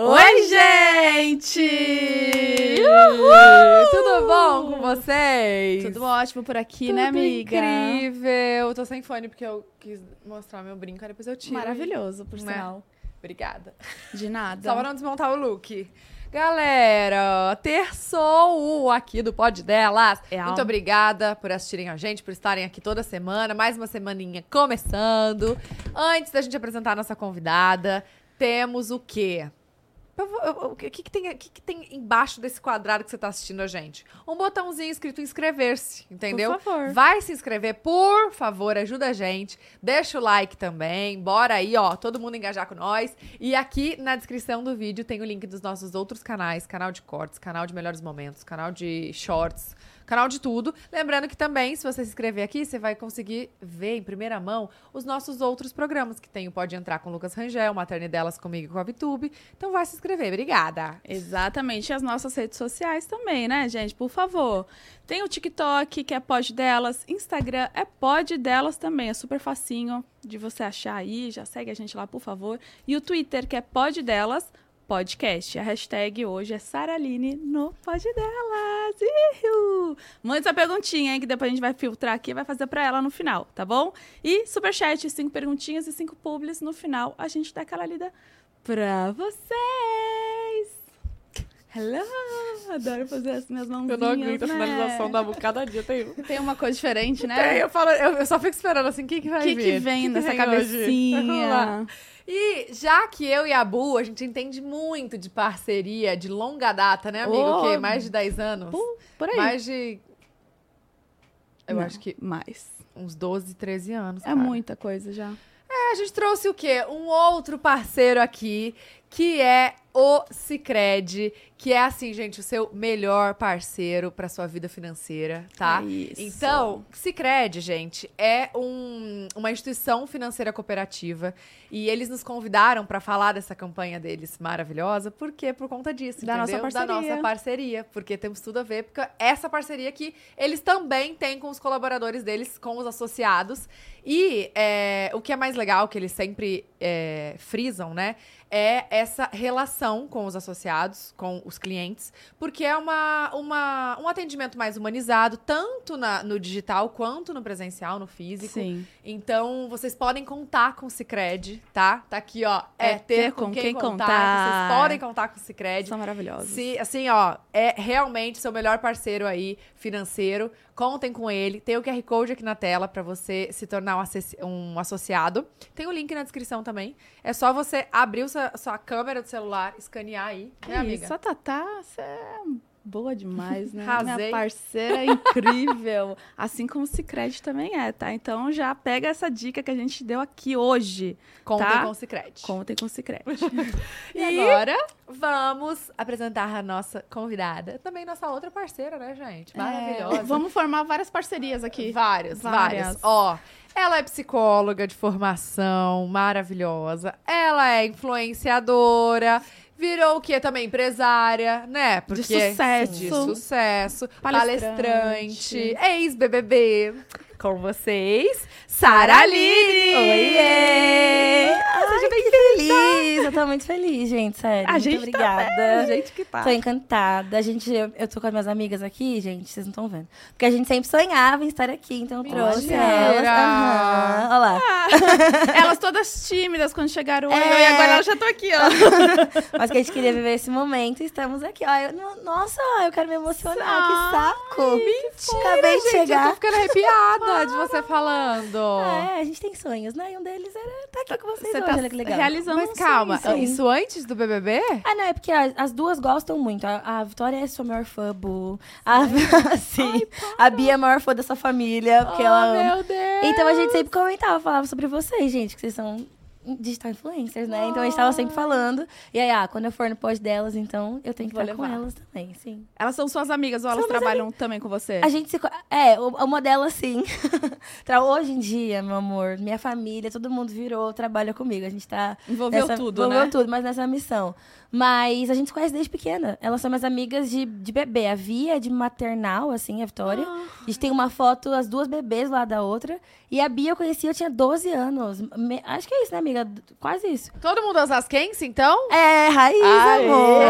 Oi, gente! Uhul! Tudo bom com vocês? Tudo ótimo por aqui, Tudo né, amiga? incrível. Tô sem fone porque eu quis mostrar meu brinco, aí depois eu tiro. Maravilhoso, por Né? sinal. Obrigada. De nada. Só pra não desmontar o look. Galera, terçou aqui do Pod Delas. É Muito obrigada por assistirem a gente, por estarem aqui toda semana. Mais uma semaninha começando. Antes da gente apresentar a nossa convidada, temos o quê? Eu vou- eu- eu- O que, que tem, o que, que tem embaixo desse quadrado que você tá assistindo a gente? Um botãozinho escrito inscrever-se, entendeu? Por favor. Vai se inscrever, por favor, ajuda a gente. Deixa o like também. Bora aí, ó, todo mundo engajar com nós. E aqui na descrição do vídeo tem o link dos nossos outros canais: canal de cortes, canal de melhores momentos, canal de shorts, canal de tudo. Lembrando que também, se você se inscrever aqui, você vai conseguir ver em primeira mão os nossos outros programas, que tem o Pode Entrar com o Lucas Rangel, Maternidelas comigo e com a VTube. Então vai se inscrever, obrigada. Exatamente. E as nossas redes sociais também, né, gente? Por favor. Tem o TikTok, que é Pod Delas. Instagram é Pod Delas também. É super facinho de você achar aí. Já segue a gente lá, por favor. E o Twitter, que é Pod Delas Podcast. A hashtag hoje é Saraline no Pod Delas. Ihu! Mande essa perguntinha, hein? Que depois a gente vai filtrar aqui e vai fazer pra ela no final, tá bom? E superchat, cinco perguntinhas e cinco publis. No final, a gente dá aquela lida pra vocês. Hello! Adoro fazer as minhas mãozinhas, Eu não aguento a né? finalização da cada dia tem. Tem uma coisa diferente, Tem, né? eu, falo, eu, eu só fico esperando assim, o que, que vai O que, vir? que vem que nessa vem cabecinha? E já que eu e a Bu, a gente entende muito de parceria de longa data, né, amigo? Oh. O quê? Mais de 10 anos? Por, por aí. Mais de. Eu Não, acho que Mais. uns 12, 13 anos. É cara. muita coisa já. É, a gente trouxe o quê? Um outro parceiro aqui, que é o Cicred, que é assim, gente, o seu melhor parceiro para sua vida financeira, tá? É isso. Então, Cicred, gente, é um- uma instituição financeira cooperativa e eles nos convidaram para falar dessa campanha deles maravilhosa, porque por conta disso, Da nossa entendeu? Da parceria. nossa parceria, porque temos tudo a ver, porque essa parceria que eles também têm com os colaboradores deles, com os associados. E é, o que é mais legal, que eles sempre é, frisam, né? É essa relação com os associados, com os clientes, porque é uma, uma, um atendimento mais humanizado, tanto na- no digital quanto no presencial, no físico. Sim. Então, vocês podem contar com o Cicred, tá? Tá aqui, ó. É, ter, com, quem, contar. contar. Vocês podem contar com o Cicred. São maravilhosos. Se, assim, ó, é realmente seu melhor parceiro aí, financeiro. Contem com ele. Tem o QR Code aqui na tela pra você se tornar um, um associado. Tem o link na descrição também. É só você abrir sua, sua câmera do celular, escanear aí, né, amiga? Isso, Tatá, você é boa demais, né? Arrasei. Minha parceira é incrível. assim como o Cicred também é, tá? Então já pega essa dica que a gente deu aqui hoje. Contem tá? com o Cicred. Contem com o Cicred. E, e agora? vamos apresentar a nossa convidada. Também nossa outra parceira, né, gente? Maravilhosa. É, vamos formar várias parcerias aqui. Várias, várias, Várias. Ó, ela é psicóloga de formação, maravilhosa. Ela é influenciadora. Virou o quê também? Empresária, né? Porque, sucesso. De sucesso. Palestrante. Palestrante. Ex-BBB. Com vocês, Sara Aline. Oiê! Ah, seja Ai, bem feliz! Eu tô muito feliz, gente, sério. A muito gente obrigada. tá? A gente que tá. Tô encantada. A gente, eu, eu tô com as minhas amigas aqui, gente, vocês não estão vendo. Porque a gente sempre sonhava em estar aqui, então eu trouxe elas. Aham. Olha lá. Elas todas tímidas quando chegaram. É. E agora elas já estão aqui, ó. Mas que a gente queria viver esse momento e estamos aqui. Ó, eu- no- nossa, eu quero me emocionar. que saco! Mentira, Acabei de gente, Eu chegar. tô ficando arrepiada de você falando. É, a gente tem sonhos, né? E um deles era estar aqui com vocês Você hoje, tá olha que legal. realizando Mas um calma, sonho. sim. isso antes do BBB? Ah, não, é porque a- as duas gostam muito. A, a Vitória é sua maior fã, Bu. A, sim. a Bia é a maior fã dessa família, porque ela. Oh, meu Deus. Então a gente sempre comentava, falava sobre vocês, gente, que vocês são digital influencers, né? Então a gente tava sempre falando. E aí, ah, quando eu for no pós delas, então eu tenho que Vou estar com levar. elas também, sim. Elas são suas amigas ou elas São minhas trabalham também com você? A gente se. É, uma delas sim. Hoje em dia, meu amor, minha família, todo mundo virou, trabalha comigo. A gente tá. Envolveu nessa- tudo, envolveu né? tudo, mas nessa missão. Mas a gente se conhece desde pequena. Elas são minhas amigas de, de bebê. A Via é de maternal, assim, a Vitória. Ah. A gente tem uma foto, as duas bebês lá da outra. E a Bia eu conheci, eu tinha 12 anos. Me- Acho que é isso, né, amiga? quase isso. Todo mundo osasquense, então? É, raiz, Aê! amor.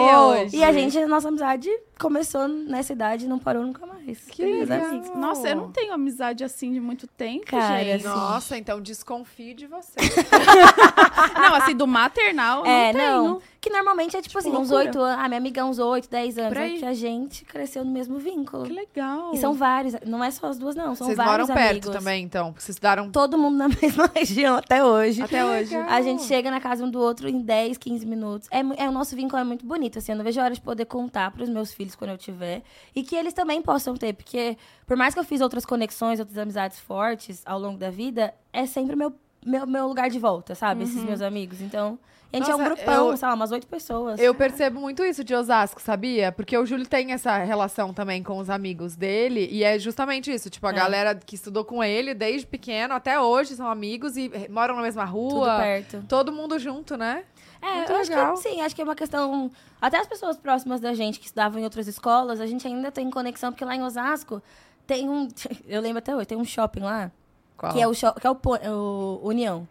Amo. hoje. E a gente, a nossa amizade começou nessa idade e não parou nunca mais. Que Meus legal. amigos. Nossa, eu não tenho amizade assim de muito tempo, Cara, gente. assim. Nossa, então desconfio de você. Não, assim, do maternal, eu É, não tenho. não. Que normalmente é tipo, assim, uns loucura. 8 anos. Ah, minha amiga é uns 8, 10 anos. É que a gente cresceu no mesmo vínculo. Que legal. E são vários, não é só as duas, não. São Vocês moram vários perto amigos. também, então? Vocês estudaram Todo mundo na mesma região até hoje. Até hoje. legal. A gente chega na casa um do outro em 10, 15 minutos. É, é, o nosso vínculo é muito bonito, assim. Eu não vejo a hora de poder contar pros meus filhos quando eu tiver. E que eles também possam ter. Porque, por mais que eu fiz outras conexões, outras amizades fortes ao longo da vida, é sempre meu, meu, meu lugar de volta, sabe? Esses meus amigos. Então, a gente é um Nossa, grupão, eu- sei lá, umas oito pessoas. Eu percebo muito isso de Osasco, sabia? Porque o Júlio tem essa relação também com os amigos dele. E é justamente isso. Tipo, a É. galera que estudou com ele desde pequeno até hoje são amigos e eh, moram na mesma Tudo rua. perto. Todo mundo junto, né? É, Muito eu acho legal. que sim, acho que é uma questão. Até as pessoas próximas da gente que estudavam em outras escolas, a gente ainda tem conexão, porque lá em Osasco tem um. Eu lembro até hoje, tem um shopping lá, Qual? que é o, que é o, o União.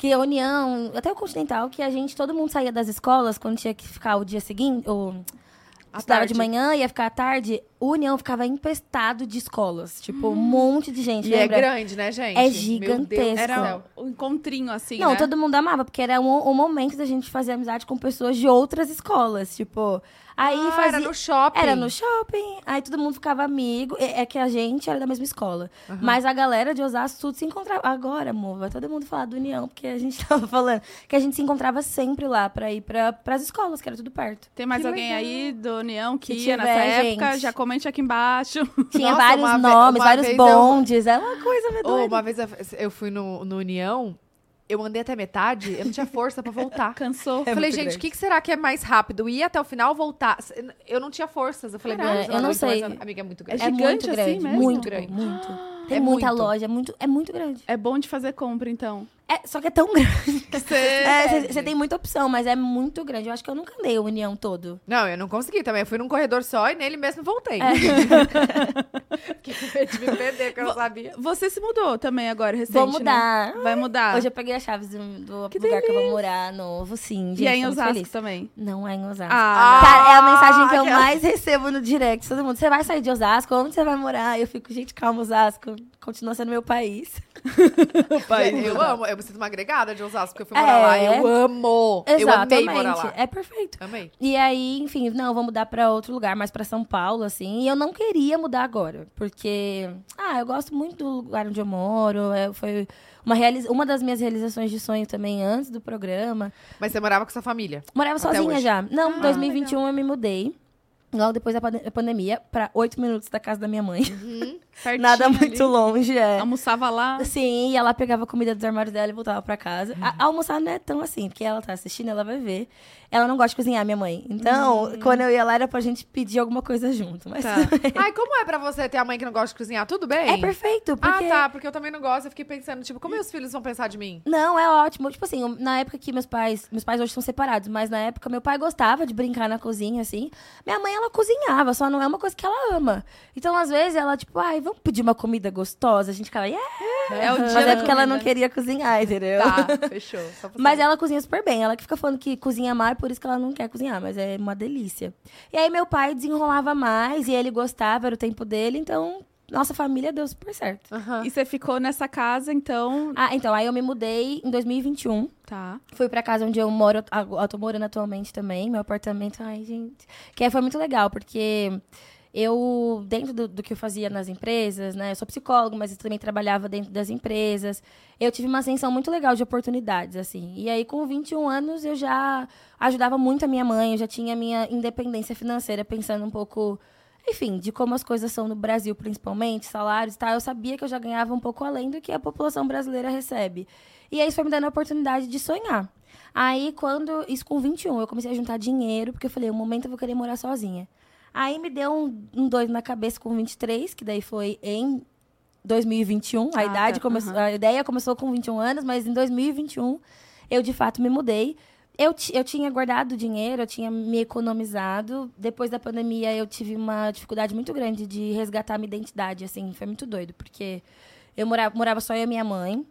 Que a União, até o Continental, que a gente, todo mundo saía das escolas quando tinha que ficar o dia seguinte, ou À estudava tarde. de manhã, ia ficar à tarde, o União ficava empestado de escolas. Tipo, um monte de gente. E é lembra? grande, né, gente? É Meu Deus do gigantesco. Era um encontrinho, assim, Não, né? todo mundo amava, porque era um, um momento da gente fazer amizade com pessoas de outras escolas. Tipo, aí Ah, fazia. era no shopping. Era no shopping, aí todo mundo ficava amigo. É, é que a gente era da mesma escola. Mas a galera de Osasco tudo se encontrava. Agora, amor, vai todo mundo falar do União, porque a gente tava falando que a gente se encontrava sempre lá pra ir pra, pras escolas, que era tudo perto. Tem mais Que alguém legal. aí do União que Se ia nessa época? gente. Já comente aqui embaixo. Tinha Nossa, vários nomes, vários vez eu- bondes. É uma coisa doida. uma vez eu- fui no, no União, eu andei até metade, eu não tinha força pra voltar. Cansou. É falei, gente, o que, que será que é mais rápido? Ir até o final voltar? Eu não tinha forças. Eu falei, meu Caraca, Deus, eu não sei. Amiga, é muito É grande. É gigante muito assim grande, mesmo? muito, Grande. muito. Tem É muita muito. loja, é muito, é muito grande. É bom de fazer compra, então. É, só que é tão grande. Você... É, você tem muita opção, mas é muito grande. Eu acho que eu nunca andei o União todo. Não, eu não consegui também. Eu fui num corredor só e nele mesmo voltei. É. Fiquei com medo de me perder, que eu não sabia. Você se mudou também agora, recente, Vou né? mudar. Vai mudar. Hoje eu peguei as chaves do, do Que lugar que eu vou morar novo, sim. Gente, e é em Osasco feliz. também. Não é em Osasco. Ah, Cara, é a mensagem que eu mais recebo no direct. Todo mundo, você vai sair de Osasco? Onde você vai morar? Eu fico, gente, calma, Osasco. Continua sendo meu país. País. Eu amo, eu me sinto uma agregada de Osasco, porque eu fui É. morar lá. Eu amo. Eu amei morar lá. É perfeito. Amei. E aí, enfim, não, eu vou mudar pra outro lugar, mais pra São Paulo, assim. E eu não queria mudar agora, porque, ah, eu gosto muito do lugar onde eu moro. é, foi uma, realiza uma das minhas realizações de sonho também antes do programa. Mas você morava com sua família? Morava Até sozinha hoje. já. Não, Ah, em 2021 eu me mudei. Logo depois da pande- pandemia, pra oito minutos da casa da minha mãe. Pertinho Nada ali. muito longe, é. Almoçava lá. Sim, ia lá, pegava a comida dos armários dela e voltava pra casa. A- almoçar não é tão assim, porque ela tá assistindo, ela vai ver. Ela não gosta de cozinhar, minha mãe. Então, quando eu ia lá, era pra gente pedir alguma coisa junto. Mas Tá. Ai, como é pra você ter a mãe que não gosta de cozinhar? Tudo bem? é perfeito, porque... Ah, tá, porque eu também não gosto. Eu fiquei pensando, tipo, como meus filhos vão pensar de mim? Não, é ótimo. Tipo assim, na época que meus pais... Meus pais hoje são separados, mas na época meu pai gostava de brincar na cozinha, assim. Minha mãe, ela cozinhava, só não é uma coisa que ela ama. Então, às vezes, ela, tipo, ai, vamos pedir uma comida gostosa? A gente ficava, yeah! É o dia Mas da é porque ela não queria cozinhar, entendeu? Tá, fechou. Mas ela cozinha super bem. Ela que fica falando que cozinha mal, é por isso que ela não quer cozinhar, mas é uma delícia. E aí meu pai desenrolava mais e ele gostava, era o tempo dele, então nossa família deu super certo. Aham. E você ficou nessa casa, então. Ah, então, aí eu me mudei em 2021. Tá. Fui pra casa onde eu moro, eu tô morando atualmente também, meu apartamento. Ai, gente. Que aí foi muito legal, porque eu, dentro do, do que eu fazia nas empresas, né? Eu sou psicólogo, mas eu também trabalhava dentro das empresas. Eu tive uma ascensão muito legal de oportunidades, assim. E aí, com 21 anos, eu já ajudava muito a minha mãe, eu já tinha a minha independência financeira, pensando um pouco, enfim, de como as coisas são no Brasil, principalmente, salários e tal. Eu sabia que eu já ganhava um pouco além do que a população brasileira recebe. E aí, isso foi me dando a oportunidade de sonhar. Aí, quando. Isso com 21, eu comecei a juntar dinheiro, porque eu falei, um momento eu vou querer morar sozinha. Aí me deu um, um dois na cabeça com 23, que daí foi em 2021. A Ah, idade tá. começou. Aham. A ideia começou com 21 anos, mas em 2021 eu de fato me mudei. Eu, eu tinha guardado dinheiro, eu tinha me economizado. Depois da pandemia, eu tive uma dificuldade muito grande de resgatar minha identidade, assim. Foi muito doido, porque eu morava, morava só eu e minha mãe.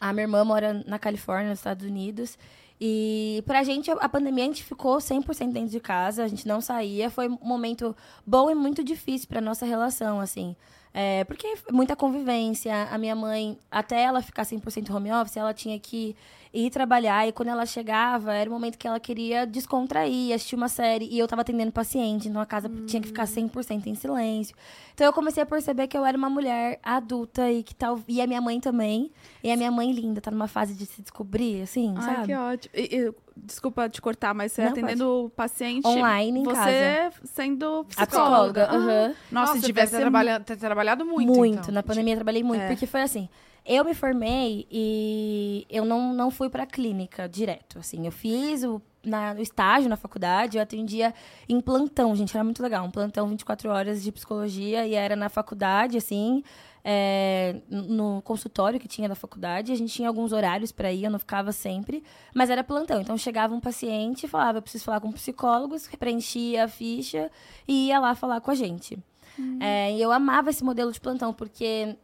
A minha irmã mora na Califórnia, nos Estados Unidos. E pra gente, a pandemia, a gente ficou 100% dentro de casa, a gente não saía. Foi um momento bom e muito difícil pra nossa relação, assim. É, porque muita convivência. A minha mãe, até ela ficar 100% home office, ela tinha que ir trabalhar. E quando ela chegava, era o momento que ela queria descontrair, assistir uma série. E eu tava atendendo paciente, então a casa hum. tinha que ficar 100% em silêncio. Então eu comecei a perceber que eu era uma mulher adulta e que tal. E a minha mãe também. E a minha mãe linda, tá numa fase de se descobrir, assim, Ai, sabe? que ótimo. E, e, desculpa te cortar, mas você Não, atendendo o paciente. Online, em você casa. sendo psicóloga. A psicóloga. Uhum. Nossa, Nossa, se tivesse trabalhado, ter trabalhado muito. Muito. Então. Na pandemia eu trabalhei muito. É. Porque foi assim. Eu me formei e eu não, não fui para clínica direto, assim. Eu fiz o, na, o estágio na faculdade, eu atendia em plantão, gente, era muito legal. Um plantão 24 horas de psicologia e era na faculdade, assim, é, no consultório que tinha da faculdade. A gente tinha alguns horários para ir, eu não ficava sempre, mas era plantão. Então chegava um paciente, falava, eu preciso falar com psicólogos, preenchia a ficha e ia lá falar com a gente. Hum. É, e eu amava esse modelo de plantão, porque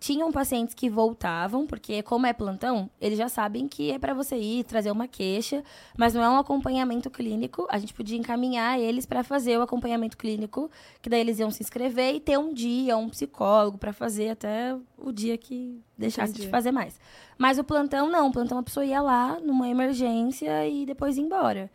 tinham pacientes que voltavam, porque como é plantão, eles já sabem que é para você ir trazer uma queixa, mas não é um acompanhamento clínico. A gente podia encaminhar eles para fazer o acompanhamento clínico, que daí eles iam se inscrever e ter um dia, um psicólogo para fazer até o dia que deixasse Entendi. de fazer mais. Mas o plantão não, o plantão a pessoa ia lá numa emergência e depois ia embora.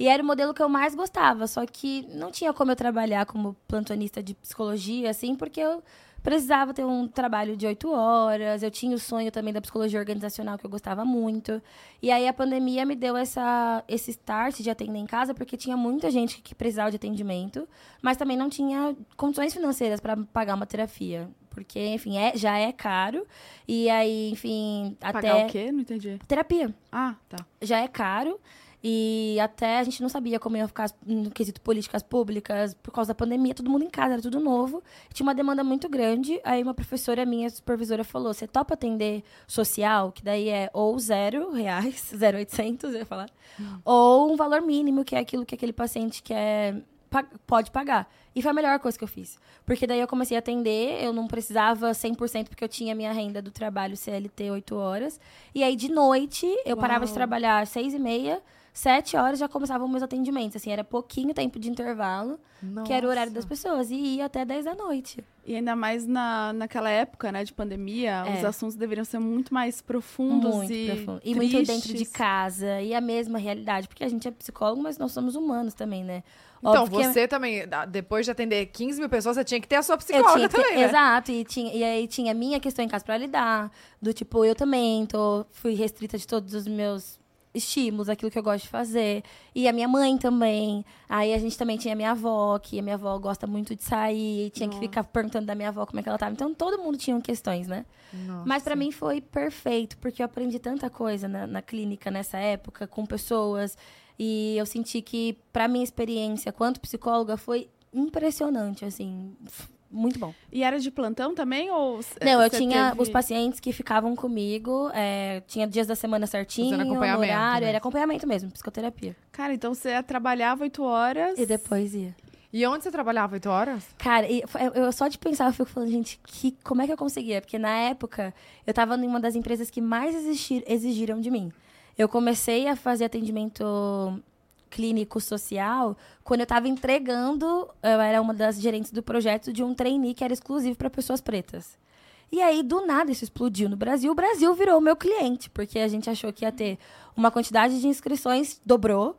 E era o modelo que eu mais gostava, só que não tinha como eu trabalhar como plantonista de psicologia, assim, porque eu precisava ter um trabalho de oito horas. Eu tinha o sonho também da psicologia organizacional, que eu gostava muito. E aí a pandemia me deu essa, esse start de atender em casa, porque tinha muita gente que precisava de atendimento, mas também não tinha condições financeiras para pagar uma terapia. Porque, enfim, é, já é caro. E aí, enfim, pagar até. o quê? Não entendi. Terapia. Ah, tá. Já é caro. E até a gente não sabia como ia ficar no quesito políticas públicas por causa da pandemia, todo mundo em casa, era tudo novo. Tinha uma demanda muito grande. Aí uma professora minha, supervisora, falou: você topa atender social, que daí é ou zero reais, zero oitocentos, eu ia falar, hum. ou um valor mínimo, que é aquilo que aquele paciente quer pode pagar. E foi a melhor coisa que eu fiz. Porque daí eu comecei a atender, eu não precisava 100% porque eu tinha minha renda do trabalho CLT 8 horas. E aí de noite eu Uau. parava de trabalhar às 6 e meia, sete horas já começavam meus atendimentos. Assim, era pouquinho tempo de intervalo, Nossa. que era o horário das pessoas. E ia até 10 da noite. E ainda mais na, naquela época, né, de pandemia, é. os assuntos deveriam ser muito mais profundos muito e profundo. E muito dentro de casa. E a mesma realidade. Porque a gente é psicólogo, mas nós somos humanos também, né? Então, Óbvio você que... também, depois de atender 15 mil pessoas, você tinha que ter a sua psicóloga também, né? Exato, e, tinha, e aí tinha a minha questão em casa pra lidar, do tipo, eu também tô, fui restrita de todos os meus estímulos, aquilo que eu gosto de fazer. E a minha mãe também. Aí a gente também tinha a minha avó, que a minha avó gosta muito de sair, tinha Nossa. que ficar perguntando da minha avó como é que ela tava. Então todo mundo tinha questões, né? Nossa. Mas para mim foi perfeito, porque eu aprendi tanta coisa na, na clínica nessa época, com pessoas. E eu senti que, para minha experiência quanto psicóloga, foi impressionante, assim muito bom. E era de plantão também? Ou Não, eu tinha teve... os pacientes que ficavam comigo, é, tinha dias da semana certinho, no horário, né? era acompanhamento mesmo, psicoterapia. Cara, então você trabalhava oito horas. E depois ia. E onde você trabalhava oito horas? Cara, eu só de pensar, eu fico falando, gente, que, como é que eu conseguia? Porque na época, eu tava em uma das empresas que mais exigir, exigiram de mim. Eu comecei a fazer atendimento clínico social quando eu estava entregando, eu era uma das gerentes do projeto de um trainee que era exclusivo para pessoas pretas. E aí, do nada, isso explodiu no Brasil. O Brasil virou meu cliente, porque a gente achou que ia ter uma quantidade de inscrições, dobrou.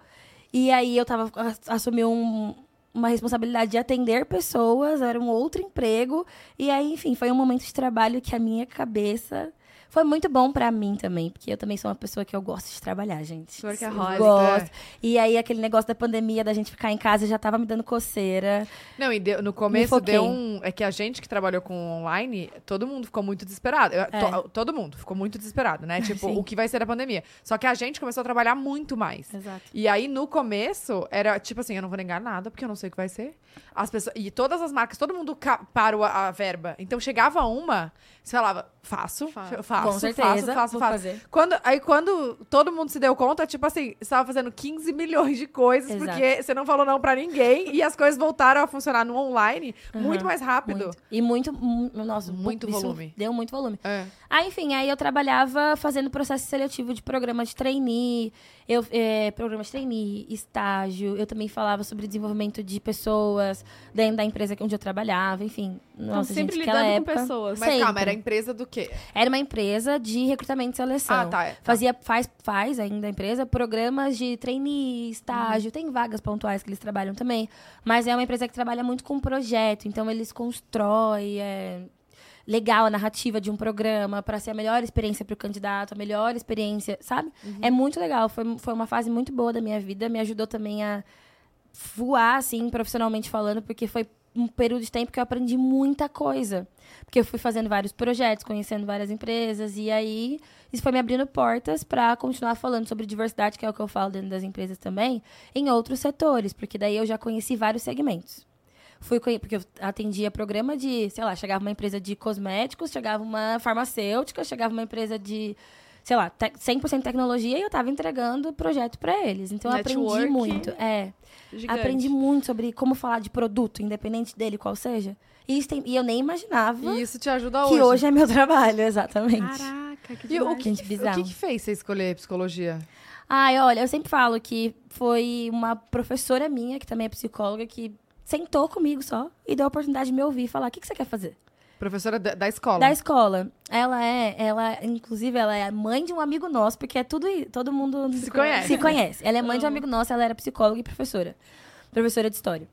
E aí eu tava, assumi um, uma responsabilidade de atender pessoas, era um outro emprego. E aí, enfim, foi um momento de trabalho que a minha cabeça foi muito bom para mim também, porque eu também sou uma pessoa que eu gosto de trabalhar, gente. Workaholic. Gosto. É. E aí, aquele negócio da pandemia, da gente ficar em casa, já tava me dando coceira. Não, e deu, no começo deu um... É que a gente que trabalhou com online, todo mundo ficou muito desesperado. Eu, é. to, todo mundo ficou muito desesperado, né? Tipo, Sim. o que vai ser a pandemia. Só que a gente começou a trabalhar muito mais. Exato. E aí, no começo, era tipo assim, eu não vou negar nada, porque eu não sei o que vai ser. As pessoas... E todas as marcas, todo mundo parou a, a verba. Então, chegava uma, você falava, faço, faço faço, Com certeza, faço, faço, faço. fazer. Quando, aí quando todo mundo se deu conta, tipo assim, você tava fazendo 15 milhões de coisas, Exato. porque você não falou não pra ninguém, e as coisas voltaram a funcionar no online muito mais rápido. Muito. E muito, mu- nossa, Muito volume. Deu muito volume. É. Aí, enfim, aí eu trabalhava fazendo processo seletivo de programa de trainee, eu, é, programa de trainee, estágio. Eu também falava sobre desenvolvimento de pessoas dentro da empresa onde eu trabalhava, enfim. Então, Nossa, sempre gente, lidando com época. pessoas. Mas Sempre. calma, era empresa do quê? Era uma empresa de recrutamento e seleção. Ah, tá. é, tá. Fazia, faz, faz ainda a empresa programas de trainee, estágio, Uhum. tem vagas pontuais que eles trabalham também. Mas é uma empresa que trabalha muito com projeto, então eles constroem é, legal a narrativa de um programa para ser a melhor experiência para o candidato, a melhor experiência, sabe? Uhum. É muito legal, foi, foi uma fase muito boa da minha vida, me ajudou também a voar, assim, profissionalmente falando, porque foi um período de tempo que eu aprendi muita coisa. Porque eu fui fazendo vários projetos, conhecendo várias empresas, e aí isso foi me abrindo portas para continuar falando sobre diversidade, que é o que eu falo dentro das empresas também, em outros setores, porque daí eu já conheci vários segmentos. Fui porque eu atendia programa de, sei lá, chegava uma empresa de cosméticos, chegava uma farmacêutica, chegava uma empresa de, sei lá, te 100% tecnologia e eu tava entregando projeto para eles. Então eu aprendi Network. muito. É. Gigante. Aprendi muito sobre como falar de produto, independente dele qual seja. E, isso tem- e eu nem imaginava E isso te ajuda que hoje. hoje é meu trabalho, exatamente. Caraca, que E o que, Gente, o bizarro. que que fez você escolher psicologia? Ai, olha, eu sempre falo que foi uma professora minha, que também é psicóloga, que sentou comigo só e deu a oportunidade de me ouvir e falar: o que, que você quer fazer? Professora da, da escola. Da escola. Ela é, ela, inclusive, ela é mãe de um amigo nosso, porque é tudo, todo mundo Se conhece. Se conhece. Ela é mãe de um amigo nosso, ela era psicóloga e professora. Professora de história.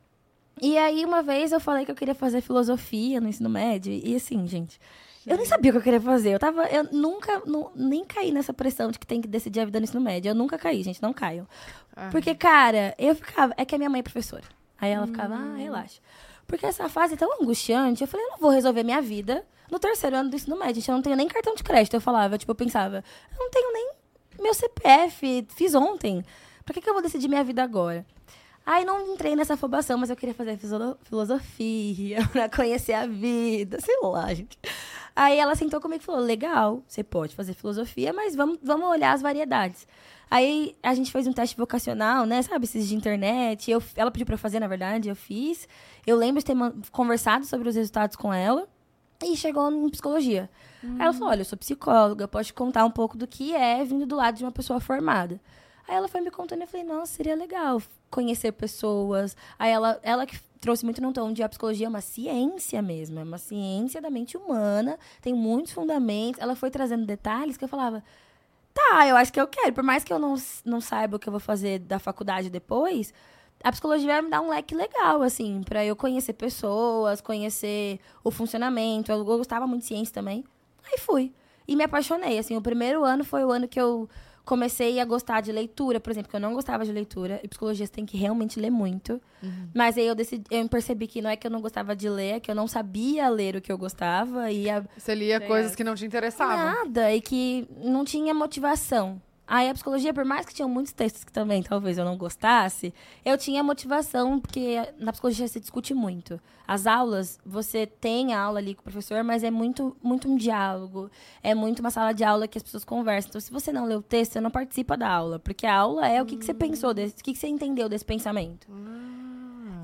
E aí, uma vez, eu falei que eu queria fazer filosofia no ensino médio. E assim, gente, eu nem sabia o que eu queria fazer. Eu tava. Eu nunca, nu- nem caí nessa pressão de que tem que decidir a vida no ensino médio. Eu nunca caí, gente, não caio. Ah. Porque, cara, eu ficava. É que a minha mãe é professora. Aí ela ficava, ah, relaxa. Porque essa fase é tão angustiante. Eu falei, eu não vou resolver minha vida no terceiro ano do ensino médio. Gente, eu não tenho nem cartão de crédito. Eu falava, tipo, eu pensava, eu não tenho nem meu CPF, fiz ontem. Pra que, que eu vou decidir minha vida agora? Aí não entrei nessa afobação, mas eu queria fazer filosofia, pra conhecer a vida, sei lá, gente. Aí ela sentou comigo e falou: legal, você pode fazer filosofia, mas vamos, vamos olhar as variedades. Aí a gente fez um teste vocacional, né? Sabe, esses de internet. Eu, ela pediu pra eu fazer, na verdade, eu fiz. Eu lembro de ter conversado sobre os resultados com ela. E chegou em psicologia. Aí ela falou: Olha, eu sou psicóloga, eu posso te contar um pouco do que é vindo do lado de uma pessoa formada. Aí ela foi me contando e eu falei: Nossa, seria legal conhecer pessoas. Aí ela, ela que trouxe muito no tom de a psicologia é uma ciência mesmo, é uma ciência da mente humana, tem muitos fundamentos. Ela foi trazendo detalhes que eu falava: Tá, eu acho que eu quero. Por mais que eu não, não saiba o que eu vou fazer da faculdade depois, a psicologia vai me dar um leque legal, assim, pra eu conhecer pessoas, conhecer o funcionamento. Eu, eu gostava muito de ciência também. Aí fui. E me apaixonei, assim. O primeiro ano foi o ano que eu comecei a gostar de leitura, por exemplo, que eu não gostava de leitura. E psicologia você tem que realmente ler muito. Mas aí eu decidi, eu percebi que não é que eu não gostava de ler, é que eu não sabia ler o que eu gostava. E a, Você lia Sei, coisas é. que não te interessavam. Nada, e que não tinha motivação. Aí a psicologia, por mais que tinham muitos textos que também talvez eu não gostasse, eu tinha motivação, porque na psicologia se discute muito. As aulas, você tem a aula ali com o professor, mas é muito, muito um diálogo. É muito uma sala de aula que as pessoas conversam. Então, se você não lê o texto, você não participa da aula. Porque a aula é o que, que você pensou, desse, o que, que você entendeu desse pensamento.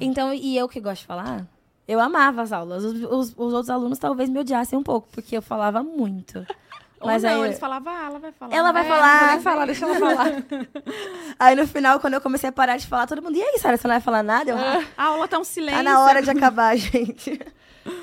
Então, e eu que gosto de falar, eu amava as aulas. Os, os- os outros alunos talvez me odiassem um pouco, porque eu falava muito. Ou Mas não, aí- eles falavam, ah, ela vai falar. Ela vai É, falar. vou nem falar, deixa ela falar. Aí no final, quando eu comecei a parar de falar, todo mundo, e aí, Sara, você não vai falar nada? Eu, "Ah, A aula tá um silêncio. tá na hora de acabar, gente.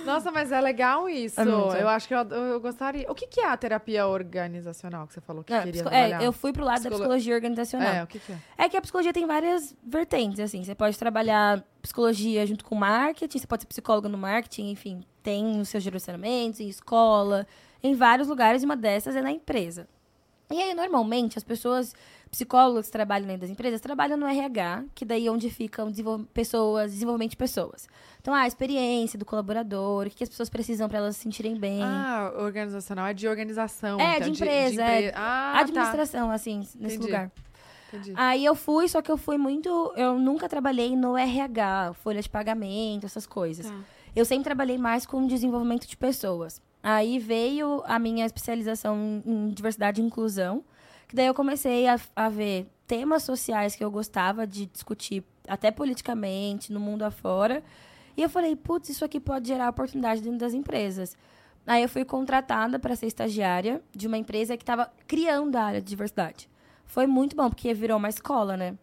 Nossa, mas é legal isso. É eu acho que eu, eu gostaria. O que, que é a terapia organizacional que você falou que Não, queria psico- trabalhar? é, eu fui pro lado da Psicolo- psicologia organizacional. É, o que, que é? É que a psicologia tem várias vertentes, assim. Você pode trabalhar psicologia junto com marketing, você pode ser psicóloga no marketing, enfim. Tem os seus direcionamentos em escola, em vários lugares, e uma dessas é na empresa. E aí, normalmente, as pessoas, psicólogos que trabalham dentro das empresas, trabalham no RH, que daí é onde ficam desenvol- pessoas, desenvolvimento de pessoas. Então, ah, a experiência do colaborador, o que que as pessoas precisam para elas se sentirem bem. Ah, organizacional é de organização. É, então, de empresa, é. empre- Ah, Administração, assim, nesse Entendi. lugar. tá. Entendi. Aí eu fui, só que eu fui muito. Eu nunca trabalhei no RH, folha de pagamento, essas coisas. Tá. Eu sempre trabalhei mais com desenvolvimento de pessoas. Aí veio a minha especialização em diversidade e inclusão, que daí eu comecei a, a ver temas sociais que eu gostava de discutir, até politicamente, no mundo afora. E eu falei, putz, isso aqui pode gerar oportunidade dentro das empresas. Aí eu fui contratada para ser estagiária de uma empresa que estava criando a área de diversidade. Foi muito bom, porque virou uma escola, né?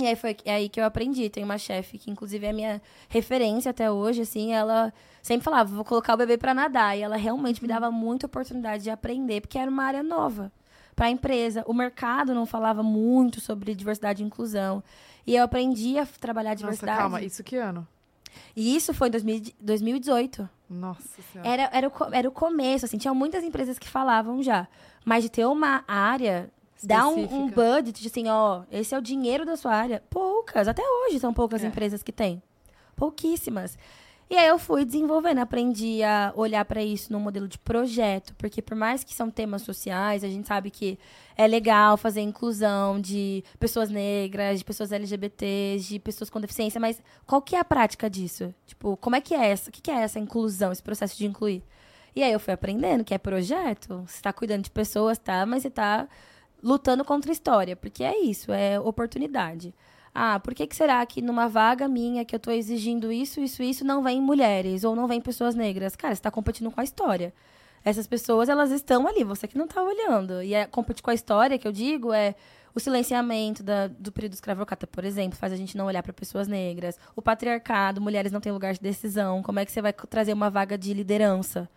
E aí foi aí que eu aprendi. Tem uma chefe que, inclusive, é minha referência até hoje, assim, ela sempre falava, vou colocar o bebê para nadar. E ela realmente me dava muita oportunidade de aprender, porque era uma área nova para a empresa. O mercado não falava muito sobre diversidade e inclusão. E eu aprendi a trabalhar diversidade. Nossa, calma, isso que ano? E isso foi em 2018. Nossa Senhora. Era, era, o, era o começo, assim, tinha muitas empresas que falavam já. Mas de ter uma área Dá um, um, budget, assim, ó, esse é o dinheiro da sua área. Poucas, até hoje são poucas é. empresas que têm. Pouquíssimas. E aí eu fui desenvolvendo, aprendi a olhar para isso no modelo de projeto, porque por mais que são temas sociais, a gente sabe que é legal fazer inclusão de pessoas negras, de pessoas LGBTs, de pessoas com deficiência, mas qual que é a prática disso? Tipo, como é que é essa? O que, que é essa inclusão, esse processo de incluir? E aí eu fui aprendendo que é projeto, você está cuidando de pessoas, tá? Mas você está lutando contra a história, porque é isso, é oportunidade. Ah, por que, que será que numa vaga minha que eu estou exigindo isso, isso, isso, não vem mulheres ou não vem pessoas negras? Cara, você está competindo com a história. Essas pessoas, elas estão ali, você que não está olhando. E é, competir com a história, que eu digo, é o silenciamento da, do período escravocrata, por exemplo, faz a gente não olhar para pessoas negras. O patriarcado, mulheres não têm lugar de decisão. Como é que você vai trazer uma vaga de liderança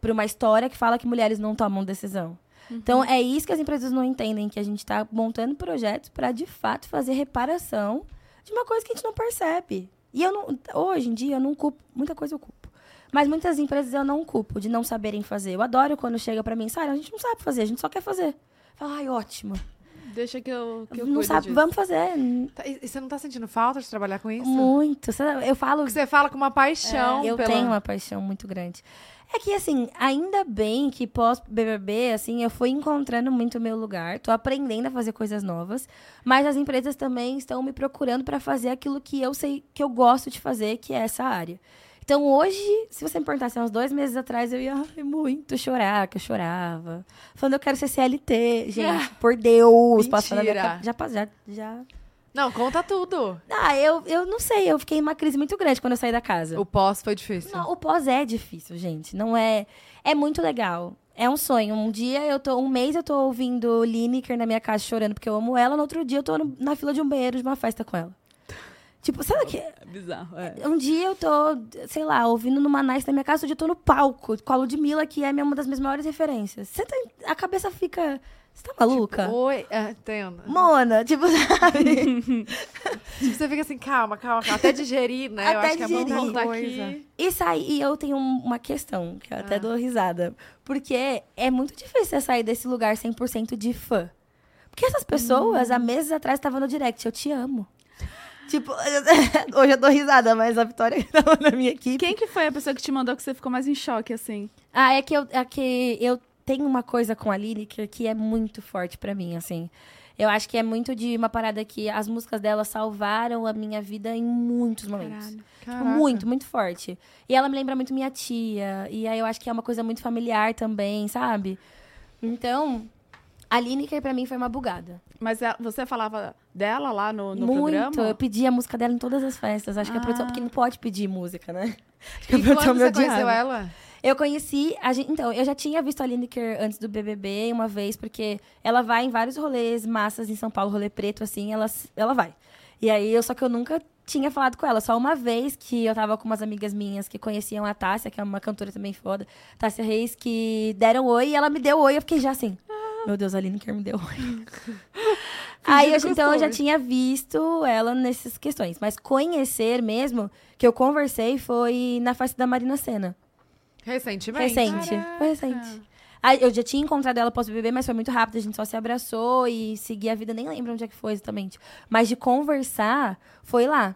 para uma história que fala que mulheres não tomam decisão? Uhum. Então, é isso que as empresas não entendem, que a gente está montando projetos para, de fato, fazer reparação de uma coisa que a gente não percebe. E eu não, hoje em dia, eu não culpo, muita coisa eu culpo. Mas muitas empresas eu não culpo de não saberem fazer. Eu adoro quando chega para mim, Sara, a gente não sabe fazer, a gente só quer fazer. Fala, ai, ótimo. Deixa que eu, que eu Não sabe, disso. vamos fazer. Tá, e você não tá sentindo falta de trabalhar com isso? Muito. Eu falo. Porque você fala com uma paixão. É, eu pela... tenho uma paixão muito grande. É que, assim, ainda bem que pós-BBB, assim, eu fui encontrando muito o meu lugar. Tô aprendendo a fazer coisas novas. Mas as empresas também estão me procurando para fazer aquilo que eu sei, que eu gosto de fazer, que é essa área. Então, hoje, se você me perguntasse uns dois meses atrás, eu ia muito chorar, que eu chorava. Falando, eu quero ser CLT. Gente, por Deus. Mentira. Minha... Já, já, já não, conta tudo. Ah, eu, eu não sei, eu fiquei em uma crise muito grande quando eu saí da casa. O pós foi difícil. Não, o pós é difícil, gente. Não é. É muito legal. É um sonho. Um dia eu tô. Um mês eu tô ouvindo Lineker na minha casa chorando porque eu amo ela. No outro dia eu tô no, na fila de um banheiro de uma festa com ela. Tipo, sabe o que? É bizarro, é. Um dia eu tô, sei lá, ouvindo numa nice na minha casa, outro dia eu tô no palco com a Ludmilla, que é uma das minhas maiores referências. Você tá, a cabeça fica você tá maluca? Tipo, Oi, é, entendo. Mona, tipo, sabe? tipo, você fica assim, calma, calma, calma. Até digerir, né? Até eu acho digerir. que é uma coisa. E sair, e eu tenho uma questão, que eu até ah. dou risada. Porque é muito difícil você sair desse lugar 100% de fã. Porque essas pessoas, hum. há meses atrás, estavam no direct, eu te amo. Tipo, hoje eu dou risada, mas a Vitória estava na minha equipe. Quem que foi a pessoa que te mandou que você ficou mais em choque, assim? Ah, é que eu, é que eu tem uma coisa com a Lineker que é muito forte para mim, assim. Eu acho que é muito de uma parada que as músicas dela salvaram a minha vida em muitos momentos. Tipo, muito, muito forte. E ela me lembra muito minha tia. E aí eu acho que é uma coisa muito familiar também, sabe? Então, a Lineker pra mim foi uma bugada. Mas você falava dela lá no, no muito, programa? Muito, eu pedia a música dela em todas as festas. Acho ah. que a produção, porque não pode pedir música, né? Acho que a e produção quando você conheceu ela? Eu conheci. A gente, então, eu já tinha visto a Lineker antes do BBB uma vez, porque ela vai em vários rolês massas em São Paulo, rolê preto, assim, ela, ela vai. E aí, eu, só que eu nunca tinha falado com ela. Só uma vez que eu tava com umas amigas minhas que conheciam a Tássia, que é uma cantora também foda, Tássia Reis, que deram oi e ela me deu oi. Eu fiquei já assim. Meu Deus, a Lineker me deu oi. Aí, eu, então, eu já tinha visto ela nessas questões. Mas conhecer mesmo, que eu conversei, foi na festa da Marina Senna. Recentemente? Recente. Caraca. Foi recente. Aí, eu já tinha encontrado ela pós-BBB, mas foi muito rápido. A gente só se abraçou e seguia a vida. Nem lembro onde é que foi exatamente. Mas de conversar, foi lá.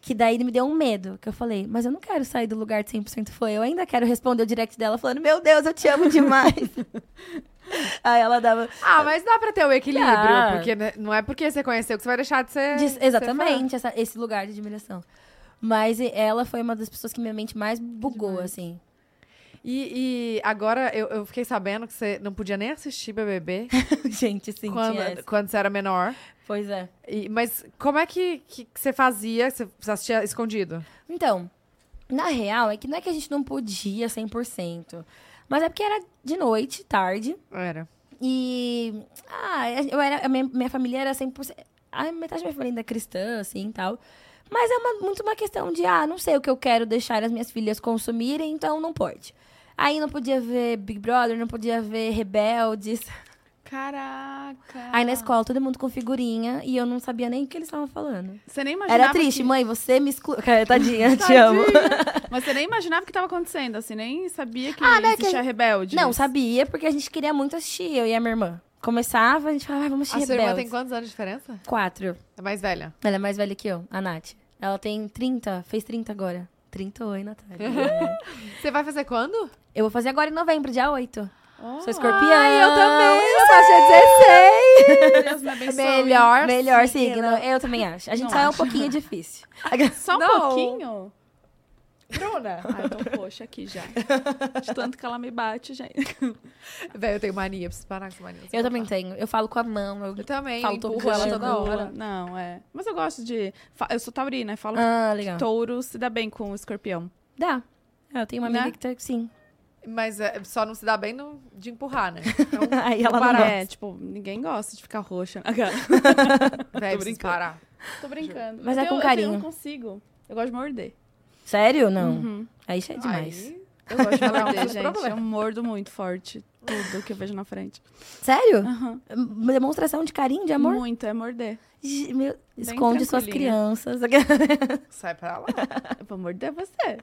Que daí me deu um medo. Que eu falei, mas eu não quero sair do lugar de 100% foi. Eu ainda quero responder o direct dela falando, meu Deus, eu te amo demais. Aí ela dava. Ah, mas dá pra ter o equilíbrio. Ah. Porque né, não é porque você conheceu que você vai deixar de ser. De, exatamente, ser essa, esse lugar de admiração. Mas ela foi uma das pessoas que minha mente mais bugou, demais. assim. E, e agora eu, eu fiquei sabendo que você não podia nem assistir BBB Gente, sim, quando, quando você era menor. Pois é. E- mas como é que, que, que você fazia? Você, assistia escondido? Então, na real, é que não é que a gente não podia 100%. Mas é porque era de noite, tarde. Era. E. Ah, eu era, a minha, minha família era 100%. A metade da minha família ainda é cristã, assim e tal. Mas é uma- muito uma questão de, ah, não sei o que eu quero deixar as minhas filhas consumirem, então não pode. Aí não podia ver Big Brother, não podia ver Rebeldes. Caraca. Aí na escola, todo mundo com figurinha e eu não sabia nem o que eles estavam falando. Você nem imaginava. Era triste, que... mãe, você me excluiu. Tadinha, te amo. Mas você nem imaginava o que tava acontecendo, assim, nem sabia que Ah, né, existia rebelde. Não, sabia, porque a gente queria muito assistir, eu e a minha irmã. Começava, a gente falava, ah, vamos A assistir sua irmã tem quantos anos de diferença? Quatro. É mais velha. Ela é mais velha que eu, a Nath. Ela tem 30, fez 30 agora. 30, oi, Natália. Você vai fazer quando? eu vou fazer agora em novembro, dia 8. Oh, Sou escorpião. Ai, eu também. Eu sou dia 16. Deus me abençoe. Melhor. Melhor signo. signo. Eu também acho. A gente Não só é um acho. pouquinho difícil. Só um Não. pouquinho? Bruna. Ai, eu tô roxa aqui já. De tanto que ela me bate, gente. Velho, eu tenho mania, preciso parar com essa mania. Eu também tenho. Eu falo com a mão. Eu... Eu também, Falo eu empurro ela toda hora. Não, é. Mas eu gosto de. Eu sou taurina, eu falo Ah, que legal. touro se dá bem com o escorpião. Dá. É, Eu tenho uma amiga Né? que tá, sim. Mas é, só não se dá bem no- de empurrar, né? Então, Aí ela não parar. gosta. É, tipo, ninguém gosta de ficar roxa. Velho, preciso brincando. parar. Tô brincando. Mas é eu, com eu- carinho. Eu não consigo. Eu gosto de morder. Sério? Não. Uhum. Aí já é demais. Aí, Eu gosto de morder, gente. problema. Eu mordo muito forte. Tudo que eu vejo na frente. Sério? Aham. Demonstração de carinho, de amor? Muito, é morder. Meu- esconde suas crianças. sai pra lá. Eu vou morder você.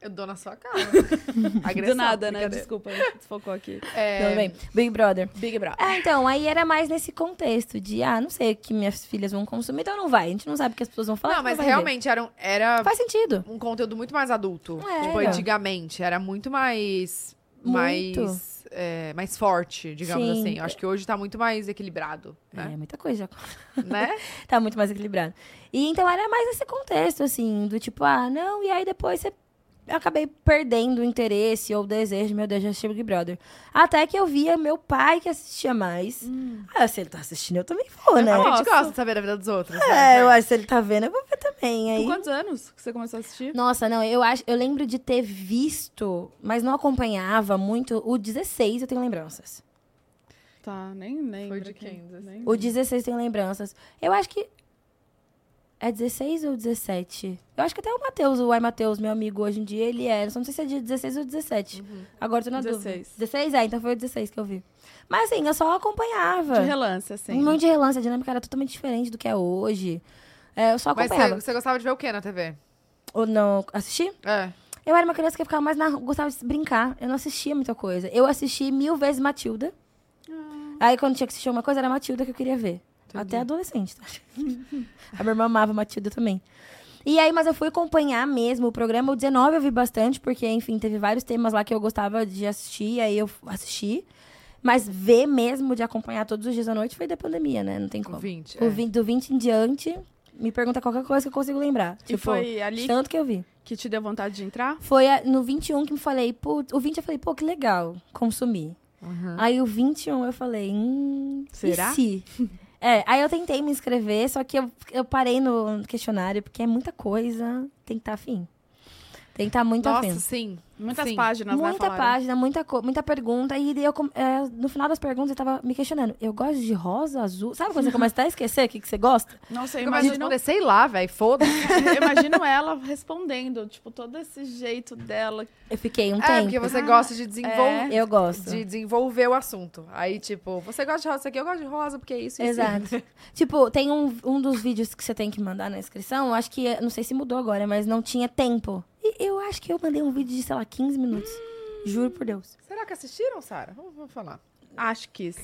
Eu dou na sua cara. Agressão, Do nada, né? Desculpa, desfocou aqui. É, Tudo bem. Big Brother. Big Brother. É, então, aí era mais nesse contexto de, ah, não sei o que minhas filhas vão consumir, então não vai. A gente não sabe o que as pessoas vão falar. Não, mas ver. realmente era, um- era Faz sentido. um conteúdo muito mais adulto. É. Tipo, antigamente. Era muito mais. Muito. Mais. é, mais forte, digamos Sim. assim. Eu acho que hoje tá muito mais equilibrado, É, né? muita coisa. né? tá muito mais equilibrado. E então era mais esse contexto, assim, do tipo, ah, não, e aí depois você. Eu acabei perdendo o interesse ou o desejo, meu Deus, de assistir Big Brother. Até que eu via meu pai que assistia mais. Ah, se ele tá assistindo, eu também vou, né? A gente gosta de saber da vida dos outros. É, né? eu acho que se ele tá vendo, eu vou ver também. Aí... Com quantos anos que você começou a assistir? Nossa, não, eu acho, eu lembro de ter visto, mas não acompanhava muito. O 16 eu tenho lembranças. Tá, nem lembro. Foi de quem, 16? Nem O 16 tem lembranças. Eu acho que. É 16 ou 17? Eu acho que até o Matheus, o Ai Matheus, meu amigo hoje em dia, ele é. Só não sei se é de 16 ou 17. Agora eu tô na 16. dúvida. 16? É, então foi o 16 que eu vi. Mas assim, eu só acompanhava. De relance, assim. Um monte de relance, a dinâmica era totalmente diferente do que é hoje. É, eu só Mas acompanhava. você, você gostava de ver o que na TV? Ou não assisti? É. Eu era uma criança que ficava mais na gostava de brincar. Eu não assistia muita coisa. Eu assisti mil vezes Matilda. Aí quando tinha que assistir uma coisa, era Matilda que eu queria ver. Até adolescente, tá? A minha irmã amava Matilda também. E aí, mas eu fui acompanhar mesmo o programa. O 19 eu vi bastante, porque, enfim, teve vários temas lá que eu gostava de assistir, aí eu assisti. Mas ver mesmo, de acompanhar todos os dias à noite, foi da pandemia, né? Não tem O como. 20. O é. 20 do 20 em diante, me pergunta qualquer coisa que eu consigo lembrar. E Tipo, foi ali tanto que eu vi. que te deu vontade de entrar? Foi a- no 21 que me falei, putz, o 20 eu falei, pô, que legal, consumir. Uhum. Aí o 21 eu falei, hum, Será? e se? é, aí eu tentei me inscrever, só que eu, eu parei no questionário, porque é muita coisa, tem que estar afim. Tem que estar muito Nossa, afim. sim. Muitas Sim. páginas, né? Muita falaram. página, muita, muita pergunta. E eu, é, no final das perguntas eu tava me questionando. Eu gosto de rosa, azul. Sabe quando você começa até a esquecer o que, que você gosta? Eu Eu imagino responder, sei lá, velho, foda-se. eu imagino ela respondendo, tipo, todo esse jeito dela. Eu fiquei um É, tempo. porque você Ah, gosta de desenvolver. Eu gosto. De desenvolver o assunto. Aí, tipo, você gosta de rosa, isso aqui eu gosto de rosa, porque é isso e isso. Exato. tipo, tem um, um dos vídeos que você tem que mandar na inscrição, acho que, não sei se mudou agora, mas não tinha tempo. E eu acho que eu mandei um vídeo de, sei lá, 15 minutos. Juro por Deus. Será que assistiram, Sara? Vamos, vamos falar. Acho que sim.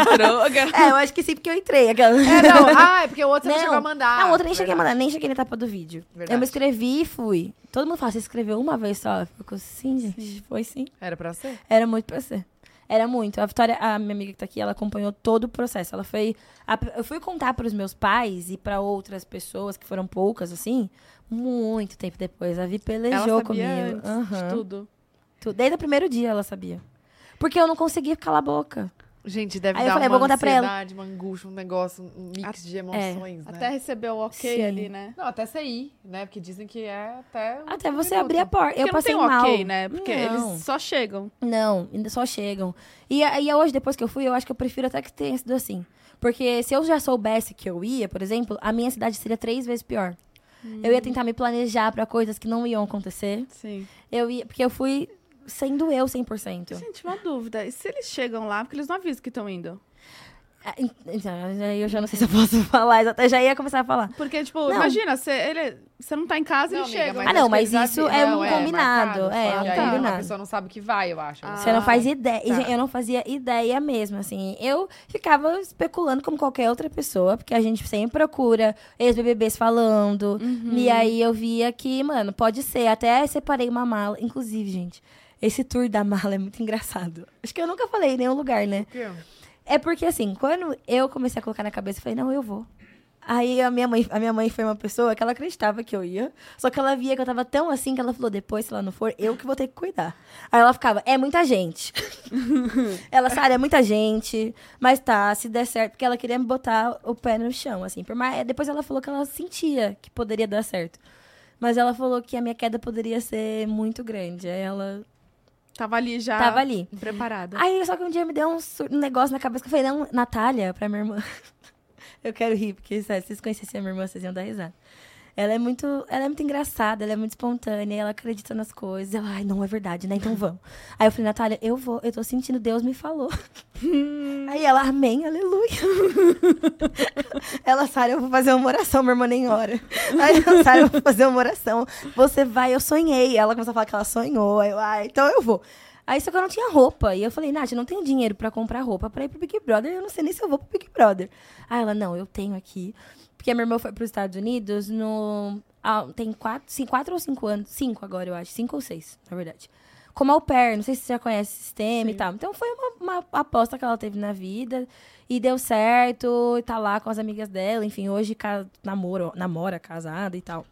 Entrou. É, eu acho que sim, porque eu entrei. Aquela... É, não. Ah, é porque o outro você não Não. chegou a mandar. Não, outra nem cheguei a mandar, nem cheguei na etapa do vídeo. Verdade. Eu me inscrevi e fui. Todo mundo fala, você escreveu uma vez só? Eu fico, sim, gente, foi sim. Era pra ser? Era muito pra ser. Era muito. A Vitória, a minha amiga que tá aqui, ela acompanhou todo o processo. Ela foi. a- eu fui contar para os meus pais e para outras pessoas, que foram poucas, assim, muito tempo depois. A Vi Ela pelejou sabia comigo. antes de tudo. Tu- Desde o primeiro dia ela sabia. Porque eu não conseguia calar a boca. Gente, deve Aí eu dar falei, uma vou ansiedade, uma angústia, um negócio, um mix de emoções, né? Até recebeu o ok Sim. ali, né? Não, até você ir, né? Porque dizem que é até... o Até você minuto. abrir a porta. Eu Porque passei não tem um mal. ok, né? Porque Não. eles só chegam. Não, ainda só chegam. E aí hoje, depois que eu fui, eu acho que eu prefiro até que tenha sido assim. Porque se eu já soubesse que eu ia, por exemplo, a minha cidade seria três vezes pior. Eu ia tentar me planejar pra coisas que não iam acontecer. Sim. Eu ia, porque eu fui sendo eu 100%. Gente, uma dúvida. E se eles chegam lá, porque eles não avisam que estão indo? Ah, en- Então, eu já não sei se eu posso falar, até já ia começar a falar. Porque, tipo, Não. imagina, você, não tá em casa, Não, amiga, chegam. Ah, não, mas isso é um combinado, marcado, é, só um que aí A combinado. pessoa não sabe que vai, eu acho. Ah. Você não faz ideia. E, tá. Eu não fazia ideia mesmo, assim. Eu ficava especulando como qualquer outra pessoa, porque a gente sempre procura ex-BBBs falando. Uhum. E aí eu via que, mano, pode ser. Até separei uma mala. Inclusive, gente, esse tour da mala é muito engraçado. Acho que eu nunca falei em nenhum lugar, né? Por quê? É porque, assim, quando eu comecei a colocar na cabeça, eu falei, não, eu vou. Aí a minha mãe, a minha mãe foi uma pessoa que ela acreditava que eu ia, só que ela via que eu tava tão assim que ela falou, depois, se ela não for, eu que vou ter que cuidar. Aí ela ficava, é muita gente. ela, Sara, é muita gente, mas tá, se der certo, porque ela queria me botar o pé no chão, assim. Por mais, depois ela falou que ela sentia que poderia dar certo. Mas ela falou que a minha queda poderia ser muito grande. Aí ela Tava ali já. tava ali. Preparada. Aí, só que um dia me deu um, um negócio na cabeça que eu falei, não, Natália, pra minha irmã. eu quero rir, porque se vocês conhecessem a minha irmã, vocês iam dar risada. Ela é muito, ela é muito engraçada, ela é muito espontânea, ela acredita nas coisas. Ela, ai, não é verdade, né? Então vamos. Aí eu falei, Natália, eu vou, eu tô sentindo, Deus me falou. Aí ela, amém, aleluia. ela, Sara, eu vou fazer uma oração, minha irmã nem ora. Aí eu, Sara, eu vou fazer uma oração. Você vai, eu sonhei. Ela começou a falar que ela sonhou. Aí eu, ah, então eu vou. Aí só que eu não tinha roupa. E eu falei, Nath, eu não tenho dinheiro pra comprar roupa pra ir pro Big Brother. Eu não sei nem se eu vou pro Big Brother. Aí ela, não, eu tenho aqui. Porque a minha irmã foi pros Estados Unidos no. ah, tem quatro, cinco, quatro ou cinco anos. Cinco agora, eu acho. Cinco ou seis, na verdade. Como au pair, não sei se você já conhece o sistema e tal. Então foi uma, uma aposta que ela teve na vida. E deu certo, e tá lá com as amigas dela. Enfim, hoje ca- namoro, namora, casada e tal.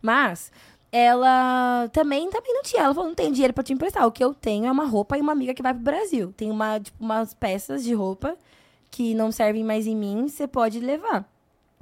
Mas ela também, também não tinha. Ela falou, não tem dinheiro pra te emprestar. O que eu tenho é uma roupa e uma amiga que vai pro Brasil. Tem uma, tipo, umas peças de roupa que não servem mais em mim, você pode levar.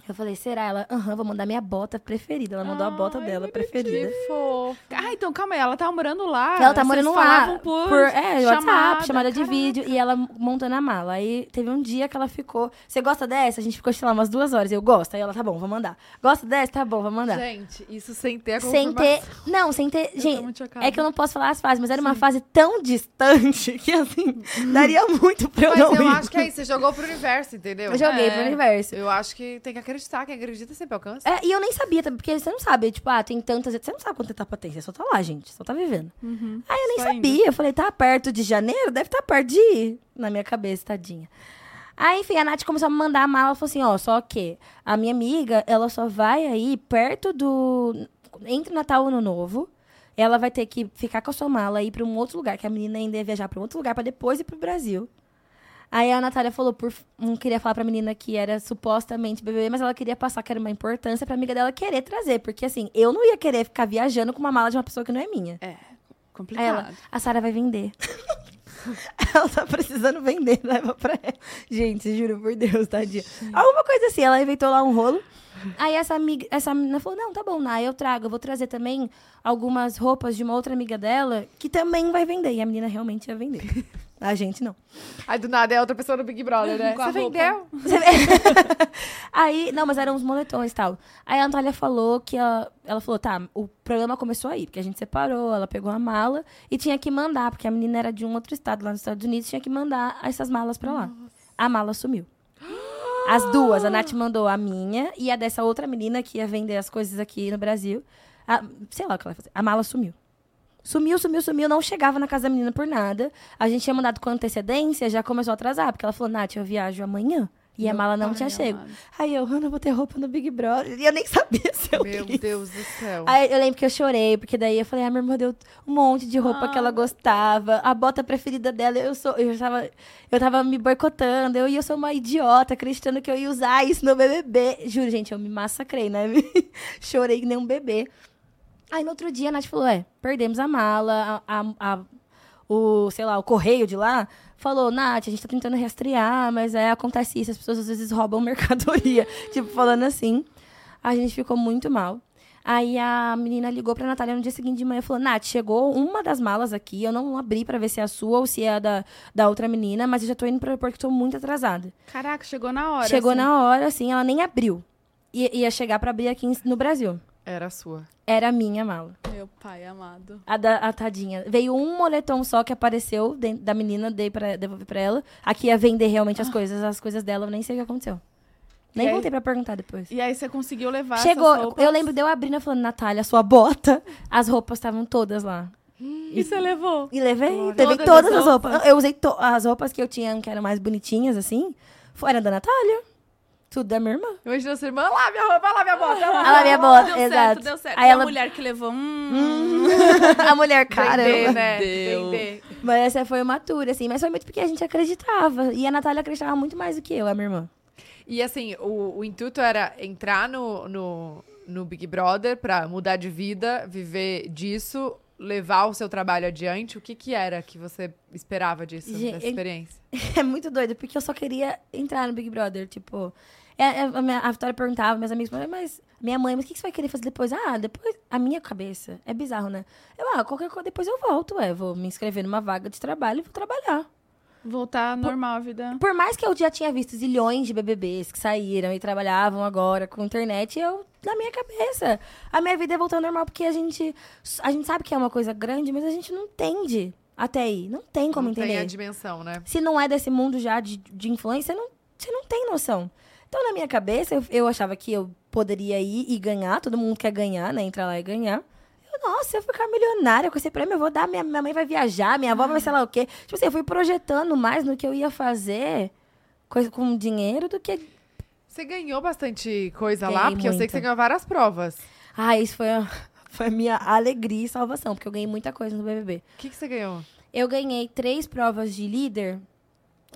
Eu falei, será? Ela, aham, vou mandar minha bota preferida. Ela mandou a bota Ai, dela preferida. Fofo. Ah, então calma aí, ela tá morando lá. Ela tá morando lá falavam por, é, WhatsApp, chamada, chamada de caraca. vídeo, e ela montando a mala. Aí teve um dia que ela ficou. Você gosta dessa? A gente ficou, sei lá, umas duas horas. Eu gosto. Aí ela, tá bom, vou mandar. Gosta dessa? Tá bom, vou mandar. Gente, isso sem ter a Sem ter. Não, sem ter. Eu Gente, é que eu não posso falar as fases, mas era uma fase tão distante que, assim, daria muito pra eu Mas não eu ir. acho que é isso, você jogou pro universo, entendeu? Eu joguei É. pro universo. Eu acho que tem que acreditar, quem acredita sempre alcança. É, e eu nem sabia, porque você não sabe, tipo, ah, tem tantas. Você não sabe quanta etapa tem, você só tá lá, gente, só tá vivendo. Uhum. Aí eu nem Só indo. sabia, eu falei, tá perto de janeiro? Deve estar perto de ir. Na minha cabeça, tadinha. Aí, enfim, a Nath começou a me mandar a mala, ela falou assim, ó, só que a minha amiga, ela só vai aí perto do... Entre Natal e Ano Novo, ela vai ter que ficar com a sua mala e ir pra um outro lugar, que a menina ainda ia viajar pra um outro lugar pra depois ir pro Brasil. Aí a Natália falou, por, não queria falar pra menina que era supostamente bebê, mas ela queria passar que era uma importância pra amiga dela querer trazer. Porque assim, eu não ia querer ficar viajando com uma mala de uma pessoa que não é minha. É, Aí complicado. ela, a Sara vai vender. ela tá precisando vender, leva pra ela. Gente, juro por Deus, tadinha. Alguma coisa assim, ela inventou lá um rolo. Aí essa amiga, essa menina falou: "Não, tá bom, Nai, eu trago, eu vou trazer também algumas roupas de uma outra amiga dela que também vai vender". E a menina realmente ia vender. A gente não. Aí do nada é outra pessoa no Big Brother, né? Você vendeu? Você aí, não, mas eram uns moletões e tal. Aí a Natália falou que ela, ela falou, tá, o programa começou aí, porque a gente separou, ela pegou a mala e tinha que mandar, porque a menina era de um outro estado lá nos Estados Unidos, tinha que mandar essas malas pra lá. A mala sumiu. As duas, a Nath mandou a minha e a dessa outra menina que ia vender as coisas aqui no Brasil. A- sei lá o que ela ia fazer. A mala sumiu. Sumiu, sumiu, sumiu, não chegava na casa da menina por nada. A gente tinha mandado com antecedência, já começou a atrasar, porque ela falou, Nath, eu viajo amanhã. E a Meu mala não pai tinha chego. amado. Aí eu, Ana, vou ter roupa no Big Brother. E eu nem sabia se eu Meu quis. Deus do céu. Aí eu lembro que eu chorei, porque daí eu falei, ah, minha irmã deu um monte de roupa que ela Ah. gostava. A bota preferida dela, eu sou. Eu tava, eu tava me boicotando. Eu, e eu sou uma idiota, acreditando que eu ia usar isso no BBB. Juro, gente, eu me massacrei, né? Chorei que nem um bebê. Aí no outro dia a Nath falou: é, perdemos a mala, a, a- a- o, sei lá, o correio de lá falou, Nath, a gente tá tentando rastrear, mas é, acontece isso, as pessoas às vezes roubam mercadoria. tipo, falando assim. A gente ficou muito mal. Aí a menina ligou pra Natália no dia seguinte de manhã e falou: Nath, chegou uma das malas aqui. Eu não abri pra ver se é a sua ou se é a da, da outra menina, mas eu já tô indo pro aeroporto que tô muito atrasada. Caraca, chegou na hora. Chegou assim. na hora, assim, ela nem abriu. I- ia chegar pra abrir aqui no Brasil. Era a sua. Era a minha mala. Meu pai amado. A, da, a tadinha. Veio um moletom só que apareceu dentro da menina, dei pra, devolvi pra ela. Aqui ia vender realmente as coisas. As coisas dela, eu nem sei o que aconteceu. Nem E aí- voltei pra perguntar depois. E aí você conseguiu levar Chegou, essas roupas? eu lembro de eu abrindo e falando, Natália, sua bota. As roupas estavam todas lá. E você levou? E levei, Glória. levei Todas todas as as roupas. Eu usei to- as roupas que eu tinha, que eram mais bonitinhas, assim. Foram da Natália. Tudo da minha irmã. Imagina sua irmã, lá minha roupa, lá minha bota, lá. Ela minha bota, deu exato. certo, deu certo. Aí e ela- a mulher que levou... Hum, a mulher, caramba. Vender, né? Vender. Mas essa foi uma tour, assim. Mas foi muito porque a gente acreditava. E a Natália acreditava muito mais do que eu, a minha irmã. E assim, o, o intuito era entrar no, no, no Big Brother pra mudar de vida, viver disso, levar o seu trabalho adiante. O que que era que você esperava disso, Gente, dessa experiência? É muito doido, porque eu só queria entrar no Big Brother. Tipo, é, é, a, minha, a Vitória perguntava, meus amigos, mas minha mãe, mas o que, que você vai querer fazer depois? Ah, depois. A minha cabeça. É bizarro, né? Eu, ah, qualquer coisa, depois eu volto, ué. Vou me inscrever numa vaga de trabalho e vou trabalhar. voltar normal a vida. Por mais que eu já tinha visto zilhões de BBBs que saíram e trabalhavam agora com internet, eu, na minha cabeça, a minha vida é voltar ao normal, porque a gente, a gente sabe que é uma coisa grande, mas a gente não entende até aí. Não tem como Não entender. tem a dimensão, né? Se não é desse mundo já de, de influência, não, você não tem noção. Então, na minha cabeça, eu, eu achava que eu poderia ir e ganhar, todo mundo quer ganhar, né? Entrar lá e ganhar. Eu, nossa, eu vou ficar milionária com esse prêmio, eu vou dar, minha, minha mãe vai viajar, minha avó vai sei lá o quê. Tipo assim, eu fui projetando mais no que eu ia fazer coisa com dinheiro do que. Você ganhou bastante coisa lá, Ganhei porque eu sei que muita. você ganhou várias provas. Ah, isso foi a, foi a minha alegria e salvação, porque eu ganhei muita coisa no BBB. O que, que você ganhou? Eu ganhei três provas de líder.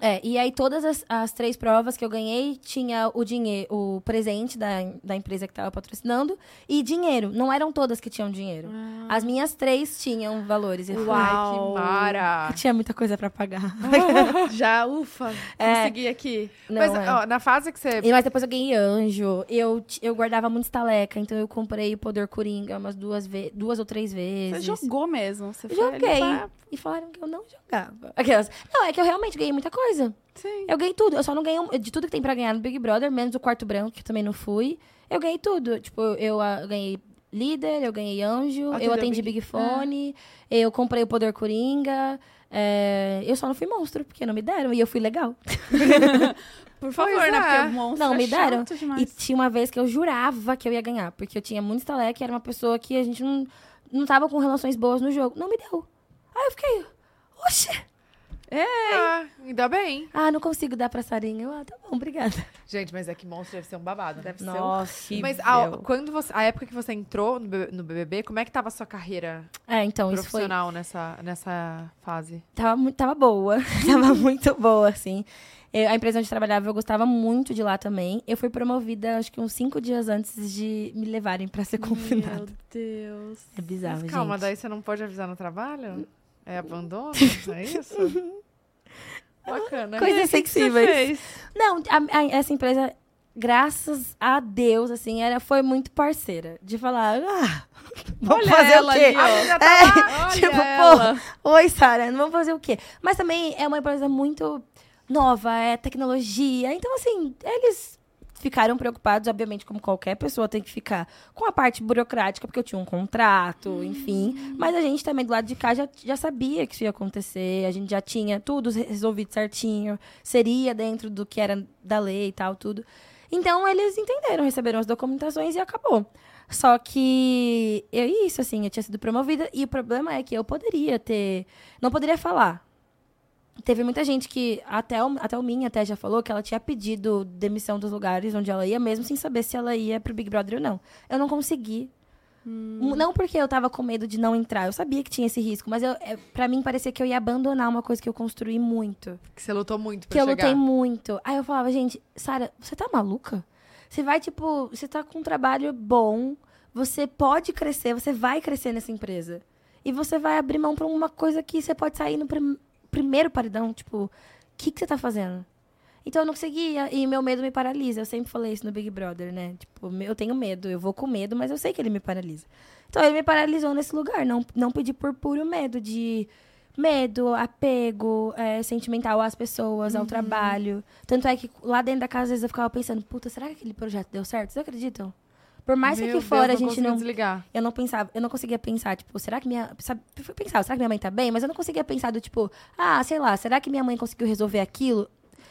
É, e aí todas as, as três provas que eu ganhei tinha o dinheiro, o presente da, da empresa que estava patrocinando e dinheiro. Não eram todas que tinham dinheiro. As minhas três tinham valores. Eu, falei, Ai, Uau. que mara! eu tinha muita coisa pra pagar. Já, ufa, É. consegui aqui. Não, Mas, é. ó, na fase que você... E, mas depois eu ganhei anjo. Eu, eu guardava muito estaleca, então eu comprei o poder coringa umas duas, duas ou três Você vezes. jogou mesmo. Você foi Joguei. pra- E falaram que eu não jogava. Aquelas. Não, é que eu realmente ganhei muita coisa. Sim. Eu ganhei tudo. Eu só não ganhei um- de tudo que tem pra ganhar no Big Brother, menos o quarto branco, que eu também não fui. Eu ganhei tudo. Tipo, eu ah, ganhei líder, eu ganhei anjo, Atendeu eu atendi Big- Big Fone, eu comprei o Poder Coringa. é, eu só não fui monstro, porque não me deram. E eu fui legal. Por favor, Pois né? é. Porque o monstro Não, é me deram. demais. E tinha uma vez que eu jurava que eu ia ganhar, porque eu tinha muito estaleque, era uma pessoa que a gente não, não tava com relações boas no jogo. Não me deu. Aí eu fiquei, oxe, Ah, ainda bem. ah, não consigo dar pra Sarinha. Eu, ah, tá bom, obrigada. Gente, mas é que monstro deve ser um babado. Deve ser Nossa. horrível. Mas a, quando você, a época que você entrou no BBB, como é que tava a sua carreira É, então, isso foi profissional nessa, nessa fase? Tava, tava boa. tava muito boa, assim. Eu- a empresa onde eu trabalhava, eu gostava muito de lá também. Eu fui promovida, acho que uns cinco dias antes de me levarem pra ser confinada. Meu Deus. É bizarro, Mas calma, gente. daí você não pode avisar no trabalho? É abandono? É isso? Bacana. Coisas sensíveis. Não, a- a- essa empresa, graças a Deus, assim, era, foi muito parceira. De falar, ah, vamos Olha fazer ela o quê? ali, ó. Tá É, tipo, ela. pô, oi, Sara, não vamos fazer o quê? Mas também é uma empresa muito nova, é tecnologia. Então, assim, eles ficaram preocupados, obviamente, como qualquer pessoa tem que ficar, com a parte burocrática, porque eu tinha um contrato, enfim. Mas a gente também, do lado de cá, já, já sabia que isso ia acontecer, a gente já tinha tudo resolvido certinho, seria dentro do que era da lei e tal, tudo. Então, eles entenderam, receberam as documentações e acabou. Só que eu isso, assim, eu tinha sido promovida e o problema é que eu poderia ter. Não poderia falar. Teve muita gente que, até o, até o Minha até já falou, que ela tinha pedido demissão dos lugares onde ela ia, mesmo sem saber se ela ia pro Big Brother ou não. Eu não consegui. Hum. Não porque eu tava com medo de não entrar, eu sabia que tinha esse risco, mas eu, é, pra mim parecia que eu ia abandonar uma coisa que eu construí muito. Que você lutou muito pra Que eu chegar. lutei muito. Aí eu falava, gente, Sara, você tá maluca? Você vai, tipo, você tá com um trabalho bom, você pode crescer, você vai crescer nessa empresa. E você vai abrir mão pra uma coisa que você pode sair no prim- primeiro paredão, tipo, o que, que você tá fazendo? Então eu não conseguia, e meu medo me paralisa. Eu sempre falei isso no Big Brother, né? Tipo, eu tenho medo, eu vou com medo, mas eu sei que ele me paralisa. Então ele me paralisou nesse lugar, não, não pedi por puro medo de medo, apego é, sentimental às pessoas, ao trabalho. Tanto é que lá dentro da casa, às vezes eu ficava pensando, puta, será que aquele projeto deu certo? Vocês acreditam? Por mais que Meu aqui fora Deus, a gente não. desligar. Eu não pensava, eu não conseguia pensar, tipo, será que minha. Sabe, fui pensar, será que minha mãe tá bem? Mas eu não conseguia pensar do tipo, ah, sei lá, será que minha mãe conseguiu resolver aquilo?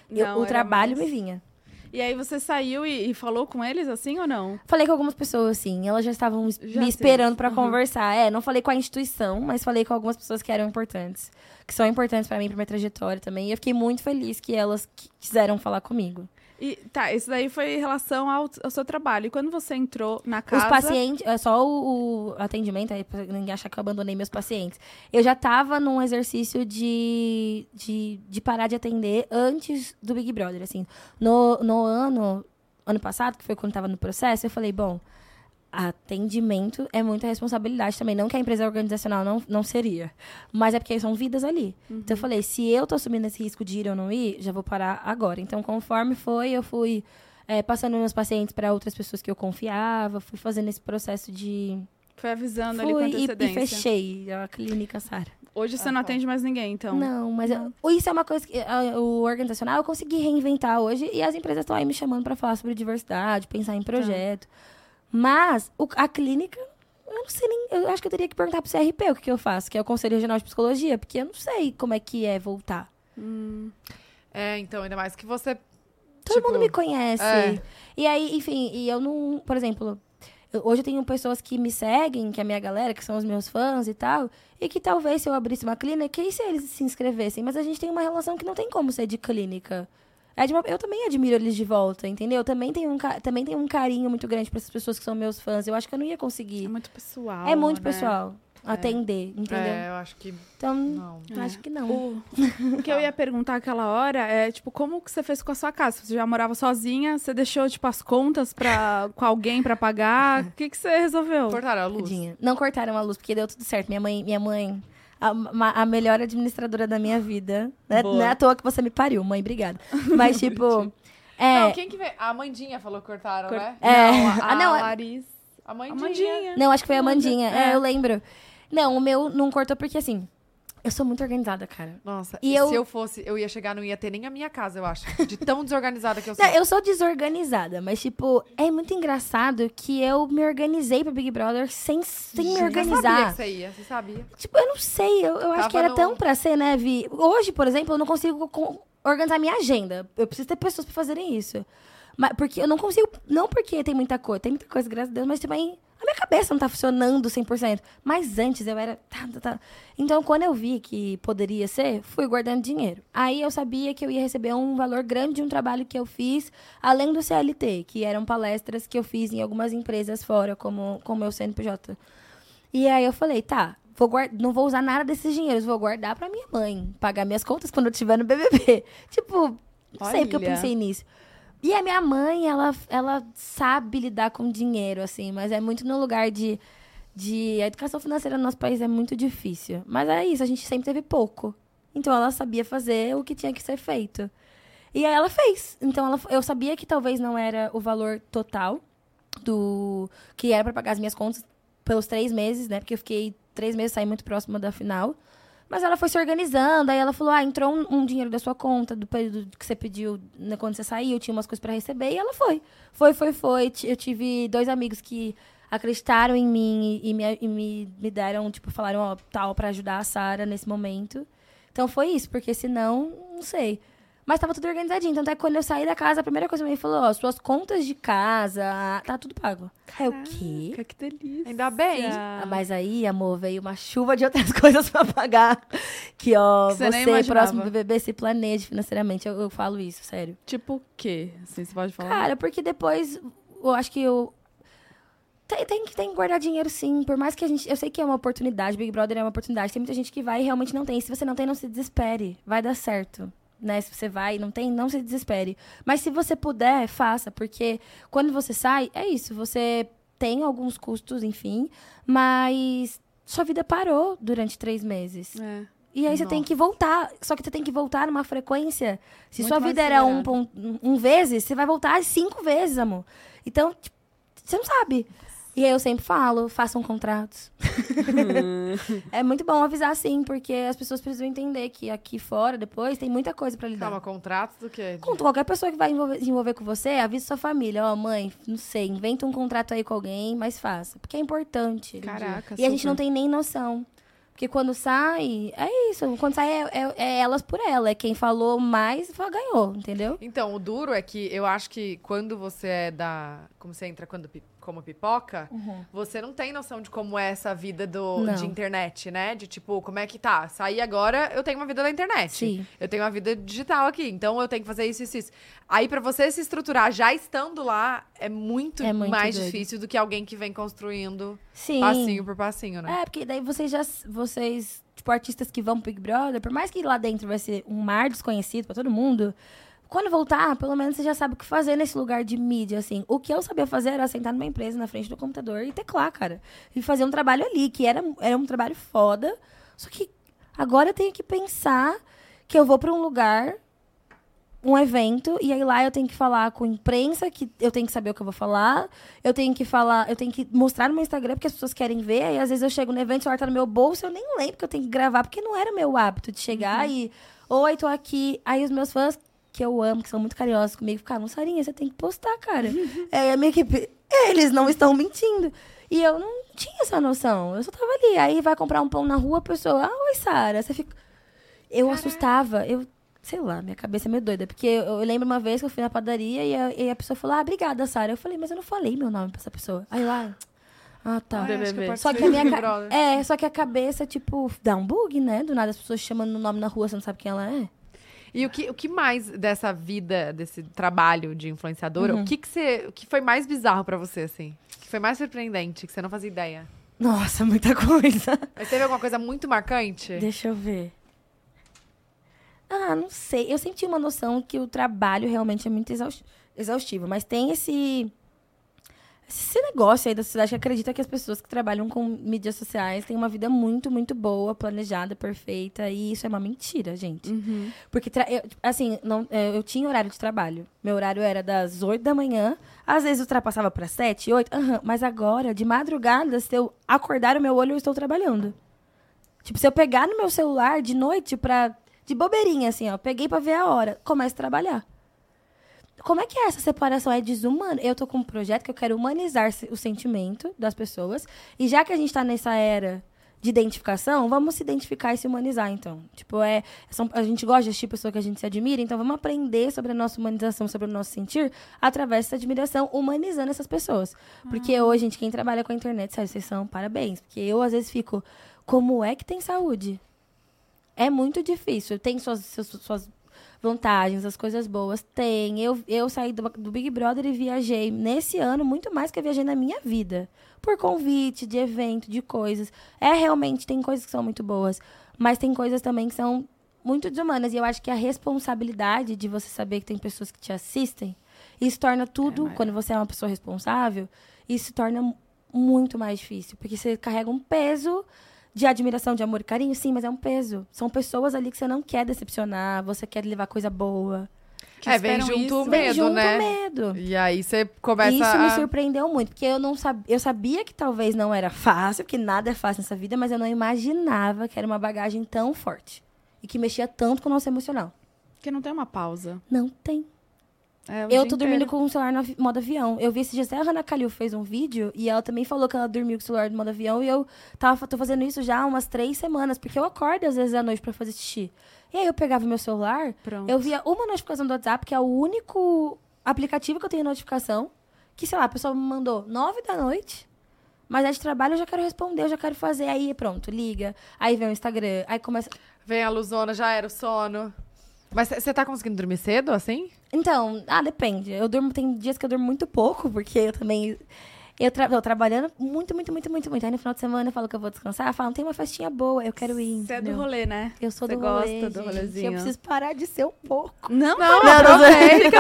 Eu- Não, o trabalho mais- me vinha. E aí você saiu e, e falou com eles assim ou não? Falei com algumas pessoas, assim, elas já estavam es- Já me esperando pra Uhum. conversar. É, não falei com a instituição, mas falei com algumas pessoas que eram importantes. Que são importantes pra mim, pra minha trajetória também. E eu fiquei muito feliz que elas qui- quiseram falar comigo. E tá, isso daí foi em relação ao, ao seu trabalho. E quando você entrou na casa. Os pacientes, é só o, o atendimento, aí pra ninguém achar que eu abandonei meus pacientes. Eu já tava num exercício de, de, de parar de atender antes do Big Brother, assim. No, no ano, ano passado, que foi quando tava no processo, eu falei, bom, atendimento é muita responsabilidade também. Não que a empresa organizacional não, não seria. Mas é porque são vidas ali. Então eu falei, se eu tô assumindo esse risco de ir ou não ir, já vou parar agora. Então, conforme foi, eu fui é, passando meus pacientes para outras pessoas que eu confiava, fui fazendo esse processo de. Foi avisando ali com Fui e, e antecedência. fechei a clínica, Sara. Hoje você Ah, não tá. atende mais ninguém, então. Não, mas eu- isso é uma coisa que o organizacional eu consegui reinventar hoje e as empresas estão aí me chamando para falar sobre diversidade, pensar em projeto. Mas o- a clínica, eu não sei nem. Eu acho que eu teria que perguntar pro CRP o que, que eu faço, que é o Conselho Regional de Psicologia, porque eu não sei como é que é voltar. Hum, É, então, ainda mais que você. Todo tipo, mundo me conhece. é. E aí, enfim, e eu não. Por exemplo, hoje eu tenho pessoas que me seguem, que é a minha galera, que são os meus fãs e tal. E que talvez se eu abrisse uma clínica, e se eles se inscrevessem? Mas a gente tem uma relação que não tem como ser de clínica. É de uma- eu também admiro eles de volta, entendeu? Eu também tenho um, também tenho um carinho muito grande para essas pessoas que são meus fãs. Eu acho que eu não ia é conseguir. muito pessoal. É muito né? pessoal atender, entendeu? É, eu acho que. Então, Não. acho que não. O, o que eu ia perguntar aquela hora é, tipo, como que você fez com a sua casa? Você já morava sozinha? Você deixou, tipo, as contas pra, com alguém pra pagar? O que, que você resolveu? Cortaram a luz? Não cortaram a luz, porque deu tudo certo. Minha mãe, minha mãe a, a melhor administradora da minha vida. Né? Não é à toa que você me pariu, mãe, obrigada. Mas, tipo. É, Não, quem que veio? A Mandinha falou que cortaram, Cor- né? É. Não, a, Ah, não, a é- Larissa. A. Mandinha. Não, acho que foi a Mandinha. É, É. eu lembro. Não, o meu não cortou porque, assim, eu sou muito organizada, cara. Nossa, E e eu- se eu fosse, eu ia chegar, não ia ter nem a minha casa, eu acho. De tão desorganizada que eu sou. Não, eu sou desorganizada, mas, tipo, é muito engraçado que eu me organizei pro Big Brother sem, sem me Você sabia organizar. que você ia, você sabia. Tipo, eu não sei, eu, eu acho que era no- tão pra ser, né, Vi? Hoje, por exemplo, eu não consigo co- organizar minha agenda. Eu preciso ter pessoas pra fazerem isso. Mas porque eu não consigo, não porque tem muita coisa, tem muita coisa, graças a Deus, mas também a minha cabeça não tá funcionando 100%. Mas antes eu era. tá, tá, tá. Então, quando eu vi que poderia ser, fui guardando dinheiro. Aí eu sabia que eu ia receber um valor grande de um trabalho que eu fiz, além do CLT, que eram palestras que eu fiz em algumas empresas fora, como o meu CNPJ. E aí eu falei, tá, vou guard... não vou usar nada desses dinheiros, vou guardar pra minha mãe, pagar minhas contas quando eu estiver no BBB. Tipo, não sei porque eu Olha. pensei nisso. E a minha mãe, ela, ela sabe lidar com dinheiro, assim, mas é muito no lugar de, de. A educação financeira no nosso país é muito difícil. Mas é isso, a gente sempre teve pouco. Então ela sabia fazer o que tinha que ser feito. E aí ela fez. Então ela, eu sabia que talvez não era o valor total do. que era pra pagar as minhas contas pelos três meses, né? Porque eu fiquei três meses saí muito próxima da final. Mas ela foi se organizando, aí ela falou: ah, entrou um, um dinheiro da sua conta, do período que você pediu né, quando você saiu, tinha umas coisas pra receber, e ela foi. Foi, foi, foi. Eu tive dois amigos que acreditaram em mim e, e me, e me, me deram, tipo, falaram, ó, tal, pra ajudar a Sara nesse momento. Então foi isso, porque senão, não sei. Mas tava tudo organizadinho. Tanto é que quando eu saí da casa, a primeira coisa que ele falou, ó, suas contas de casa, tá tudo pago. Aí, o quê? Que delícia. Ainda bem. Ah, Mas aí, amor, veio uma chuva de outras coisas pra pagar. Que, ó, Que você você, próximo do bebê, se planeje financeiramente. Eu, eu falo isso, sério. Tipo o quê? Assim, você pode falar? Cara, porque depois, eu acho que eu... Tem, tem, que- tem que guardar dinheiro, sim. Por mais que a gente... Eu sei que é uma oportunidade, Big Brother é uma oportunidade. Tem muita gente que vai e realmente não tem. Se você não tem, não se desespere. Vai dar certo. Né? Se você vai e não tem, não se desespere. Mas se você puder, faça. Porque quando você sai, é isso. Você tem alguns custos, enfim. Mas sua vida parou durante três meses. É. E aí você tem Nossa. que voltar. Só que você tem que voltar numa frequência. Se Muito sua vida era um, um, um vezes, você vai voltar cinco vezes, amor. Então, tipo, você não sabe. E aí eu sempre falo, façam contratos. é muito bom avisar assim, porque as pessoas precisam entender que aqui fora, depois, tem muita coisa pra lidar. Calma, contrato do quê? Com qualquer pessoa que vai envolver, se envolver com você, avisa sua família. Ó, mãe, não sei, inventa um contrato aí com alguém, mas faça. Porque é importante. Caraca, E a gente super. não tem nem noção. Porque quando sai, é isso. Quando sai, é, é- é elas por ela. É quem falou mais, ganhou, entendeu? Então, o duro é que eu acho que quando você é da. Como você entra quando, como pipoca, você não tem noção de como é essa vida do, Não. de internet, né? De tipo, como é que tá? Saí agora, eu tenho uma vida da internet. Sim. Eu tenho uma vida digital aqui. Então eu tenho que fazer isso, isso, isso. Aí, pra você se estruturar já estando lá, é muito, É muito mais doido. difícil do que alguém que vem construindo Sim. passinho por passinho, né? É, porque daí vocês já. Vocês, tipo, artistas que vão pro Big Brother, por mais que lá dentro vai ser um mar desconhecido pra todo mundo. Quando voltar, pelo menos você já sabe o que fazer nesse lugar de mídia, assim. O que eu sabia fazer era sentar numa empresa na frente do computador e teclar, cara. E fazer um trabalho ali, que era, era um trabalho foda. Só que agora eu tenho que pensar que eu vou pra um lugar, um evento, e aí lá eu tenho que falar com imprensa, que eu tenho que saber o que eu vou falar. Eu tenho que falar, eu tenho que mostrar no meu Instagram, porque as pessoas querem ver. Aí às vezes eu chego no evento, o celular tá no meu bolso, eu nem lembro que eu tenho que gravar, porque não era meu hábito de chegar e. Oi, tô aqui. Aí os meus fãs, que eu amo, que são muito carinhosos comigo, ficaram, Sarinha, você tem que postar, cara. é, a minha equipe, eles não estão mentindo. E eu não tinha essa noção. Eu só tava ali. Aí vai comprar um pão na rua, a pessoa, ah, oi, Sara. Você fica. Eu assustava. Eu, sei lá, minha cabeça é meio doida. Porque eu, eu lembro uma vez que eu fui na padaria e a, e a pessoa falou, ah, obrigada, Sara. Eu falei, mas eu não falei meu nome pra essa pessoa. Aí lá. Ah, tá. Só que a minha ca-. É, só que a cabeça, tipo, dá um bug, né? Do nada as pessoas chamando no nome na rua, você não sabe quem ela é. E o que, o que mais dessa vida, desse trabalho de influenciadora, Uhum. o que que você, o que foi mais bizarro pra você, assim? O que foi mais surpreendente, que você não fazia ideia? Nossa, muita coisa. Mas teve alguma coisa muito marcante? Deixa eu ver. Ah, não sei. Eu sempre tinha uma noção que o trabalho realmente é muito exaus- exaustivo, mas tem esse esse negócio aí da sociedade que acredita que as pessoas que trabalham com mídias sociais têm uma vida muito, muito boa, planejada, perfeita, e isso é uma mentira, gente. Uhum. Porque, eu, assim, não, é, eu tinha horário de trabalho. Meu horário era das 8 da manhã, às vezes ultrapassava para 7, 8, aham, mas agora, de madrugada, se eu acordar o meu olho, eu estou trabalhando. Tipo, se eu pegar no meu celular de noite pra. De bobeirinha, assim, ó, peguei pra ver a hora, começo a trabalhar. Como é que é essa separação? É desumano? Eu tô com um projeto que eu quero humanizar o sentimento das pessoas. E já que a gente tá nessa era de identificação, vamos se identificar e se humanizar, então. Tipo, é. são- a gente gosta de assistir pessoa que a gente se admira, então vamos aprender sobre a nossa humanização, sobre o nosso sentir, através dessa admiração, humanizando essas pessoas. Porque hoje, gente, quem trabalha com a internet, sério, vocês são parabéns. Porque eu, às vezes, fico. Como é que tem saúde? É muito difícil. Tem suas, suas, suas vantagens, as coisas boas. Tem. Eu, eu saí do, do Big Brother e viajei nesse ano muito mais que eu viajei na minha vida. Por convite, de evento, de coisas. É realmente, tem coisas que são muito boas. Mas tem coisas também que são muito desumanas. E eu acho que a responsabilidade de você saber que tem pessoas que te assistem, isso torna tudo, É, quando você é uma pessoa responsável, isso torna muito mais difícil. Porque você carrega um peso de admiração, de amor e carinho, sim, mas é um peso. São pessoas ali que você não quer decepcionar, você quer levar coisa boa. Que É, vem junto isso. o Vem medo, junto né? o medo. E aí você começa E isso a... me surpreendeu muito, porque eu não sab... eu sabia que talvez não era fácil, porque nada é fácil nessa vida, mas eu não imaginava que era uma bagagem tão forte e que mexia tanto com o nosso emocional. Porque não tem uma pausa. Não tem. É, Eu dia tô dormindo inteiro. com o celular no modo avião. Eu vi esses dias até a Hannah Kalil fez um vídeo e ela também falou que ela dormiu com o celular no modo avião e eu tava, tô fazendo isso já há umas três semanas, porque eu acordo às vezes à noite pra fazer xixi. E aí eu pegava meu celular, Pronto. eu via uma notificação do WhatsApp, que é o único aplicativo que eu tenho notificação, que, sei lá, a pessoa me mandou nove da noite, mas é de trabalho, eu já quero responder, eu já quero fazer. Aí pronto, liga. Aí vem o Instagram, aí começa. Vem a luzona, já era o sono. Mas você tá conseguindo dormir cedo, assim? Então, ah, depende. Eu durmo, tem dias que eu durmo muito pouco, porque eu também. Eu tra tô trabalhando muito, muito, muito, muito, muito. Aí no final de semana eu falo que eu vou descansar, falam, tem uma festinha boa, eu quero ir. Você é do rolê, né? Eu sou Você do rolê, gosta do gente. rolezinho. Eu preciso parar de ser um pouco. Não, Não, não, aproveita.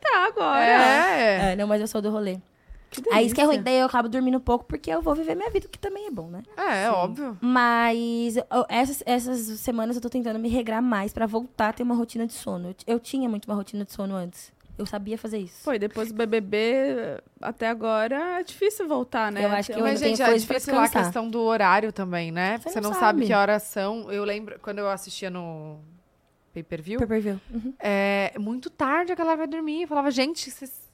tá agora. É. É, não, mas eu sou do rolê. Que Aí isso que é ruim, daí eu acabo dormindo pouco porque eu vou viver minha vida, que também é bom, né? É, é óbvio. Mas eu- essas, essas semanas eu tô tentando me regrar mais pra voltar a ter uma rotina de sono. Eu, eu tinha muito uma rotina de sono antes. Eu sabia fazer isso. Foi, depois do BBB até agora é difícil voltar, né? Eu acho que eu Mas, gente, é difícil lá a questão do horário também, né? Você Você não não, sabe sabe. que horas são. Eu lembro, quando eu assistia no pay-per-view, Pay per view. Uhum. é muito tarde a galera vai dormir. Eu falava, gente, vocês...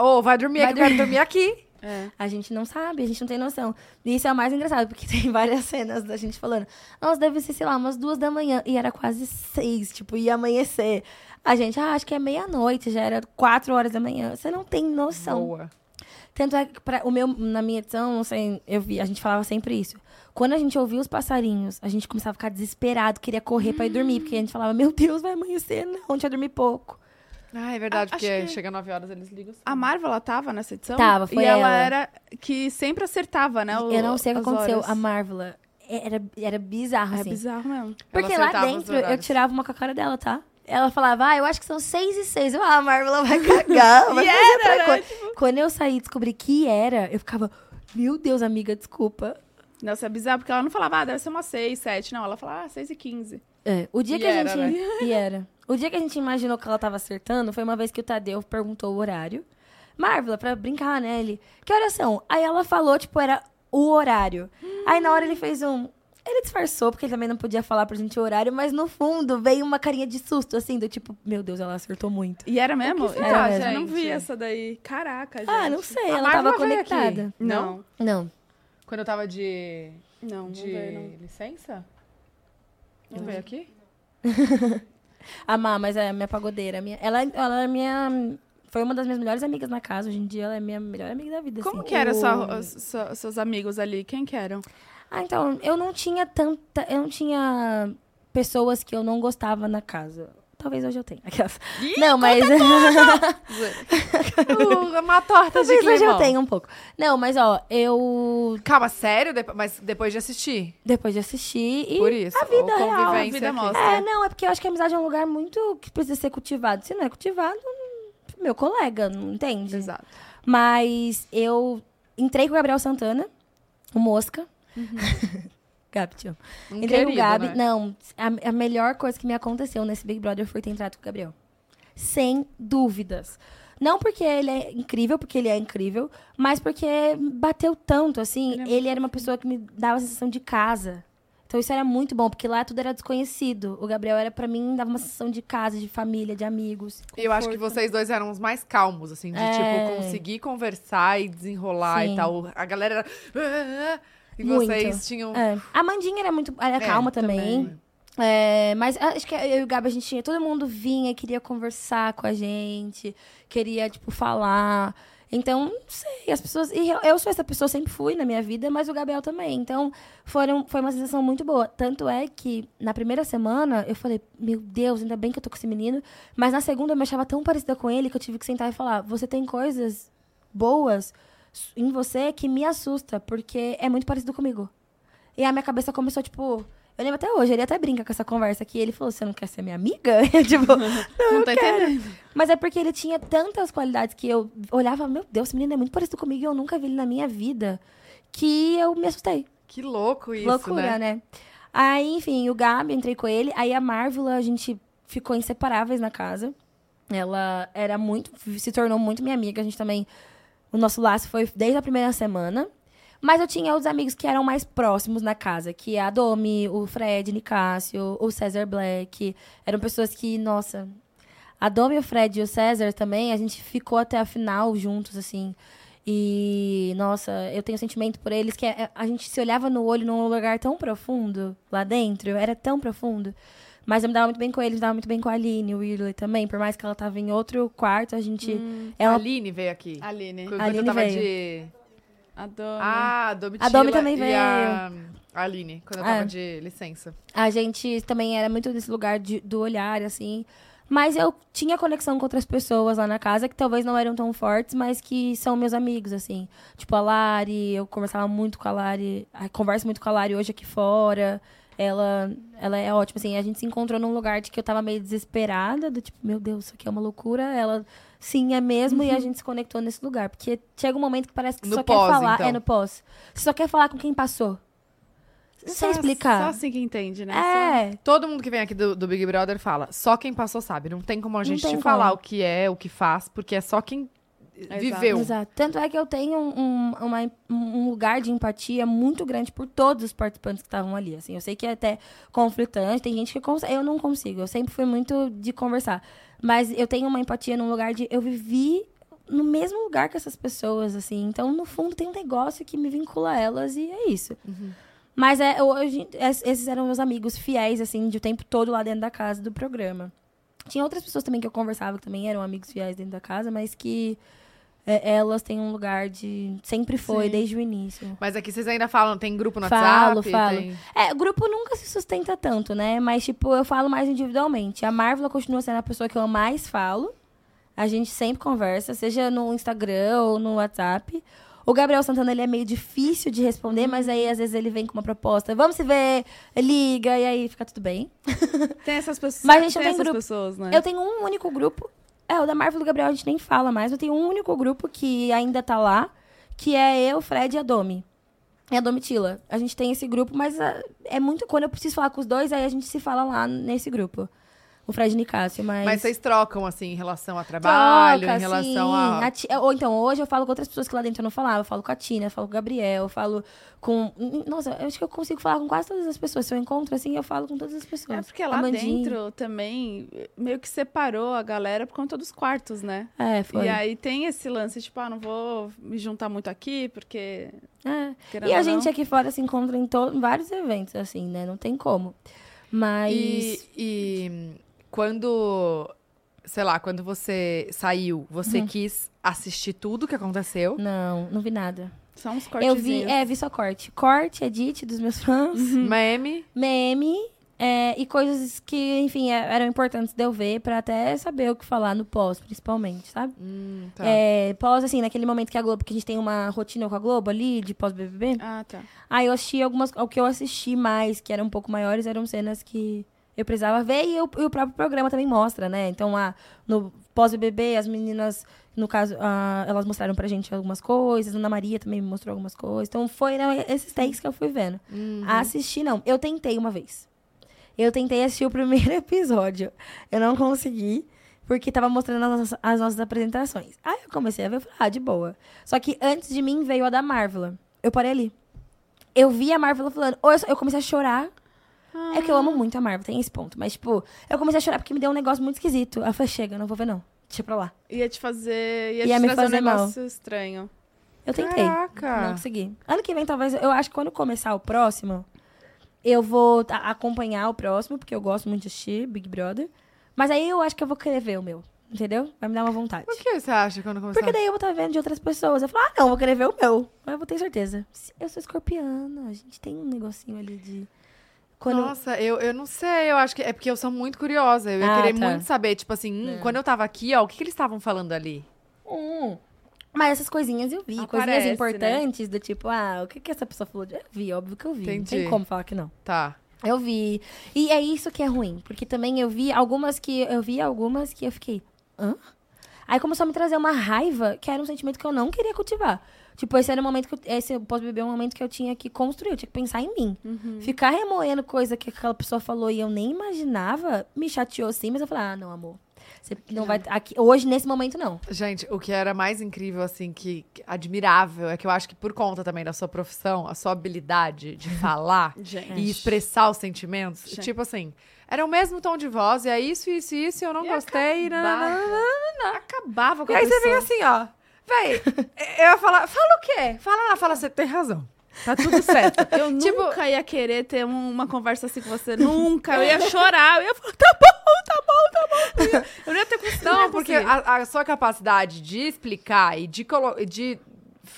Ô, vai dormir Vai aqui, eu quero dormir aqui. É. A gente não sabe, a gente não tem noção. E isso é o mais engraçado, porque tem várias cenas da gente falando, nossa, deve ser, sei lá, umas duas da manhã. E era quase seis, tipo, ia amanhecer. A gente, ah, acho que é meia-noite, já era quatro horas da manhã. Você não tem noção. Boa. Tanto é que pra, o meu, na minha edição, não sei, eu vi, a gente falava sempre isso. Quando a gente ouvia os passarinhos, a gente começava a ficar desesperado, queria correr pra ir dormir, porque a gente falava, meu Deus, vai amanhecer, não, a gente vai dormir pouco. Ah, é verdade, A- porque que- chega 9 horas eles ligam. assim. A Marvel, ela tava nessa edição? Tava, foi E ela, ela. era que sempre acertava, né? o- eu não sei o que aconteceu, horas. a Marvel era, era bizarro, É assim. bizarro mesmo. Porque lá dentro eu tirava uma com a cara dela, tá? Ela falava, ah, eu acho que são seis e seis. Eu, ah, a Marvel vai cagar, vai E fazer era, outra né? coisa. Quando eu saí e descobri que era, eu ficava, meu Deus, amiga, desculpa. Nossa, é bizarro, porque ela não falava, ah, deve ser umas 6, 7. Não, ela falava, ah, 6 e 15. É, o dia E que a era, gente. né? E era. O dia que a gente imaginou que ela tava acertando foi uma vez que o Tadeu perguntou o horário. Marvel, pra brincar, né? Ele, que horas são? Aí ela falou, tipo, era o horário. Aí na hora ele fez um. Ele disfarçou, porque ele também não podia falar pra gente o horário, mas no fundo veio uma carinha de susto, assim, do tipo, meu Deus, ela acertou muito. E era mesmo? que será, Era mesmo. Eu não gente? vi essa daí. Caraca, gente. Ah, não sei, A ela Marvel tava conectada. Não, Não. Quando eu tava de, não, não de veio, não. licença? Não veio aqui? A Má, mas é a minha pagodeira. Minha, ela, ela é minha. Foi uma das minhas melhores amigas na casa. Hoje em dia ela é minha melhor amiga da vida. Como assim. que eram O- sua- seus amigos ali? Quem que eram? Ah, então, eu não tinha tanta. Eu não tinha pessoas que eu não gostava na casa. Talvez hoje eu tenha. Aquelas. não, mas. Uh, uma torta de Talvez hoje eu tenha um pouco. Não, mas ó, eu. Calma, sério? Depo- Mas depois de assistir? Depois de assistir. E Por isso. a vida real, a vida mostra. É, não, é porque eu acho que a amizade é um lugar muito que precisa ser cultivado. Se não é cultivado, meu colega, não entende? Exato. Mas eu entrei com o Gabriel Santana, o Mosca. Gabi, te amo. Um Entrei querido, Gabi. né? Não, a, a melhor coisa que me aconteceu nesse Big Brother foi ter entrado com o Gabriel. Sem dúvidas. Não porque ele é incrível, porque ele é incrível, mas porque bateu tanto, assim. Ele Ele, é era uma pessoa que me dava a sensação de casa. Então isso era muito bom, porque lá tudo era desconhecido. O Gabriel era, pra mim, dava uma sensação de casa, de família, de amigos. E eu acho que vocês dois eram os mais calmos, assim, de É. tipo, conseguir conversar e desenrolar Sim. e tal. A galera era. E Muito. vocês tinham. É. A Mandinha era muito. Era É, calma também. também. É, mas acho que eu e o Gabi, a gente tinha. Todo mundo vinha, queria conversar com a gente, queria, tipo, falar. Então, não sei, as pessoas. E eu, eu sou essa pessoa, sempre fui na minha vida, mas o Gabriel também. Então, foram, foi uma sensação muito boa. Tanto é que, na primeira semana, eu falei, meu Deus, ainda bem que eu tô com esse menino. Mas na segunda, eu me achava tão parecida com ele que eu tive que sentar e falar: você tem coisas boas em você que me assusta, porque é muito parecido comigo. E a minha cabeça começou, tipo. Eu lembro até hoje, ele até brinca com essa conversa aqui. Ele falou: Você não quer ser minha amiga? Eu, tipo, Não, tá entendendo? mas é porque ele tinha tantas qualidades que eu olhava, meu Deus, esse menino é muito parecido comigo e eu nunca vi ele na minha vida. Que eu me assustei. Que louco isso, Loucura, né? né? Aí, enfim, o Gabi, entrei com ele. Aí a Marvel, a gente ficou inseparáveis na casa. Ela era muito, se tornou muito minha amiga. A gente também, o nosso laço foi desde a primeira semana. Mas eu tinha os amigos que eram mais próximos na casa, que é a Domi, o Fred, Nicásio, o César Black. Eram pessoas que, nossa, A Domi, o Fred e o César também, a gente ficou até a final juntos, assim. E, nossa, eu tenho sentimento por eles que a, a gente se olhava no olho num lugar tão profundo lá dentro, era tão profundo. Mas eu me dava muito bem com eles, me dava muito bem com a Aline, o Whirley também. Por mais que ela tava em outro quarto, a gente. É A. Aline veio aqui. Aline. Quando Aline eu tava veio. de... A Domi. Ah, a Domitila A Domi também e veio. a a Aline, quando eu tava É. de licença. A gente também era muito desse lugar de- do olhar, assim. Mas eu tinha conexão com outras pessoas lá na casa que talvez não eram tão fortes, mas que são meus amigos, assim. Tipo, a Lari, eu conversava muito com a Lari, ah, converso muito com a Lari hoje aqui fora. Ela, ela é ótima, assim. A gente se encontrou num lugar de que eu tava meio desesperada, do tipo, meu Deus, isso aqui é uma loucura. Ela, sim, é mesmo, e a gente se conectou nesse lugar. Porque chega um momento que parece que No só pós, quer falar. então. É, no pós. Você só quer falar com quem passou. Não sei Só- explicar. Só assim que entende, né? É. Todo mundo que vem aqui do, do Big Brother fala, só quem passou sabe. Não tem como a gente te falar como. o que é, o que faz, porque é só quem. Viveu. Exato. Tanto é que eu tenho um, uma- um lugar de empatia muito grande por todos os participantes que estavam ali. Assim, eu sei que é até conflitante, tem gente que consegue. Eu não consigo. Eu sempre fui muito de conversar. Mas eu tenho uma empatia num lugar de. Eu vivi no mesmo lugar que essas pessoas, assim. Então, no fundo, tem um negócio que me vincula a elas e é isso. Mas é, hoje, es- esses eram meus amigos fiéis, assim, de o tempo todo lá dentro da casa do programa. Tinha outras pessoas também que eu conversava que também eram amigos fiéis dentro da casa, mas que elas têm um lugar de. Sempre foi, Sim. desde o início. Mas aqui vocês ainda falam, tem grupo no Falo, WhatsApp? falo. tem- É, grupo nunca se sustenta tanto, né? Mas, tipo, eu falo mais individualmente. A Marvel continua sendo a pessoa que eu mais falo. A gente sempre conversa, seja no Instagram ou no WhatsApp. O Gabriel Santana, ele é meio difícil de responder, mas aí, às vezes, ele vem com uma proposta. Vamos se ver, liga, e aí fica tudo bem. Tem essas pessoas. Mas a gente tem essas grupo. pessoas, né? Eu tenho um único grupo. É, o da Marvel do Gabriel a gente nem fala mais. Eu tenho um único grupo que ainda tá lá, que é eu, Fred e a Domi. E a Domitila. A gente tem esse grupo, mas ah, é muito. Quando eu preciso falar com os dois, aí a gente se fala lá nesse grupo. O Fred e Nicásio, mas. Mas vocês trocam, assim, em relação a trabalho, Troca, em relação sim. a... Ou então, hoje eu falo com outras pessoas que lá dentro eu não falava. Eu falo com a Tina, eu falo com o Gabriel, eu falo com. Nossa, eu acho que eu consigo falar com quase todas as pessoas. Se eu encontro assim, eu falo com todas as pessoas. É porque lá dentro também meio que separou a galera por conta dos quartos, né? É, foi. E aí tem esse lance, tipo, ah, não vou me juntar muito aqui, porque. É. E a gente aqui fora se encontra em, to- em vários eventos, assim, né? Não tem como. Mas. E, e quando, sei lá, quando você saiu, você Uhum. quis assistir tudo que aconteceu? Não, não vi nada. Só uns Eu cortezinhos. vi, é, vi só corte. Corte, edit dos meus fãs, Meme? meme. é, e coisas que, enfim, é- eram importantes de eu ver pra até saber o que falar no pós, principalmente, sabe? Hum, tá. É, pós, assim, naquele momento que a Globo, que a gente tem uma rotina com a Globo ali, de pós-BBB. Ah, tá. Aí eu assisti algumas. O que eu assisti mais, que eram um pouco maiores, eram cenas que eu precisava ver e, eu- e o próprio programa também mostra, né? Então, a, no pós-BBB, as meninas, no caso, ah, elas mostraram pra gente algumas coisas, a Ana Maria também me mostrou algumas coisas. Então, foram esses takes que eu fui vendo. Uhum. Assistir, não. Eu tentei uma vez. Eu tentei assistir o primeiro episódio. Eu não consegui. Porque tava mostrando as nossas, as nossas apresentações. Aí eu comecei a ver e falei, ah, de boa. Só que antes de mim veio a da Marvel. Eu parei ali. Eu vi a Marvel falando. Ou eu, eu comecei a chorar. É que eu amo muito a Marvel, tem esse ponto. Mas, tipo, eu comecei a chorar porque me deu um negócio muito esquisito. Aí eu falei, chega, não vou ver, não. Deixa pra lá. Ia te fazer. Ia, Ia te me fazer um mal. negócio estranho. Eu tentei. Caraca. Não consegui. Ano que vem, talvez. Eu acho que quando começar o próximo, eu vou acompanhar o próximo, porque eu gosto muito de assistir Big Brother. Mas aí eu acho que eu vou querer ver o meu. Entendeu? Vai me dar uma vontade. Por que você acha quando começar? Porque daí eu vou estar vendo de outras pessoas. Eu falo, ah, não, eu vou querer ver o meu. Mas eu vou ter certeza. Eu sou escorpiana, a gente tem um negocinho ali de. Quando. Nossa, eu, eu não sei, eu acho que é porque eu sou muito curiosa. Eu ia Ah, querer tá. muito saber, tipo assim, hum, É. quando eu tava aqui, ó, o que, que eles estavam falando ali? Hum. Mas essas coisinhas eu vi. Aparece, coisinhas né? importantes do tipo, ah, o que, que essa pessoa falou? de- Eu vi, óbvio que eu vi. Não Entendi. tem como falar que não. Tá. Eu vi. E é isso que é ruim. Porque também eu vi algumas que. Eu vi algumas que eu fiquei. Hã? Aí começou a me trazer uma raiva que era um sentimento que eu não queria cultivar. Tipo, esse era o momento que eu, esse pós-bebê é um momento que eu tinha que construir, eu tinha que pensar em mim. Ficar remoendo coisa que aquela pessoa falou e eu nem imaginava, me chateou sim, mas eu falei, ah, não, amor. Você não vai. Aqui, hoje, nesse momento, não. Gente, o que era mais incrível, assim, que, que admirável, é que eu acho que por conta também da sua profissão, a sua habilidade de falar e expressar os sentimentos, Gente. tipo assim, era o mesmo tom de voz, e é isso, isso, isso, e eu não E gostei, acabava. nananana. Acabava com E a aí você pessoa. fica assim, ó. Véi, eu ia falar, fala o quê? Fala lá, fala, você tem razão. Tá tudo certo. Eu Tipo- nunca ia querer ter um- uma conversa assim com você. Nunca. Eu ia chorar. Eu ia falar, tá bom, tá bom, tá bom. Eu, ia- eu não ia ter conseguido. Não, porque a, a sua capacidade de explicar e de, colo- de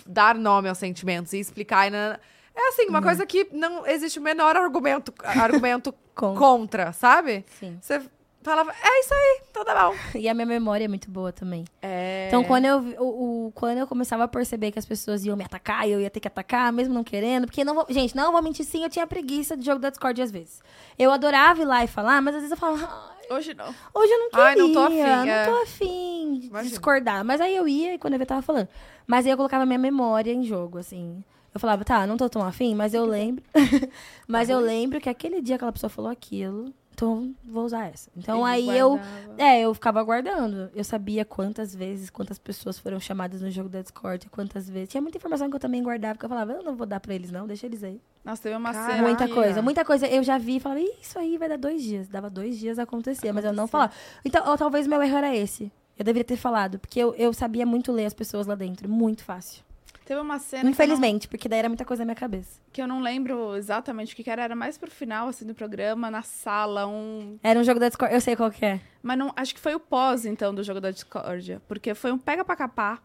dar nome aos sentimentos e explicar. e é assim, uma coisa que não existe o menor argumento, argumento Com- contra, sabe? Sim. Você falava, é isso aí, então tá bom. E a minha memória é muito boa também. É... Então, quando eu, o, o- quando eu começava a perceber que as pessoas iam me atacar, eu ia ter que atacar, mesmo não querendo. Porque, não vou, gente, não vou mentir, sim, eu tinha preguiça de jogo da Discord às vezes. Eu adorava ir lá e falar, mas às vezes eu falava, "Ai, Hoje não. hoje eu não queria, Ai, não tô afim, não é. tô afim de discordar. Mas aí eu ia e quando eu tava falando. Mas aí eu colocava minha memória em jogo, assim. Eu falava, tá, não tô tão afim, mas eu lembro. mas eu lembro que aquele dia aquela pessoa falou aquilo, então vou usar essa. Então Ele aí eu. guardava. É, eu ficava aguardando. Eu sabia quantas vezes, quantas pessoas foram chamadas no jogo da Discord, quantas vezes. Tinha muita informação que eu também guardava, que eu falava, eu não vou dar pra eles, não, deixa eles aí. Nossa, teve uma Caraca. cena. Muita coisa, muita coisa. Eu já vi e falava, "Ih, isso aí vai dar dois dias. Dava dois dias a acontecer, mas eu não falava. Então, ou talvez meu erro era esse. Eu deveria ter falado, porque eu, eu sabia muito ler as pessoas lá dentro. Muito fácil. Teve uma cena. que eu não- Infelizmente, porque daí era muita coisa na minha cabeça. Que eu não lembro exatamente o que que era. Era mais pro final, assim, do programa, na sala, um. Era um jogo da Discord, eu sei qual que é. Mas não, acho que foi o pós, então, do jogo da discórdia. Porque foi um pega pra capar.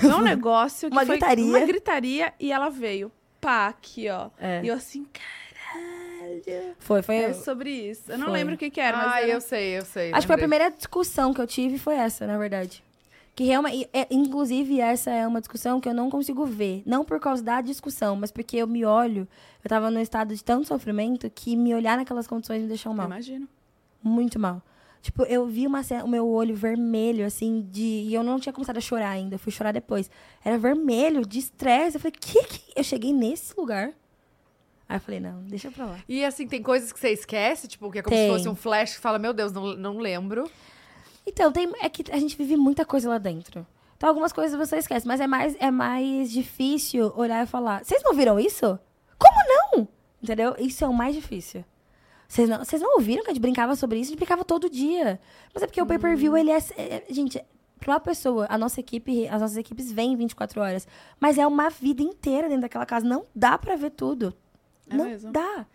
Foi um negócio que Uma foi gritaria. uma gritaria e ela veio. Pá, aqui, ó. É. E eu assim, caralho. Foi, foi. É sobre isso. Eu não Foi. lembro o que que era, mas ah, era... eu sei, eu sei. Acho que foi a lembrei. primeira discussão que eu tive foi essa, na verdade. Que realmente, é, inclusive, essa é uma discussão que eu não consigo ver. Não por causa da discussão, mas porque eu me olho. Eu tava num estado de tanto sofrimento que me olhar naquelas condições me deixou Eu mal. imagino. Muito mal. Tipo, eu vi uma o meu olho vermelho, assim, de. E eu não tinha começado a chorar ainda, eu fui chorar depois. Era vermelho, de estresse. Eu falei, que que. Eu cheguei nesse lugar. Aí eu falei, não, deixa pra lá. E assim, tem coisas que você esquece, tipo, que é como Tem. se fosse um flash que fala, meu Deus, não, não lembro. Então, tem, é que a gente vive muita coisa lá dentro. Então, algumas coisas você esquece, mas é mais, é mais difícil olhar e falar: vocês não viram isso? Como não? Entendeu? Isso é o mais difícil. Vocês não, vocês não ouviram que a gente brincava sobre isso? A gente brincava todo dia. Mas é porque o pay-per-view, ele é, é- Gente, pra uma pessoa, a nossa equipe, as nossas equipes vêm 24 horas. Mas é uma vida inteira dentro daquela casa. Não dá pra ver tudo. É não mesmo. dá.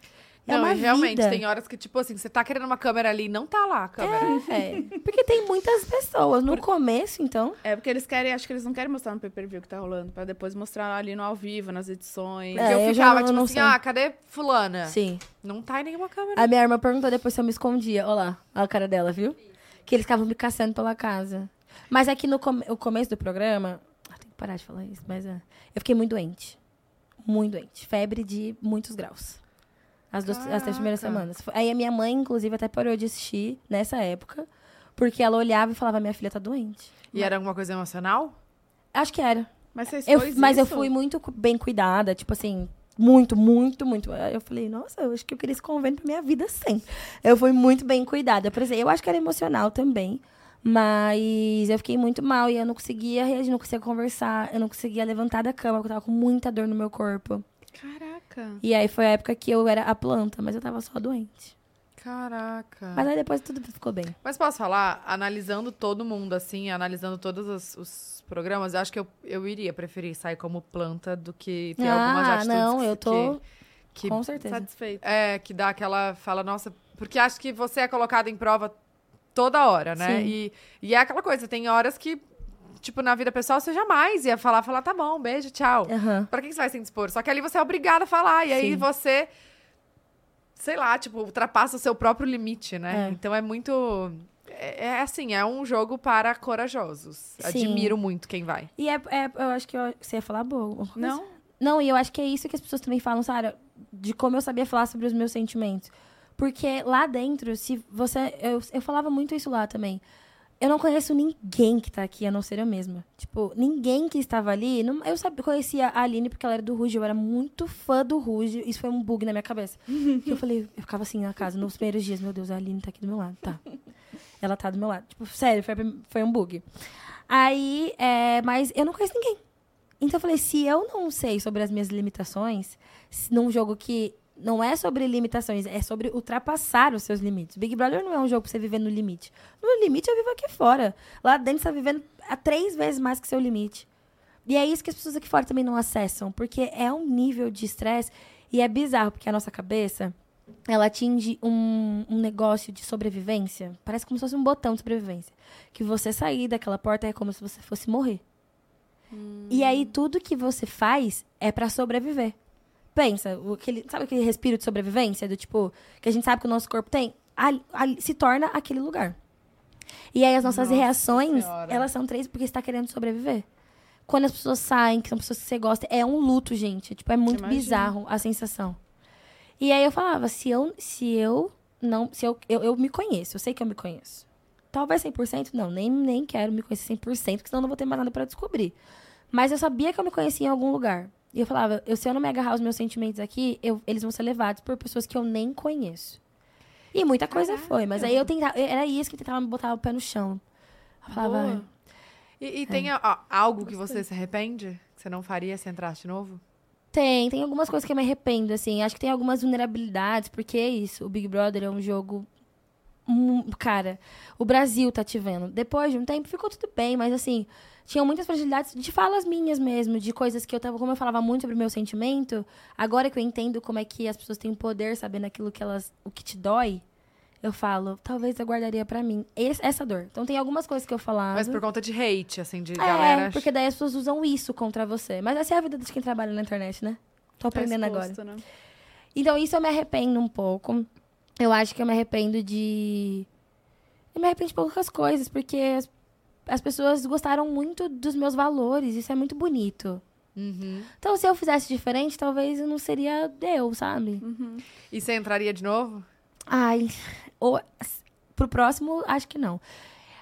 É não, uma realmente, vida. tem horas que, tipo assim, você tá querendo uma câmera ali e não tá lá a câmera. É, porque tem muitas pessoas. No começo, então. É porque eles querem, acho que eles não querem mostrar no pay-per-view que tá rolando, pra depois mostrar ali no ao vivo, nas edições. Porque É, eu ficava, não- tipo não assim, sei. ah, cadê fulana? Sim. Não tá em nenhuma câmera. A minha irmã perguntou depois se eu me escondia. Olha lá, olha a cara dela, viu? Que eles ficavam me caçando pela casa. Mas é que no come- o começo do programa. Ah, tem que parar de falar isso, mas é. Eu fiquei muito doente. Muito doente. Febre de muitos graus. As, duas, as três primeiras semanas. Aí a minha mãe, inclusive, até parou de assistir nessa época. Porque ela olhava e falava: minha filha tá doente. E era alguma coisa emocional? Acho que era. Mas você Eu- mas eu fui muito bem cuidada, tipo assim, muito, muito, muito. Eu falei, nossa, eu acho que eu queria esse convênio pra minha vida sempre. Eu fui muito bem cuidada. Por exemplo, eu acho que era emocional também. Mas eu fiquei muito mal e eu não conseguia reagir, não conseguia conversar, eu não conseguia levantar da cama, porque eu tava com muita dor no meu corpo. Caraca. E aí foi a época que eu era a planta, mas eu tava só doente. Caraca. Mas aí depois tudo ficou bem. Mas posso falar, analisando todo mundo, assim, analisando todos os, os programas, eu acho que eu, eu iria preferir sair como planta do que ter algumas ah, atitudes não, que- eu tô que, que com certeza. Satisfeito. É, que dá aquela. Fala, nossa. Porque acho que você é colocado em prova toda hora, né? Sim. E, e é aquela coisa, tem horas que, tipo, na vida pessoal, você jamais ia falar, falar, tá bom, beijo, tchau. Aham. Pra que você vai se dispor? Só que ali você é obrigada a falar. E aí Sim. você, sei lá, tipo, ultrapassa o seu próprio limite, né? É. Então é muito. É, é assim, é um jogo para corajosos. Sim. Admiro muito quem vai. E é, é- eu acho que eu, você ia falar boa. Não? Não, e eu acho que é isso que as pessoas também falam, Sara, de como eu sabia falar sobre os meus sentimentos. Porque lá dentro, se você. Eu, eu falava muito isso lá também. Eu não conheço ninguém que tá aqui, a não ser eu mesma. Tipo, ninguém que estava ali. não- eu sabia, conhecia a Aline porque ela era do Ruge, eu era muito fã do Ruge. Isso foi um bug na minha cabeça. eu falei, eu ficava assim na casa, nos primeiros dias, meu Deus, a Aline tá aqui do meu lado, tá. Ela tá do meu lado. Tipo, sério, foi, foi um bug. Aí, é, mas eu não conheço ninguém. Então eu falei, se eu não sei sobre as minhas limitações, num jogo que não é sobre limitações, é sobre ultrapassar os seus limites. Big Brother não é um jogo pra você viver no limite. No limite eu vivo aqui fora. Lá dentro você tá vivendo a três vezes mais que seu limite. E é isso que as pessoas aqui fora também não acessam, porque é um nível de estresse e é bizarro, porque a nossa cabeça, ela atinge um, um negócio de sobrevivência, parece como se fosse um botão de sobrevivência, que você sair daquela porta é como se você fosse morrer. E aí tudo que você faz é pra sobreviver. Pensa, o, aquele, sabe aquele respiro de sobrevivência do tipo que a gente sabe que o nosso corpo tem, Ali- ali se torna aquele lugar. E aí as nossas Nossa reações, Senhora. elas são três porque você tá querendo sobreviver. Quando as pessoas saem, que são pessoas que você gosta, é um luto, gente. Tipo, é muito Imagino. bizarro a sensação. E aí eu falava, se eu, se eu não, se eu, eu, eu me conheço, eu sei que eu me conheço. Talvez 100%, não, nem, nem quero me conhecer 100%, porque senão eu não vou ter mais nada pra descobrir. Mas eu sabia que eu me conhecia em algum lugar. E eu falava, eu, se eu não me agarrar aos meus sentimentos aqui, eu- eles vão ser levados por pessoas que eu nem conheço. E muita coisa foi, mas aí eu tentava, era isso que tentava me botar o pé no chão. Eu falava, Boa. "Ai, E, e tem a- a- algo que você se arrepende? Que você não faria se entrasse de novo? Tem, tem algumas coisas que eu me arrependo, assim. Acho que tem algumas vulnerabilidades, porque é isso. O Big Brother é um jogo. Cara, o Brasil tá te vendo. Depois de um tempo ficou tudo bem, mas assim, tinham muitas fragilidades de falas minhas mesmo, de coisas que eu tava. Como eu falava muito sobre o meu sentimento, agora que eu entendo como é que as pessoas têm poder sabendo aquilo que elas. o que te dói, eu falo, talvez eu guardaria pra mim. Esse- essa dor. Então tem algumas coisas que eu falava. Mas por conta de hate, assim, de É, galera. porque daí as pessoas usam isso contra você. Mas essa é a vida de quem trabalha na internet, né? Tô Tá aprendendo agora. exposto, né? Então, isso eu me arrependo um pouco. Eu acho que eu me arrependo de. Eu me arrependo de poucas coisas, porque as, as pessoas gostaram muito dos meus valores. Isso é muito bonito. Uhum. Então, se eu fizesse diferente, talvez eu não seria eu, sabe? Uhum. E você entraria de novo? Ai, ou, pro próximo, acho que não.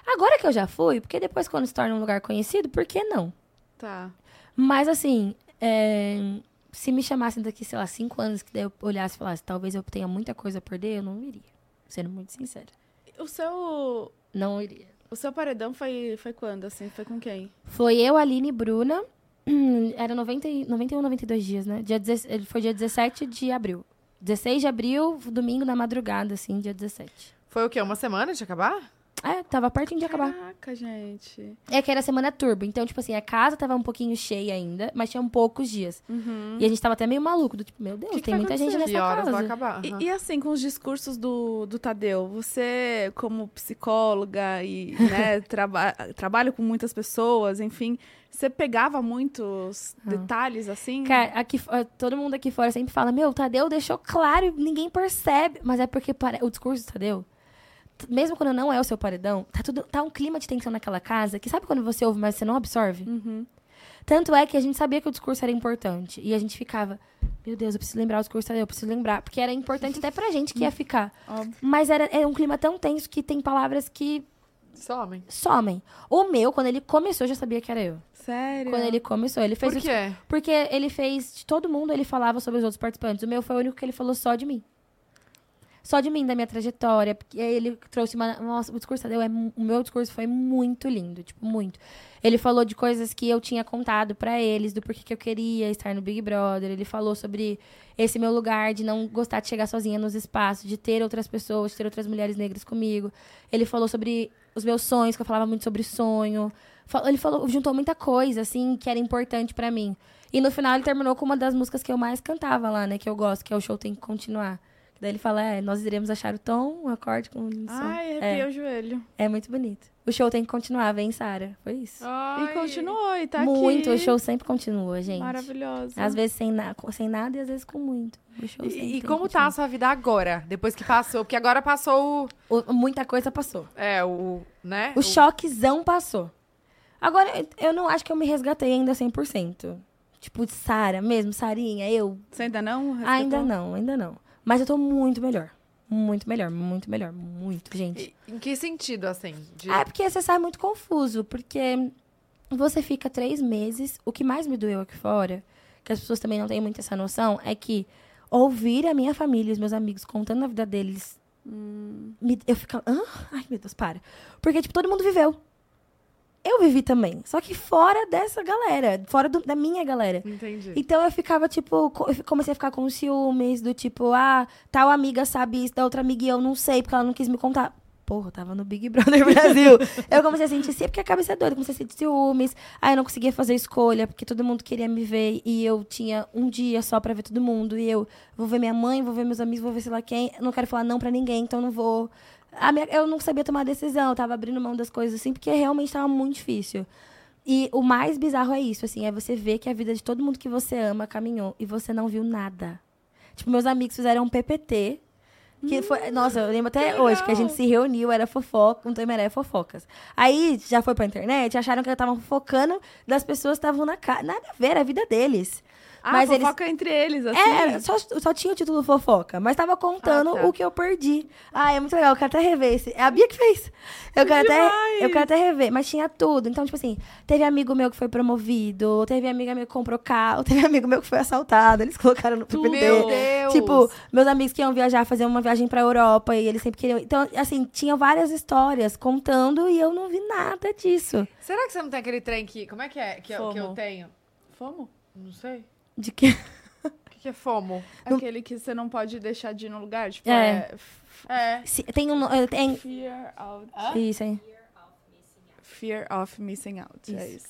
Agora que eu já fui, porque depois, quando se torna um lugar conhecido, por que não? Tá. Mas assim, é, se me chamassem daqui, sei lá, cinco anos, que daí eu olhasse e falasse, talvez eu tenha muita coisa a perder, eu não iria. Sendo muito sincera. O seu, Não iria. O seu paredão foi, foi quando, assim? Foi com quem? Foi eu, Aline e Bruna. Era 90, e- 91, 92 dias, né? Dia 16 ele foi dia 17 de abril. 16 de abril, domingo na madrugada, assim, dia 17. Foi o quê? Uma semana de acabar? É, tava pertinho de acabar. Caraca, gente. É que era semana turbo. Então, tipo assim, a casa tava um pouquinho cheia ainda, mas tinham poucos dias. Uhum. E a gente tava até meio maluco, do tipo, meu Deus, Que que tem vai muita gente nessa Que horas casa. vai acabar? E, Aham. e assim, com os discursos do, do Tadeu, você, como psicóloga e né, traba trabalha com muitas pessoas, enfim, você pegava muitos detalhes assim? Cara, aqui, fo- todo mundo aqui fora sempre fala, meu, o Tadeu deixou claro e ninguém percebe. Mas é porque o discurso do Tadeu, mesmo quando não é o seu paredão, tá, tudo, tá um clima de tensão naquela casa que sabe quando você ouve, mas você não absorve? Uhum. Tanto é que a gente sabia que o discurso era importante. E a gente ficava, meu Deus, eu preciso lembrar o discurso eu preciso lembrar. Porque era importante até pra gente que ia ficar. Óbvio. Mas era, era um clima tão tenso que tem palavras que Somem. somem. O meu, quando ele começou, eu já sabia que era eu. Sério? Quando ele começou, ele fez Por o quê? Porque ele fez. De todo mundo ele falava sobre os outros participantes. O meu foi o único que ele falou só de mim. Só de mim, da minha trajetória. Porque ele trouxe uma. Nossa, o discurso dele é. O meu discurso foi muito lindo. Tipo, muito. Ele falou de coisas que eu tinha contado pra eles, do porquê que eu queria estar no Big Brother. Ele falou sobre esse meu lugar de não gostar de chegar sozinha nos espaços, de ter outras pessoas, de ter outras mulheres negras comigo. Ele falou sobre os meus sonhos, que eu falava muito sobre sonho. Ele falou, juntou muita coisa, assim, que era importante pra mim. E no final ele terminou com uma das músicas que eu mais cantava lá, né? Que eu gosto, que é o show tem que continuar. Daí ele fala, é, nós iremos achar o tom, o acorde com o som. Ai, é, arrepiei o joelho. é muito bonito. O show tem que continuar, vem, Sara. Foi isso. Ai. E continuou, e tá muito, aqui. o show sempre continua, gente. Maravilhoso. Às vezes sem, na- sem nada e às vezes com muito. O show sempre E, e como tá a sua vida agora? Depois que passou? Porque agora passou o. O- muita coisa passou. É, o. Né? O choquezão passou. Agora, eu não acho que eu me resgatei ainda 100%. Tipo, de Sara mesmo, Sarinha, eu. Você ainda não? resgatou? Ainda não, ainda não. Mas eu tô muito melhor. Muito melhor, muito melhor. Muito, gente. E- Em que sentido, assim? De... É porque você sai muito confuso, porque você fica três meses. O que mais me doeu aqui fora, que as pessoas também não têm muito essa noção, é que ouvir a minha família e os meus amigos contando a vida deles me- eu ficava. Hã? Ai, meu Deus, para. Porque, tipo, todo mundo viveu. Eu vivi também. Só que fora dessa galera. Fora do- da minha galera. Entendi. Então eu ficava, tipo, eu comecei a ficar com ciúmes, do tipo, ah, tal amiga sabe isso, da outra amiga e eu não sei, porque ela não quis me contar. Porra, eu tava no Big Brother Brasil. eu comecei a sentir, porque a cabeça é doida, comecei a sentir ciúmes. Aí eu não conseguia fazer escolha, porque todo mundo queria me ver e eu tinha um dia só pra ver todo mundo. E eu vou ver minha mãe, vou ver meus amigos, vou ver sei lá quem. Eu não quero falar não pra ninguém, então não vou. Minha- eu não sabia tomar decisão, eu tava abrindo mão das coisas assim, porque realmente tava muito difícil. E o mais bizarro é isso, assim, é você ver que a vida de todo mundo que você ama caminhou e você não viu nada. Tipo, meus amigos fizeram um PPT. Que foi, nossa, eu lembro até hoje que a gente se reuniu, era fofoca, um tema era fofocas. Aí já foi pra internet, acharam que eu tava fofocando das pessoas que estavam na casa. Nada a ver, era a vida deles. Ah, Mas eles- fofoca entre eles, assim. É, só, só tinha o título fofoca, mas tava contando Ah, tá. o que eu perdi. Ah, é muito legal, eu quero até rever esse. É a Bia que fez. Eu quero, até, eu quero até rever, mas tinha tudo. Então, tipo assim, teve amigo meu que foi promovido, teve amiga meu que comprou carro, teve amigo meu que foi assaltado, eles colocaram no PPT. Meu Deus! Tipo, meus amigos que iam viajar, fazer uma viagem pra Europa e eles sempre queriam. Então, assim, tinha várias histórias contando e eu não vi nada disso. Será que você não tem aquele trem que. Como é que é que, eu, que eu tenho? Fomo? Não sei. De que. O que, que é FOMO? Aquele que você não pode deixar de ir no lugar. Tipo, É. é. É. Se- tem um. eh, Tem, Fear out. isso aí. Fear of missing out. É isso.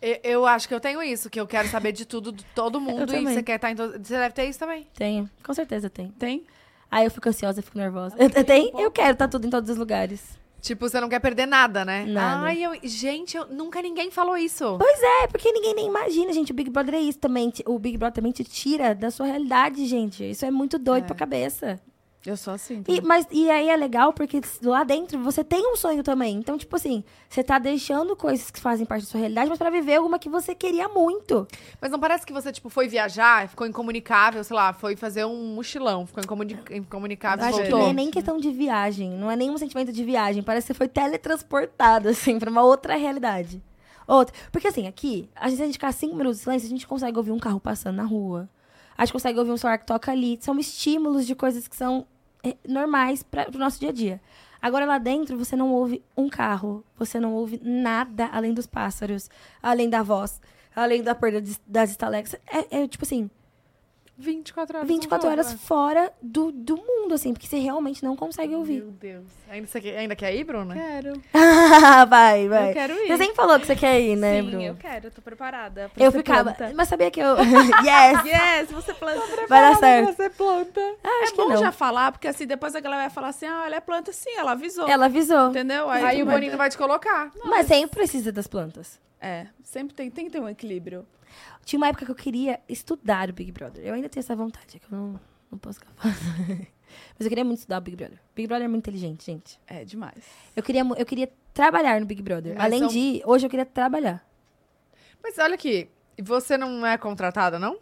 Eu, eu acho que eu tenho isso, que eu quero saber de tudo, de todo mundo. e você quer estar em todo. Você deve ter isso também. Tenho. Com certeza tem. Tem? Aí eu fico ansiosa, eu fico nervosa. Eu, eu tenho, eu quero estar tudo em todos os lugares. Tipo, você não quer perder nada, né? Nada. Ai, eu, gente, eu, nunca ninguém falou isso. Pois é, porque ninguém nem imagina, gente. O Big Brother é isso também. O Big Brother também te tira da sua realidade, gente. Isso é muito doido É. pra cabeça. Eu sou assim. E, mas, e aí é legal porque lá dentro você tem um sonho também. Então, tipo assim, você tá deixando coisas que fazem parte da sua realidade, mas pra viver uma que você queria muito. Mas não parece que você, tipo, foi viajar, ficou incomunicável, sei lá, foi fazer um mochilão, ficou incomuni- incomunicável e Acho que voltou. não é nem questão de viagem. Não é nenhum sentimento de viagem. Parece que você foi teletransportado, assim, pra uma outra realidade. Outra. Porque assim, aqui, às vezes a gente ficar cinco minutos de silêncio, a gente consegue ouvir um carro passando na rua. A gente consegue ouvir um celular que toca ali. São estímulos de coisas que são normais para pro nosso dia a dia. Agora lá dentro, você não ouve um carro. Você não ouve nada além dos pássaros, além da voz, além da perda de- das estalecas. É, é tipo assim, 24 horas. 24 não horas fora do, do mundo, assim, porque você realmente não consegue ouvir. Meu Deus. Ainda, você quer, ainda quer ir, Bruna? Quero. vai, vai. Eu quero ir. Você sempre falou que você quer ir, né, Sim, Bruno? eu quero. Eu tô preparada. pra Eu ficava. planta. Mas sabia que eu. yes! Yes, você planta. Vai dar certo. Você planta. Ah, acho é que bom não. já falar, porque assim, depois a galera vai falar assim, ah, ela é planta sim, ela avisou. Ela avisou. Entendeu? Aí, tu o Boninho vai te colocar. Mas sempre precisa das plantas. É, sempre tem, tem que ter um equilíbrio. Tinha uma época que eu queria estudar o Big Brother. Eu ainda tenho essa vontade, é que eu não, não posso ficar falando. Mas eu queria muito estudar o Big Brother. Big Brother é muito inteligente, gente. É demais. Eu queria, eu queria trabalhar no Big Brother. Mas Além são- de hoje eu queria trabalhar. Mas olha aqui, você não é contratada, não?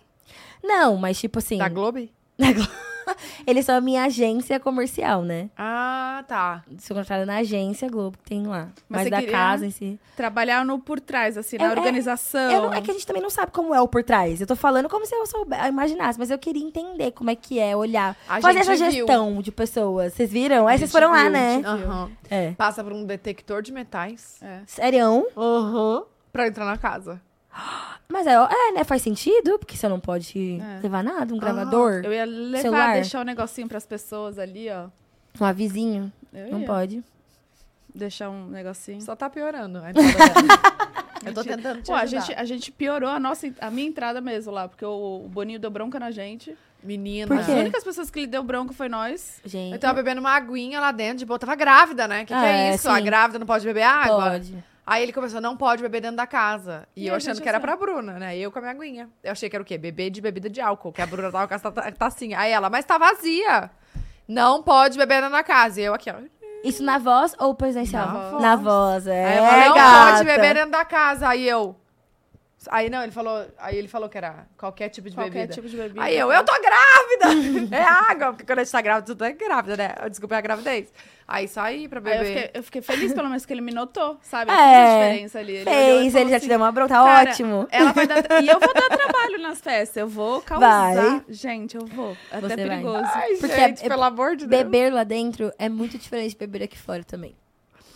Não, mas tipo assim. Da Globo? Eles são a minha agência comercial, né? Ah, tá. Sou contratada na agência Globo, que tem lá. Mas Mas, você da casa em si. Trabalhar no por trás, assim, É- na é- organização. Eu não- é que a gente também não sabe como é o por trás. Eu tô falando como se eu soube- eu imaginasse, mas eu queria entender como é que é olhar. A fazer essa viu. gestão de pessoas. Vocês viram? Aí vocês foram lá, viu, né? gente viu. Aham. É. Passa por um detector de metais É. Serião. pra entrar na casa. Mas é, é, né? Faz sentido, porque você não pode É. levar nada, um gravador, Eu ia levar, Celular. deixar um negocinho pras pessoas ali, ó. um avizinho. Eu Não ia pode. Deixar um negocinho. Só tá piorando a entrada dela. Eu tô tentando te Pô, a gente, a gente piorou a nossa, a minha entrada mesmo lá, porque o, o Boninho deu bronca na gente. Menina. Por As únicas pessoas que ele deu bronca foi nós. Gente. Eu tava bebendo uma aguinha lá dentro, de boa. Tava grávida, né? Que que Ah, é é, isso? A sim. grávida não pode beber água? pode. Aí ele começou, não pode beber dentro da casa. E, E eu achando que era assim- pra Bruna, né? Eu com a minha aguinha. Eu achei que era o quê? Beber de bebida de álcool, que a Bruna tava com essa ta- tacinha. Aí ela, mas tá vazia. Não pode beber dentro da casa. E eu aqui, ó. Isso na voz ou presencial? Na voz. Na voz, é. Aí ela, não gata. pode beber dentro da casa. Aí eu, Aí não, ele falou, aí ele falou que era qualquer tipo de Qualquer bebida. tipo de bebida. Aí eu, eu tô grávida! é água, porque quando a gente tá grávida, tudo é grávida, né? Desculpa é a gravidez. Aí saí pra Aí eu beber. fiquei, eu fiquei feliz, pelo menos, que ele me notou, sabe? Eu É, a diferença ali. Ele Fez, falou ele já assim, te deu uma bronca, tá "Cara, ótimo. Ela vai dar... E eu vou dar trabalho nas festas. Eu vou causar. Vai. Gente, eu vou. É Você até vai. perigoso. Ai, Porque gente, é- pelo amor de Deus. Beber lá dentro é muito diferente de beber aqui fora também.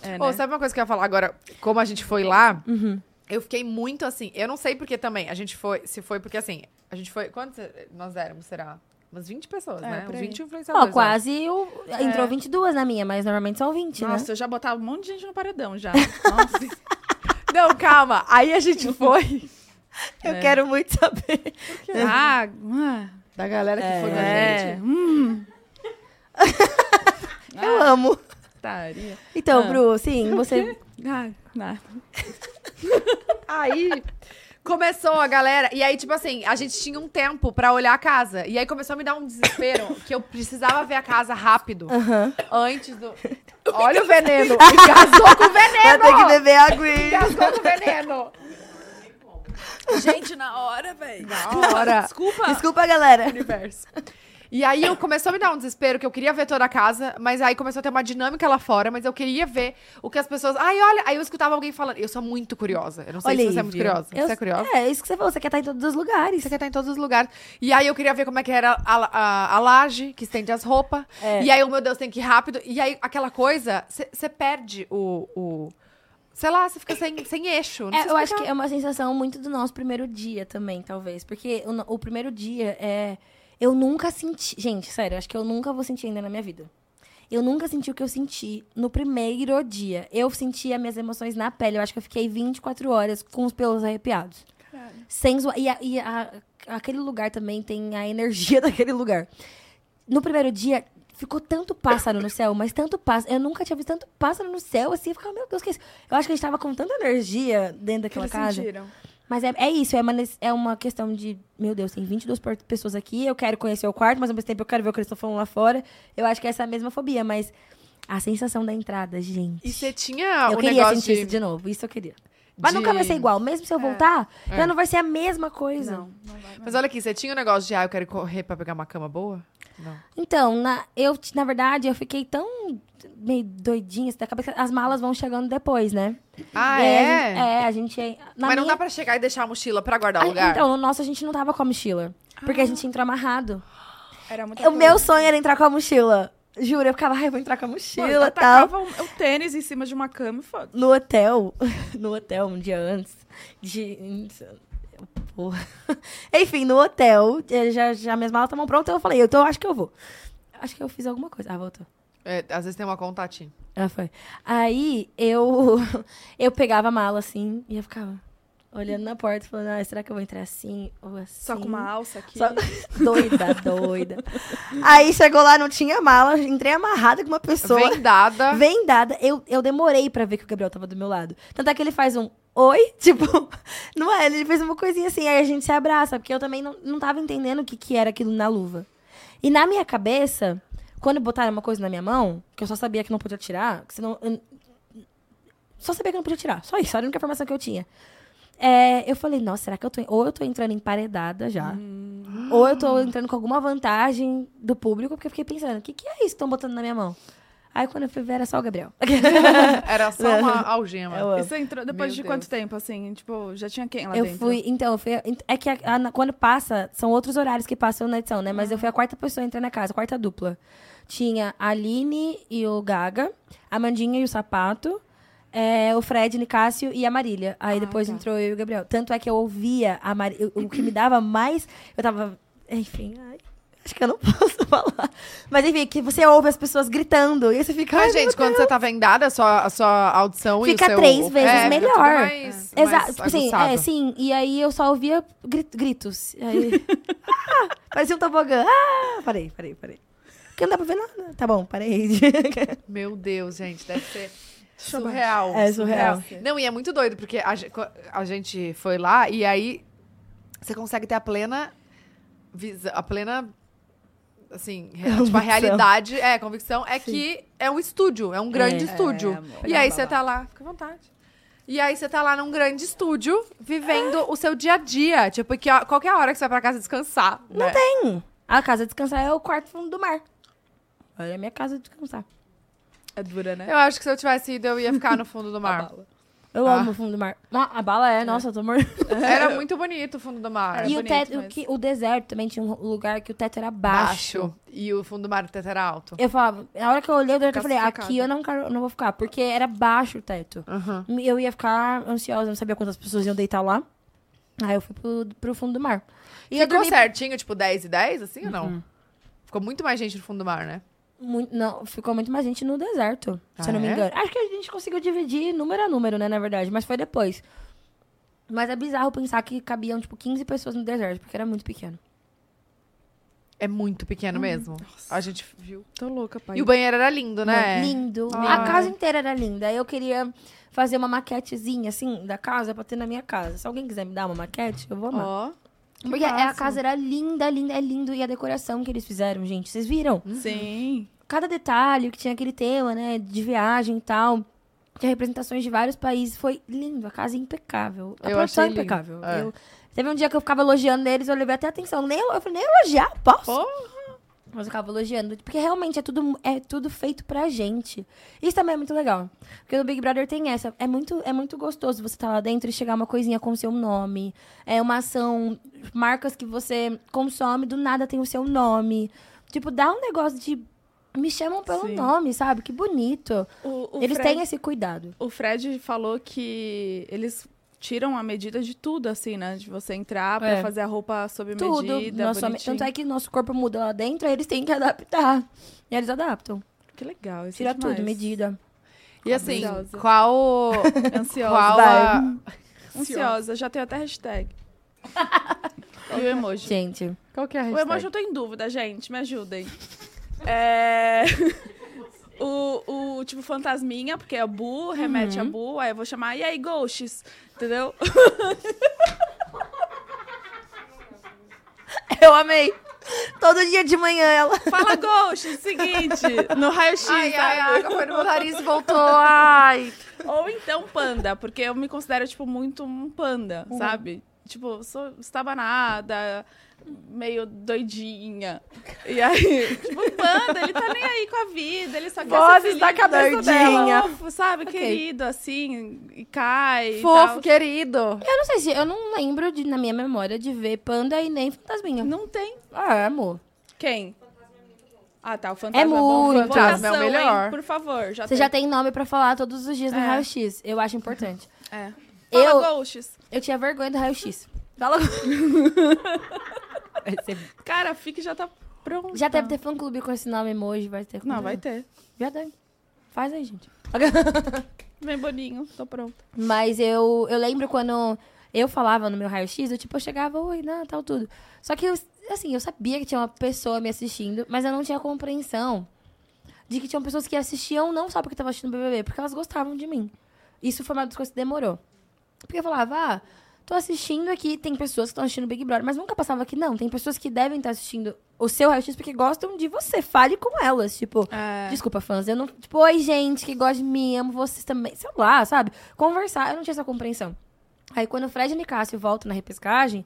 É, Ô, né? sabe uma coisa que eu ia falar agora? Como a gente foi lá, Uhum. Eu fiquei muito assim. Eu não sei porque também. A gente foi. Se foi porque assim. A gente foi. Quantos nós éramos, será? Umas 20 pessoas, É, né? por Uns aí. 20 Ó, influenciadores. acho. quase o... entrou 22 na minha, mas normalmente são 20, Nossa, né? eu já botava um monte de gente no paredão já. Nossa. Não, calma. Aí a gente foi. Eu É. quero muito saber. ah, ah, Da galera que foi com a é. gente. Hum. Eu amo. Taria. Então, Ah. Bru, sim, você... Ah, nada. Aí começou a galera. E aí, tipo assim, a gente tinha um tempo pra olhar a casa. E aí começou a me dar um desespero que eu precisava ver a casa rápido. Aham. Antes do. Olha o veneno! Engasou com o veneno! tenho que beber aguinha. Engasgou com o veneno! Gente, na hora, velho. Na hora. Desculpa. Desculpa, galera. universo. E aí eu começou a me dar um desespero que eu queria ver toda a casa, mas aí começou a ter uma dinâmica lá fora, mas eu queria ver o que as pessoas. Ai, olha, aí eu escutava alguém falando. Eu sou muito curiosa. Eu não sei se você é muito curiosa. eu- Você é curiosa? É, isso que você falou, você quer estar em todos os lugares. Você quer estar em todos os lugares. E aí eu queria ver como é que era a, a, a laje, que estende as roupas. É. E aí, oh, meu Deus, tem que ir rápido. E aí, aquela coisa, você perde o, o. Sei lá, você fica sem, sem eixo. É, eu acho que é uma sensação muito do nosso primeiro dia também, talvez. Porque o, o primeiro dia é. Eu nunca senti. Gente, sério, acho que eu nunca vou sentir ainda na minha vida. Eu nunca senti o que eu senti no primeiro dia. Eu senti as minhas emoções na pele. Eu acho que eu fiquei 24 horas com os pelos arrepiados. Caralho. Sem zoar. E, a- e a- aquele lugar também tem a energia daquele lugar. No primeiro dia, ficou tanto pássaro no céu, mas tanto pássaro. Eu nunca tinha visto tanto pássaro no céu assim. Eu ficava, meu Deus, que é isso? Eu acho que a gente tava com tanta energia dentro daquela eles casa. sentiram? Mas é, é isso, é uma, é uma questão de, meu Deus, tem 22 por- pessoas aqui, eu quero conhecer o quarto, mas ao mesmo tempo eu quero ver o que eles estão falando lá fora. Eu acho que essa é a mesma fobia, mas a sensação da entrada, gente. E você tinha eu um queria negócio sentir de... isso de novo, isso eu queria. Mas de- nunca vai ser igual, mesmo se eu voltar, É. já não vai ser a mesma coisa. Não, não vai. Mas olha aqui, você tinha um negócio de, ah, eu quero correr pra pegar uma cama boa? Não. Então, na, eu, na verdade, eu fiquei tão meio doidinha, assim, da cabeça, as malas vão chegando depois, né? Ah, E aí a é? gente- é, a gente... Na Mas não minha- dá pra chegar e deixar a mochila pra guardar o Ah, lugar? Então, no nosso a gente não tava com a mochila. Porque a gente entrou amarrado. Era muita O meu sonho era entrar com a mochila. Juro, eu ficava, ai, eu vou entrar com a mochila eu e tal. tacava o, o tênis em cima de uma cama e foda. No hotel, no hotel, um dia antes de... Porra. Enfim, no hotel, eh, já, já minhas malas estavam prontas, eu falei, eu acho que eu vou. Acho que eu fiz alguma coisa. Ah, voltou. É, às vezes tem uma contatinha. Ela foi. Aí eu eu pegava a mala assim e eu ficava olhando na porta, falando, ah, será que eu vou entrar assim ou assim? Só com uma alça aqui. Só- Doida, doida. Aí chegou lá, não tinha mala, entrei amarrada com uma pessoa. Vendada. vendada. Eu, eu demorei pra ver que o Gabriel tava do meu lado. Tanto é que ele faz um oi, tipo, não é? Ele fez uma coisinha assim, aí a gente se abraça, porque eu também não, não tava entendendo o que, que era aquilo na luva. E na minha cabeça, quando botaram uma coisa na minha mão, que eu só sabia que não podia tirar, que senão. eu- só sabia que não podia tirar. Só isso, era a única informação que eu tinha. É, eu falei, nossa, será que eu tô. Ou eu tô entrando emparedada já. Ou eu tô entrando com alguma vantagem do público, porque eu fiquei pensando, o que, que é isso que estão botando na minha mão? Aí quando eu fui ver, era só o Gabriel. Era só uma algema. E você entrou depois Meu de Deus. quanto tempo, assim? Tipo, já tinha quem lá Eu dentro? fui, então, eu fui, é que a- a- quando passa, são outros horários que passam na edição, né? Mas eu fui a quarta pessoa a entrar na casa, a quarta dupla. Tinha a Aline e o Gaga, a Mandinha e o Sapato, é, o Fred, Nicásio e a Marília. Aí Ah, depois tá. entrou eu e o Gabriel. Tanto é que eu ouvia a Mar... o que me dava mais. Eu tava. Enfim, ai, acho que eu não posso falar. Mas enfim, que você ouve as pessoas gritando. E você fica. Mas, ai, gente, quando você tá vendada, a sua, a sua audição e Fica o seu... três vezes é, fica tudo melhor. mais- Exato, tipo assim, é, sim, e aí eu só ouvia gri- gritos. Aí, ah, parecia um tobogã. Ah, parei, parei, parei. Porque não dá pra ver nada. Tá bom, parei. Meu Deus, gente, deve ser surreal. É surreal. Não, e é muito doido, porque a, a gente foi lá e aí você consegue ter a plena visão, a plena assim, re- tipo, a Convicção. realidade, é, convicção é que é um estúdio, é um grande É. estúdio. É, e aí você tá lá, fica à vontade. E aí você tá lá num grande estúdio, vivendo o seu dia a dia. Tipo, que ó, qualquer hora que você vai pra casa descansar. Não né? tem. A casa de descansar é o quarto fundo do mar. Olha a minha casa de descansar. É dura, né? Eu acho que se eu tivesse ido, eu ia ficar no fundo do mar. Eu Ah. amo o fundo do mar. A bala é, nossa, eu tô morrendo. Era muito bonito o fundo do mar. Era E o bonito, teto, mas- o, que, o deserto também tinha um lugar que o teto era baixo. Baixo. E o fundo do mar, o teto era alto. Eu falava, na hora que eu olhei o deserto, eu falei, Calcificado. aqui eu não, quero, não vou ficar, porque era baixo o teto. Uhum. Eu ia ficar ansiosa, não sabia quantas pessoas iam deitar lá. Aí eu fui pro, pro fundo do mar. E eu Ficou dormi certinho, tipo 10 e 10, assim ou não? Uhum. Ficou muito mais gente no fundo do mar, né? Muito, não, ficou muito mais gente no deserto, Ah, se eu não me é? engano. Acho que a gente conseguiu dividir número a número, né, na verdade, mas foi depois. Mas é bizarro pensar que cabiam, tipo, 15 pessoas no deserto, porque era muito pequeno. É muito pequeno mesmo. A gente viu. Tô louca, pai. E o banheiro era lindo, né? Lindo. Ai. A casa inteira era linda. Eu queria fazer uma maquetezinha, assim, da casa pra ter na minha casa. Se alguém quiser me dar uma maquete, eu vou amar. Ó, Porque a máximo. casa era linda, linda, é lindo. E a decoração que eles fizeram, gente, vocês viram? sim. Cada detalhe que tinha aquele tema, né, de viagem e tal. Tinha representações de vários países. Foi lindo, a casa é impecável. A Eu produção achei é impecável. é. Eu- teve um dia que eu ficava elogiando eles, eu levei até atenção. Nem, eu falei, nem elogiar, posso? Mas eu ficava elogiando. Porque realmente é tudo, é tudo feito pra gente. Isso também é muito legal. Porque no Big Brother tem essa. É muito, é muito gostoso você estar lá dentro e chegar uma coisinha com o seu nome. É uma ação. Marcas que você consome, do nada tem o seu nome. Tipo, dá um negócio de. Me chamam pelo Sim. nome, sabe? Que bonito. O, o Eles Fred, têm esse cuidado. O Fred falou que eles tiram a medida de tudo, assim, né? De você entrar pra É. fazer a roupa sob Tudo. medida, Nosso, bonitinho. tanto é que nosso corpo muda lá dentro, aí eles têm que adaptar. E eles adaptam. Que legal, isso Tira é tudo, medida. E assim, Ansiosa. qual. Ansiosa. qual a... Ansiosa, já tenho até hashtag. e o emoji. Gente. Qual que é a O hashtag? emoji eu tô em dúvida, gente, me ajudem. É... O, o tipo fantasminha, porque é Bu, remete Uhum. a Bu, aí eu vou chamar, e aí, Ghosts? Entendeu? Eu amei. Todo dia de manhã ela. Fala Ghosts, seguinte, no raio-x, Ai, ai, sabe? a água foi no meu nariz e voltou. Ai. Ou então panda, porque eu me considero, tipo, muito um panda, Uhum. sabe? Tipo, sou estabanada, meio doidinha. E aí, tipo, o panda, ele tá nem aí com a vida, ele só quer Vozes ser feliz. da cabeça Doidinha. Fofo, sabe? Ok. Querido, assim, e cai e Fofo, tal. querido. Eu não sei se. Eu não lembro de, na minha memória de ver panda e nem fantasminha. Não tem. Ah, amor. Quem? Ah, tá, o fantasma É bom. muito. Fantasma é o Votação, hein? melhor. Por favor, já Você já tem nome pra falar todos os dias no É. raio-x. Eu acho importante. É. Fala Eu- Ghosts. Eu tinha vergonha do raio-x. Fala. Ser- Cara, a FIC já tá pronta. Já deve ter fã-clube com esse nome emoji, vai ter. Não, vai ter. Já tem. Faz aí, gente. Bem boninho, tô pronta. Mas eu, eu lembro quando eu falava no meu raio-x, eu tipo, eu chegava, oi, não, tal, tudo. Só que, eu, assim, eu sabia que tinha uma pessoa me assistindo, mas eu não tinha compreensão de que tinham pessoas que assistiam não só porque estavam assistindo BBB, porque elas gostavam de mim. Isso foi uma das coisas que demorou. Porque eu falava, ah, tô assistindo aqui, tem pessoas que estão assistindo Big Brother, mas nunca passava que não, tem pessoas que devem estar assistindo o seu raio-x porque gostam de você, fale com elas, tipo... É. Desculpa, fãs. Eu não. Tipo, oi, gente que gosta de mim, amo vocês também. Sei lá, sabe? Conversar, eu não tinha essa compreensão. Aí quando o Fred Nicásio volta na repescagem,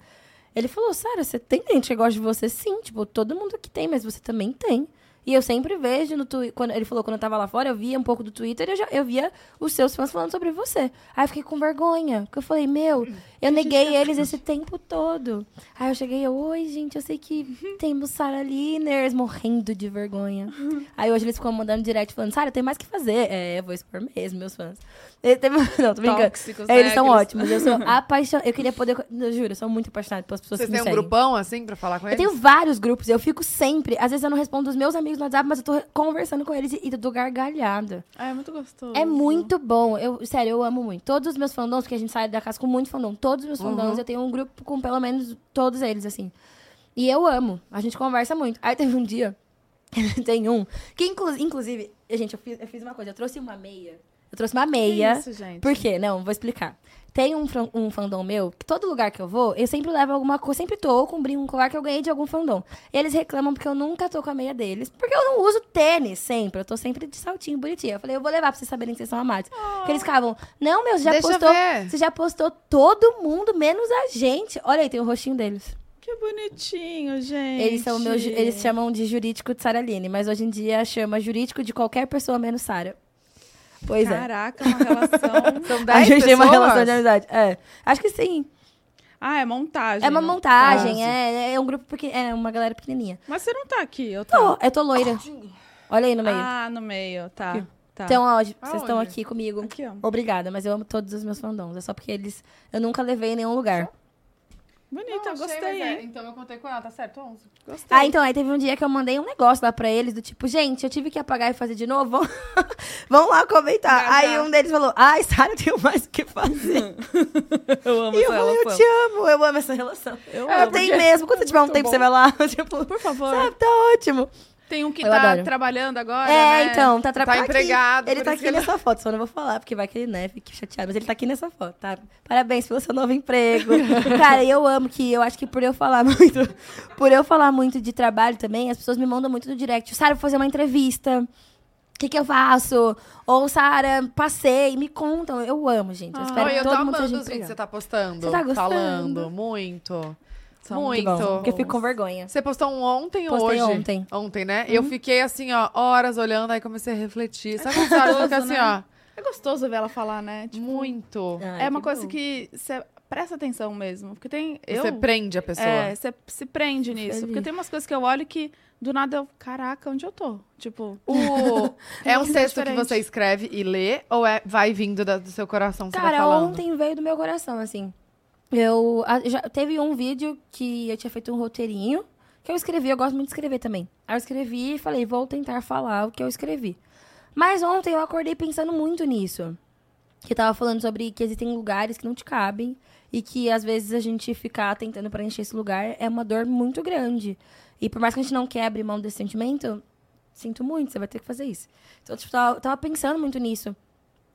ele falou: Sara, você tem gente que gosta de você? Sim, tipo, todo mundo aqui tem, mas você também tem. E eu sempre vejo no Twitter. Quando ele falou quando eu tava lá fora, eu via um pouco do Twitter e eu, já, eu via os seus fãs falando sobre você. Aí eu fiquei com vergonha. Porque eu falei, meu, eu neguei eles esse tempo todo. Aí eu cheguei, oi, gente, eu sei que temos Sarah Liners morrendo de vergonha. Aí hoje eles ficam mandando direct falando, Sarah, tem mais que fazer. É, eu vou expor mesmo, meus fãs. Ele tem- Não, tô brincando. Tóxicos, Eles né, são aqueles- ótimos. Eu sou apaixonada. Eu queria poder. Eu juro, eu sou muito apaixonada pelas pessoas Vocês que me têm um seguem. grupão assim pra falar com Eu eles? tenho vários grupos, eu fico sempre. Às vezes eu não respondo os meus amigos no WhatsApp, mas eu tô conversando com eles e, e eu dou gargalhada. Ah, é muito gostoso. É muito bom. Eu, sério, eu amo muito. Todos os meus fandons, porque a gente sai da casa com muito fandom. Todos os meus fandons, Uhum. eu tenho um grupo com pelo menos todos eles, assim. E eu amo. A gente conversa muito. Aí teve um dia, tem um, que inclu- inclusive, gente, eu fiz, eu fiz uma coisa. Eu trouxe uma meia. Eu trouxe uma Que meia. Isso, gente. Por quê? Não, vou explicar. Tem um, um fandom meu, que todo lugar que eu vou, eu sempre levo alguma coisa, sempre tô com um brinco, um colar que eu ganhei de algum fandom. E eles reclamam porque eu nunca tô com a meia deles, porque eu não uso tênis sempre, eu tô sempre de saltinho bonitinho. Eu falei, eu vou levar pra vocês saberem que vocês são amados. Porque eles ficavam, não, meu, você já Deixa postou, você já postou todo mundo, menos a gente. Olha aí, tem o rostinho deles. Que bonitinho, gente. Eles são meu, ju- eles chamam de jurídico de Saraline, mas hoje em dia chama jurídico de qualquer pessoa menos Sara. Pois é. Caraca, uma relação. São A 10 gente tem uma pessoas? relação de amizade. É. Acho que sim. ah, é montagem. É uma né? montagem, Ah, é, é um grupo pequeno, é uma galera pequenininha. Mas você não tá aqui, eu tô. Tô, eu tô loira. Olha aí no meio. Ah, no meio, tá. Tá. Então, ó, vocês estão aqui comigo. Aqui, ó. Obrigada, mas eu amo todos os meus fandoms. É só porque eles. Eu nunca levei em nenhum lugar. Bonita, Não, achei, gostei, mas é? Então eu contei com ela, tá certo? 11. Gostei. Ah, então, aí teve um dia que eu mandei um negócio lá pra eles, do tipo, gente, eu tive que apagar e fazer de novo. Vão, Vão lá comentar. Aí um deles falou, ai, Sara, eu tenho mais o que fazer. eu amo e eu falei, eu te amo, eu amo essa relação. Eu É, amo. tem mesmo. Quando você tiver um tempo, bom. você vai lá. tipo, Por favor. sabe, tá ótimo. Tem um que Eu tá adoro. trabalhando agora, É, né? então, tá atrapalhando. empregado, Ele tá aqui que ele- nessa foto, só não vou falar, porque vai que ele, né, fique chateado. Mas ele tá aqui nessa foto, tá? Parabéns pelo seu novo emprego. Cara, eu amo que, eu acho que por eu falar muito, por eu falar muito de trabalho também, as pessoas me mandam muito no direct. Sara, vou fazer uma entrevista. O que, que eu faço? Ou, Sara, passei, me contam. Eu amo, gente. Eu Ah, espero que eu tô todo mundo amando os vídeos que você tá postando. Você tá gostando? Falando, muito. São muito. Muito porque eu fico com vergonha. Você postou um ontem ou hoje? ontem. Uhum. Ontem, né? Eu fiquei assim, ó, horas olhando, aí comecei a refletir. Sabe quando você e fica assim, né? ó, É gostoso ver ela falar, né? Tipo, muito. Ai, é uma que coisa bom. que você presta atenção mesmo. Porque tem. Você eu, prende a pessoa. É, você se prende nisso. feliz. Porque tem umas coisas que eu olho que do nada eu. Caraca, onde eu tô? Tipo. O... É um Nossa, texto que você escreve e lê, ou é vai vindo da- do seu coração, Cara, falando? ontem veio do meu coração, assim. Eu já teve um vídeo que eu tinha feito um roteirinho que eu escrevi, eu gosto muito de escrever também. Aí eu escrevi e falei, vou tentar falar o que eu escrevi. Mas ontem eu acordei pensando muito nisso. Que tava falando sobre que existem lugares que não te cabem e que às vezes a gente ficar tentando preencher esse lugar é uma dor muito grande. E por mais que a gente não quebre mão desse sentimento, sinto muito, você vai ter que fazer isso. Então, tipo, tava, tava pensando muito nisso.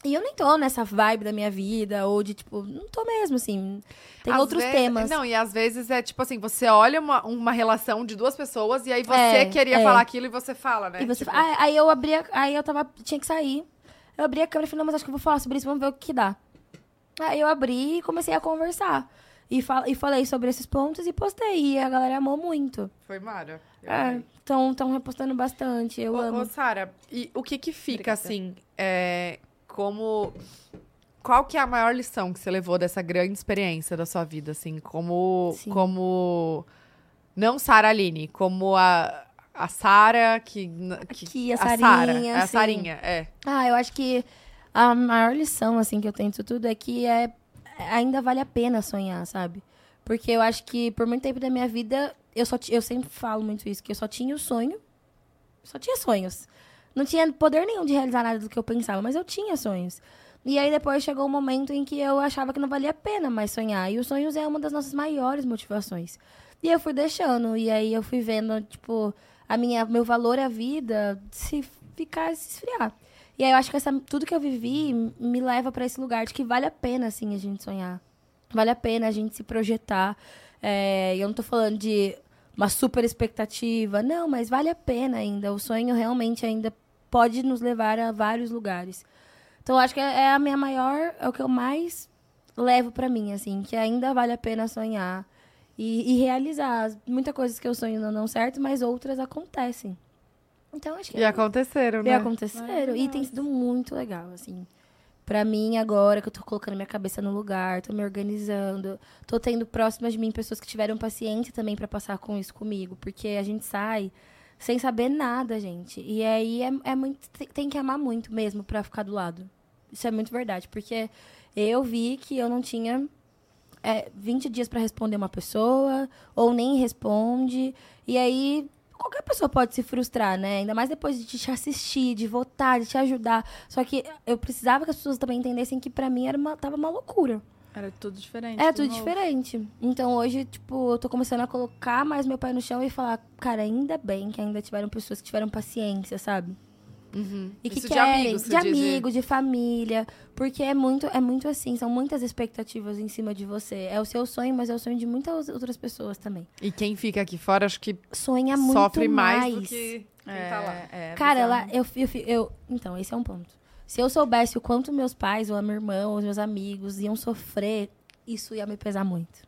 E eu nem tô nessa vibe da minha vida, ou de, tipo, não tô mesmo, assim. Tem Às outros vezes- temas. Não, e às vezes é tipo assim, você olha uma, uma relação de duas pessoas e aí você É, queria é. falar aquilo e você fala, né? E você Tipo, fala, ah, aí eu abri, a- aí eu tava, tinha que sair. Eu abri a câmera e falei, não, mas acho que eu vou falar sobre isso, vamos ver o que, dá. Aí eu abri e comecei a conversar. E, fal e falei sobre esses pontos e postei. E a galera amou muito. Foi Mara. É. Estão repostando bastante, eu Ô, amo. ô, Sara, e o que que fica, Obrigada. assim, é, como... Qual que é a maior lição que você levou dessa grande experiência da sua vida, assim? Como... Sim. como não Sara Aline, como a, a Sara que, que... Aqui, a Sarinha, é a. Sarinha, é. Ah, eu acho que a maior lição, assim, que eu tenho disso tudo é que é, ainda vale a pena sonhar, sabe? Porque eu acho que por muito tempo da minha vida, eu, só, eu sempre falo muito isso, que eu só tinha o sonho, só tinha sonhos. Não tinha poder nenhum de realizar nada do que eu pensava, mas eu tinha sonhos. E aí depois chegou um momento em que eu achava que não valia a pena mais sonhar. E os sonhos é uma das nossas maiores motivações. E eu fui deixando, e aí eu fui vendo, tipo, a minha, meu valor à vida se ficar, se esfriar. E aí eu acho que essa, tudo que eu vivi me leva pra esse lugar de que vale a pena, assim, a gente sonhar. Vale a pena a gente se projetar. É, eu não tô falando de uma super expectativa, não, mas vale a pena ainda. O sonho realmente ainda pode nos levar a vários lugares. Então acho que é a minha maior, é o que eu mais levo pra mim, assim, que ainda vale a pena sonhar e, e realizar. Muitas coisas que eu sonho não dão certo, mas outras acontecem. Então acho que E aconteceram, e né? aconteceram. E tem sido muito legal, assim. Pra mim, agora que eu tô colocando minha cabeça no lugar, tô me organizando, tô tendo próximas de mim pessoas que tiveram paciência também pra passar com isso comigo. Porque a gente sai sem saber nada, gente. E aí é, é muito. tem- que amar muito mesmo pra ficar do lado. Isso é muito verdade. Porque eu vi que eu não tinha é, 20 dias pra responder uma pessoa, ou nem responde. E aí, qualquer pessoa pode se frustrar, né? Ainda mais depois de te assistir, de votar, de te ajudar. Só que eu precisava que as pessoas também entendessem que pra mim era uma, tava uma loucura. Era tudo diferente. É tudo novo. diferente. Então hoje, tipo, eu tô começando a colocar mais meu pé no chão e falar, cara, ainda bem que ainda tiveram pessoas que tiveram paciência, sabe? E que Isso de querem, amigos, de, amigo, de família. Porque é muito, é muito assim, são muitas expectativas em cima de você. É o seu sonho, mas é o sonho de muitas outras pessoas também. E quem fica aqui fora, acho que Sonha muito sofre mais, mais. do que quem tá lá. é Cara, ela, eu, eu, eu. Então, esse é um ponto. Se eu soubesse o quanto meus pais, ou a minha irmã, ou os meus amigos iam sofrer, isso ia me pesar muito.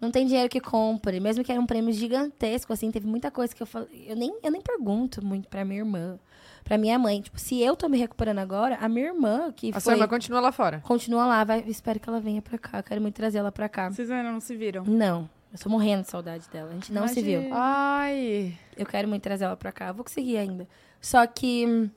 Não tem dinheiro que compre, mesmo que era um prêmio gigantesco, assim, teve muita coisa que eu falei. Eu nem, eu nem pergunto muito pra minha irmã, pra minha mãe. Tipo, se eu tô me recuperando agora, a minha irmã, que A sua foi. irmã continua lá fora. Continua lá, vai, espero que ela venha pra cá. Quero muito trazer ela pra cá. Vocês ainda não se viram? Não, eu tô morrendo de saudade dela. A gente não se viu. Imagina. Ai. Eu quero muito trazer ela pra cá. Eu vou conseguir ainda. Só que hum,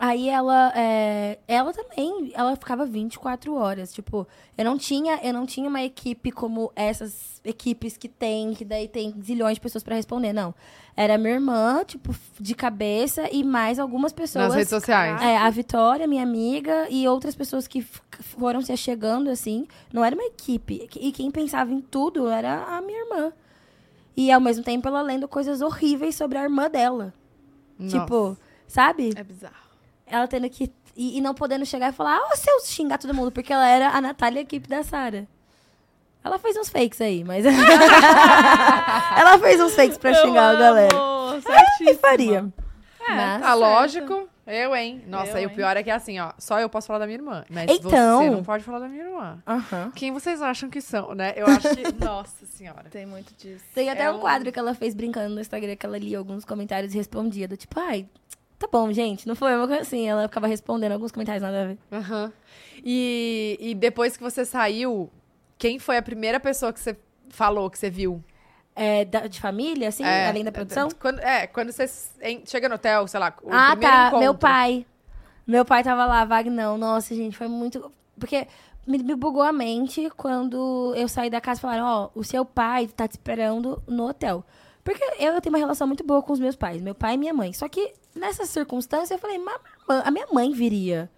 aí ela é, ela também, ela ficava 24 horas, tipo, eu não tinha, eu não tinha uma equipe como essas equipes que tem, que daí tem zilhões de pessoas pra responder, não. Era minha irmã, tipo, de cabeça e mais algumas pessoas. Nas redes sociais. É, a Vitória, minha amiga, e outras pessoas que foram se achegando, assim. Não era uma equipe. E quem pensava em tudo era a minha irmã. E ao mesmo tempo ela lendo coisas horríveis sobre a irmã dela. Tipo, sabe? É bizarro. Ela tendo que. E, e não podendo chegar e falar, ah, se eu xingar todo mundo, porque ela era a Natália, a equipe da Sara. Ela fez uns fakes aí, mas. ela fez uns fakes pra xingar a galera. Que Que faria. É, Mas- Ah, lógico. Eu, hein? Nossa, Eu, e o hein? pior é que é assim, ó. Só eu posso falar da minha irmã. Mas Então. você não pode falar da minha irmã. Aham. Quem vocês acham que são, né? Eu acho que. Nossa senhora. Tem muito disso. Tem até É um um- quadro que ela fez brincando no Instagram, que ela lia alguns comentários e respondia, do tipo, ai, tá bom, gente. Não foi uma coisa assim. Ela ficava respondendo alguns comentários nada a ver. Aham. E, e depois que você saiu, quem foi a primeira pessoa que você falou que você viu? É, da- de família, assim, É, além da produção? Quando, é, quando você chega no hotel, sei lá, o ah, tá. encontro. Meu pai. Meu pai tava lá, Vagnão. Nossa, gente, foi muito. Porque me, me bugou a mente quando eu saí da casa e falaram: Ó, o seu pai tá te esperando no hotel. Porque eu tenho uma relação muito boa com os meus pais, meu pai e minha mãe. Só que nessa circunstância eu falei: "Mas a minha mãe viria.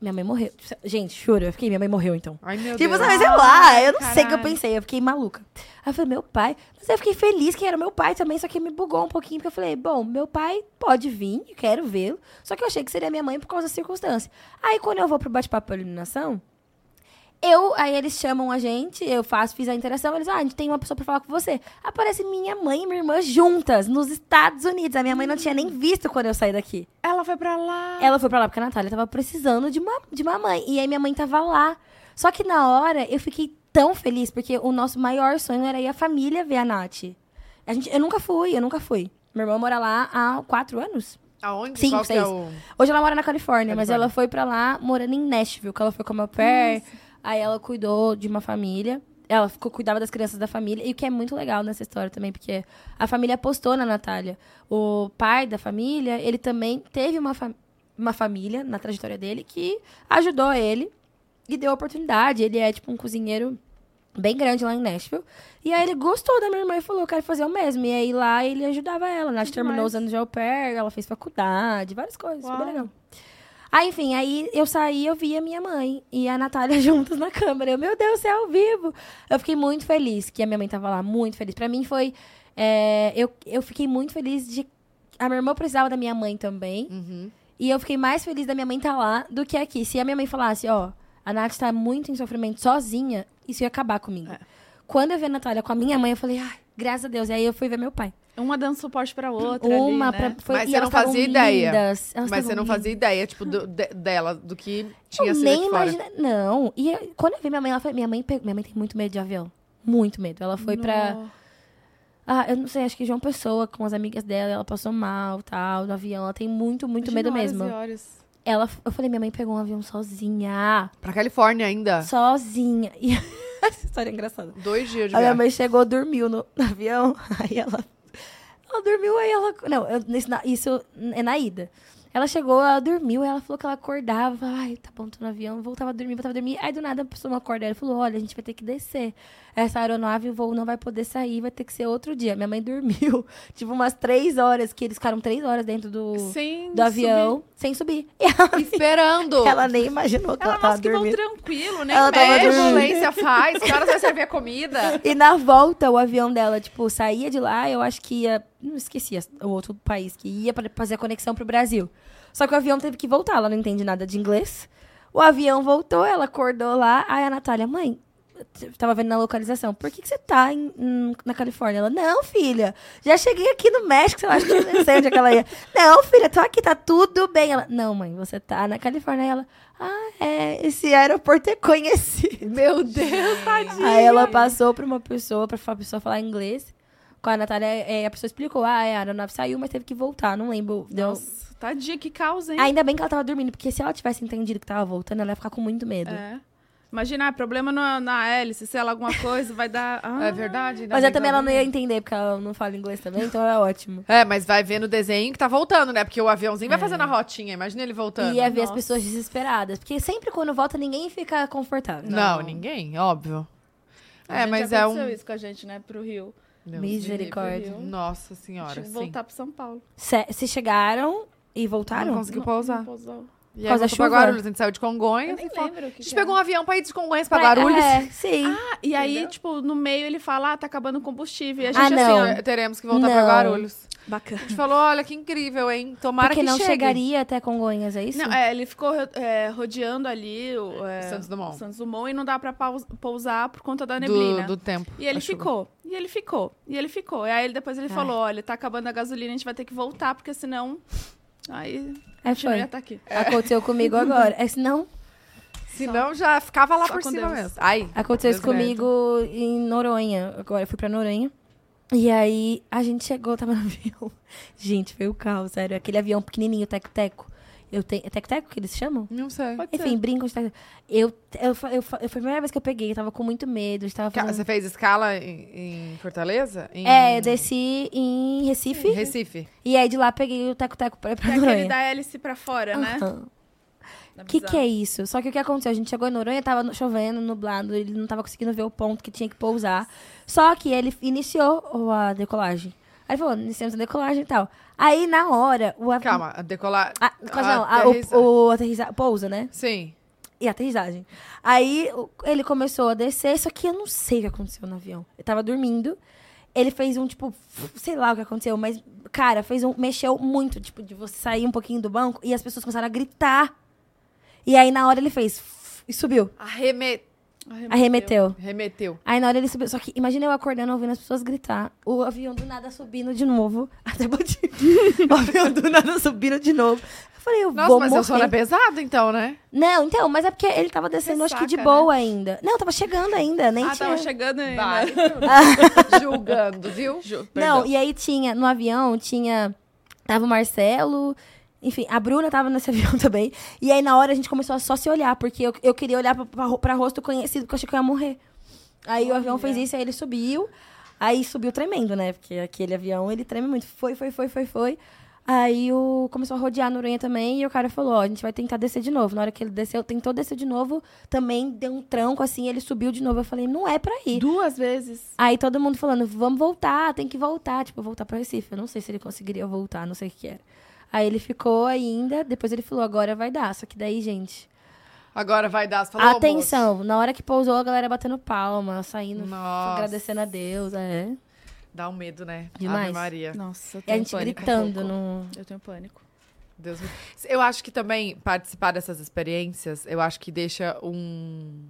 Minha mãe morreu. Gente, juro, eu fiquei, minha mãe morreu então. Ai, meu Tipo, Deus. sabe, sei lá, eu não sei o que eu caralho. pensei, eu fiquei maluca. Aí eu falei, meu pai. Mas eu fiquei feliz que era meu pai também, só que me bugou um pouquinho, porque eu falei, bom, meu pai pode vir, eu quero vê-lo. Só que eu achei que seria minha mãe por causa da circunstância. Aí quando eu vou pro bate-papo eliminação, eu, aí eles chamam a gente, eu faço, fiz a interação, eles, ah, a gente tem uma pessoa pra falar com você. Aparece minha mãe e minha irmã juntas, nos Estados Unidos. A minha mãe não tinha nem visto quando eu saí daqui. Ela foi pra lá. Ela foi pra lá porque a Natália tava precisando de uma, de uma mãe. E aí minha mãe tava lá. Só que na hora eu fiquei tão feliz, porque o nosso maior sonho era ir a família ver a Nath. A gente, eu nunca fui, eu nunca fui. Minha irmã mora lá há quatro anos. Aonde? Cinco, Qual é o... Hoje ela mora na Califórnia, mas Califórnia. ela foi pra lá morando em Nashville, que ela foi como au pair. Aí ela cuidou de uma família. Ela ficou, cuidava das crianças da família. E o que é muito legal nessa história também, porque a família apostou na Natália. O pai da família, ele também teve uma, fa- uma família na trajetória dele que ajudou ele e deu oportunidade. Ele é, tipo, um cozinheiro bem grande lá em Nashville. E aí ele gostou da minha irmã e falou, eu quero fazer o mesmo. E aí lá ele ajudava ela. A Nath terminou os anos de au pair, ela fez faculdade, várias coisas. Super Uau. legal. Aí, enfim, aí eu saí, eu vi a minha mãe e a Natália juntos na câmera. Eu, meu Deus, é ao vivo. Eu fiquei muito feliz que a minha mãe tava lá, muito feliz. Pra mim foi. é, eu, eu fiquei muito feliz de. A minha irmã precisava da minha mãe também. Uhum. E eu fiquei mais feliz da minha mãe estar lá do que aqui. Se a minha mãe falasse, ó, a Nath tá muito em sofrimento sozinha, isso ia acabar comigo. É. Quando eu vi a Natália com a minha mãe, eu falei, ai, graças a Deus. E aí eu fui ver meu pai. Uma dando suporte pra outra. Uma ali, né? pra. Foi, Mas você não fazia ideia. lindas, elas Mas você não fazia ideia, tipo, do- de- dela, do que tinha eu sido nem imagina. Não. E eu- quando eu vi minha mãe, ela foi. Minha mãe, pegou- minha mãe tem muito medo de avião. Muito medo. Ela foi pra. No- Ah, eu não sei, acho que João Pessoa, com as amigas dela, ela passou mal, tal, no avião. Ela tem muito, muito Imagina medo horas mesmo. e horas. Ela, eu falei, minha mãe pegou um avião sozinha. Pra Califórnia ainda. Sozinha. E essa história é engraçada. Dois dias de A minha mãe chegou, dormiu no, no avião. Aí ela. Ela dormiu, aí ela. Não, eu- nesse- na- isso é na ida. Ela chegou, ela dormiu, ela falou que ela acordava. Ai, tá bom, tô no avião. Voltava a dormir, voltava a dormir. Aí do nada a pessoa não acorda. Ela falou: olha, a gente vai ter que descer. Essa aeronave, o voo não vai poder sair, vai ter que ser outro dia. Minha mãe dormiu, tipo, umas três horas, que eles ficaram três horas dentro do, Sem do avião, sem subir. E ela, Esperando. ela nem imaginou que ela, Ela, tava que dormindo. tranquilo, nem Ela tava É, mexe. dormindo. faz. Que horas vai servir a comida? E na volta, o avião dela, tipo, saía de lá, eu acho que ia. Não esqueci o outro país que ia pra fazer a conexão pro Brasil. Só que o avião teve que voltar, ela não entende nada de inglês. O avião voltou, ela acordou lá. Aí a Natália, mãe, tava vendo na localização, por que, que você tá em- em- na Califórnia? Ela, não, filha, já cheguei aqui no México, sei lá, acho que eu não sei onde é que ela ia. Não, filha, tô aqui, tá tudo bem. Ela, não, mãe, você tá na Califórnia. Ela, ah, é, esse aeroporto é conhecido. Meu Deus, tadinha. Aí ela passou pra uma pessoa, pra a pessoa falar inglês. Com a Natália, é, a pessoa explicou, ah, é, a aeronave saiu, mas teve que voltar, não lembro. Deu... Nossa, tadinha, que causa, hein? Ainda bem que ela tava dormindo, porque se ela tivesse entendido que tava voltando, ela ia ficar com muito medo. É. Imagina, ah, problema na, na hélice, sei lá, alguma coisa, vai dar... Ah, É verdade. Mas também ela não ia entender, porque ela não fala inglês também, então é ótimo. É, mas vai ver no desenho que tá voltando, né? Porque o aviãozinho vai fazendo a rotinha. Imagina ele voltando. E ia ver as Nossa. pessoas desesperadas. Porque sempre quando volta, ninguém fica confortável. Não, Não. ninguém, óbvio. A É, gente mas é um. aconteceu isso com a gente, né, pro Rio. Deus Misericórdia. Viu? Nossa senhora, sim. voltar pro São Paulo. Se, se chegaram e voltaram? Não conseguiu pousar. Não pousou. E aí voltou pra? Guarulhos, a gente saiu de Eu Congonhas. nem e falou- o A que gente que pegou um era. avião pra ir de Congonhas pra Pra- Guarulhos. É, sim. Ah, e aí, Entendeu? tipo, no meio ele fala, ah, tá acabando o combustível. E a Ah, gente não. assim, Sim, teremos que voltar pra Não. Guarulhos. ó, bacana. A gente falou, olha que incrível, hein? Tomara porque que não chegue. chegaria até Congonhas, é isso? Não, é, ele ficou é, rodeando ali o é, Santos Dumont. Santos Dumont e não dá pra pousar por conta da do, neblina. do tempo. E ele a chuva. ficou, e ele ficou, e ele ficou. E aí depois ele Ai. falou, olha, tá acabando a gasolina, a gente vai ter que voltar, porque senão... Aí a É, foi. ia estar aqui. Aconteceu comigo agora. É, senão, Senão já ficava lá Só por cima Deus. mesmo. Ai, aconteceu Deus isso comigo em Noronha. Agora eu fui pra Noronha. E aí a gente chegou, tava no avião. Gente, foi o caos, sério. Aquele avião pequenininho, teco-teco. Eu tenho. É teco-teco que eles chamam? não sei. Pode Enfim, ser. brincam de teco eu, eu, eu, fa- foi a primeira vez que eu peguei, eu tava com muito medo. Estava Ca- fazendo... Você fez escala em, em Fortaleza? Em... É, eu desci em Recife. Em Recife. E aí de lá peguei o teco-teco pra, pra É aquele da hélice pra fora, né? O que, que é isso? Só que o que aconteceu? A gente chegou em Noronha, tava chovendo, nublado, ele não tava conseguindo ver o ponto que tinha que pousar. Só que ele iniciou a decolagem. Aí ele falou, iniciamos a decolagem e tal. Aí, na hora, o avião... Calma, a decolar. Ah, não, a- aterrissa- o, o aterrissar, pousa, né? Sim. E a aterrissagem. Aí o- ele começou a descer, só que eu não sei o que aconteceu no avião. Eu tava dormindo. Ele fez um, tipo, sei lá o que aconteceu, mas, cara, fez um. Mexeu muito, tipo, de você sair um pouquinho do banco e as pessoas começaram a gritar. E aí, na hora, ele fez. E subiu. Arreme... Arremeteu. Remeteu. Aí na hora ele subiu. Só que imagina eu acordando ouvindo as pessoas gritar. O avião do nada subindo de novo. Até bati. o avião do nada subindo de novo. Eu falei, eu Nossa, vou mas morrer. o sono é pesado, então, né? Não, então, mas é porque ele tava descendo, acho que de boa ainda. Não, tava chegando ainda, nem Ah, tinha. tava chegando ainda. Vai. Julgando, viu? Ju- Não, e aí tinha, no avião, tinha. Tava o Marcelo. Enfim, a Bruna tava nesse avião também. E aí, na hora, a gente começou a só se olhar, porque eu, eu queria olhar pra, pra, pra rosto conhecido, porque eu achei que eu ia morrer. Aí o avião fez isso, aí ele subiu. Aí subiu tremendo, né? Porque aquele avião, ele treme muito. Foi, foi, foi, foi, foi. Aí o, começou a rodear a Noronha também, e o cara falou, ó, a gente vai tentar descer de novo. Na hora que ele desceu, tentou descer de novo, também deu um tranco, assim, ele subiu de novo. Eu falei, não é pra ir. Duas vezes. Aí todo mundo falando, vamos voltar, tem que voltar. Tipo, voltar pra Recife. Eu não sei se ele conseguiria voltar, não sei o que era. Aí ele ficou ainda, depois ele falou, agora vai dar. Só que daí, gente, Agora vai dar. Você falou, "Ô, atenção. Na hora que pousou, a galera batendo palma, saindo, Nossa. agradecendo a Deus. É. Dá um medo, né? Demais. Ave Maria. Nossa, eu E a tenho gente pânico um gritando pouco. no. Eu tenho pânico. Deus me... Eu acho que também participar dessas experiências, eu acho que deixa um.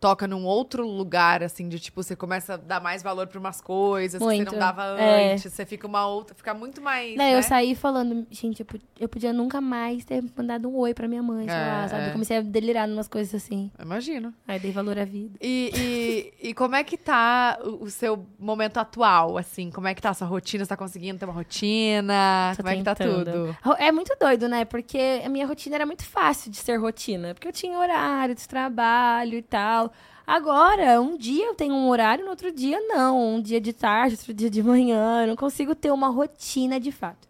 Toca num outro lugar, assim, de tipo, você começa a dar mais valor pra umas coisas que Muito. você não dava É. antes. Você fica uma outra. Fica muito mais. Não, né? eu saí falando, gente, eu, po- eu podia nunca mais ter mandado um oi pra minha mãe, sei É, lá, sabe? é. Eu comecei a delirar umas coisas assim. Imagino. Aí dei valor à vida. E, e, e como é que tá o, o seu momento atual, assim? Como é que tá a sua rotina? Você tá conseguindo ter uma rotina? Tô como é que tá tentando. tudo? É muito doido, né? Porque a minha rotina era muito fácil de ser rotina. Porque eu tinha horário de trabalho e tal. Agora, um dia eu tenho um horário, no outro dia não. Um dia de tarde, outro dia de manhã. Eu não consigo ter uma rotina de fato.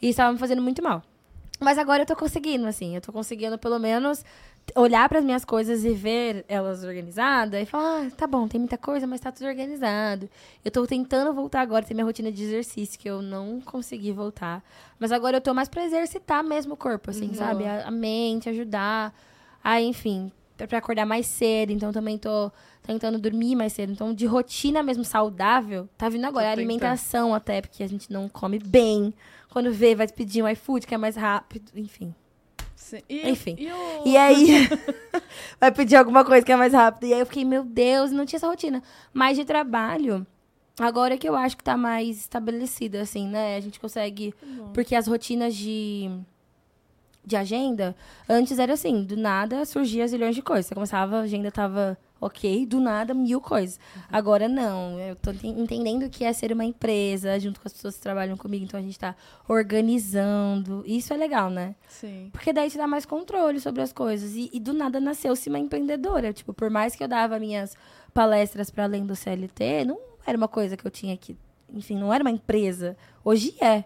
E isso tava me fazendo muito mal. Mas agora eu tô conseguindo, assim. Eu tô conseguindo, pelo menos, olhar para as minhas coisas e ver elas organizadas e falar, ah, tá bom, tem muita coisa, mas tá tudo organizado. Eu tô tentando voltar agora, ter minha rotina de exercício, que eu não consegui voltar. Mas agora eu tô mais pra exercitar mesmo o corpo, assim, Uhum. sabe? A, a mente, ajudar. Aí, enfim, pra acordar mais cedo, então também tô tentando dormir mais cedo. Então, de rotina mesmo saudável, tá vindo agora. Tô A alimentação até, porque a gente não come bem. Quando vê, vai pedir um iFood, que é mais rápido, enfim. E, Enfim. E, o... E aí, vai pedir alguma coisa que é mais rápido. E aí eu fiquei, meu Deus, não tinha essa rotina. Mas de trabalho, agora é que eu acho que tá mais estabelecida, assim, né? A gente consegue. Porque as rotinas de. De agenda, antes era assim, do nada surgia zilhões de coisas. Você começava, a agenda tava ok, do nada mil coisas. Agora não, eu tô enten- entendendo que é ser uma empresa, junto com as pessoas que trabalham comigo, então a gente tá organizando. Isso é legal, né? Sim. Porque daí te dá mais controle sobre as coisas. E, e do nada nasceu-se uma empreendedora. Tipo, por mais que eu dava minhas palestras para além do CLT, não era uma coisa que eu tinha que. Enfim, não era uma empresa. Hoje é.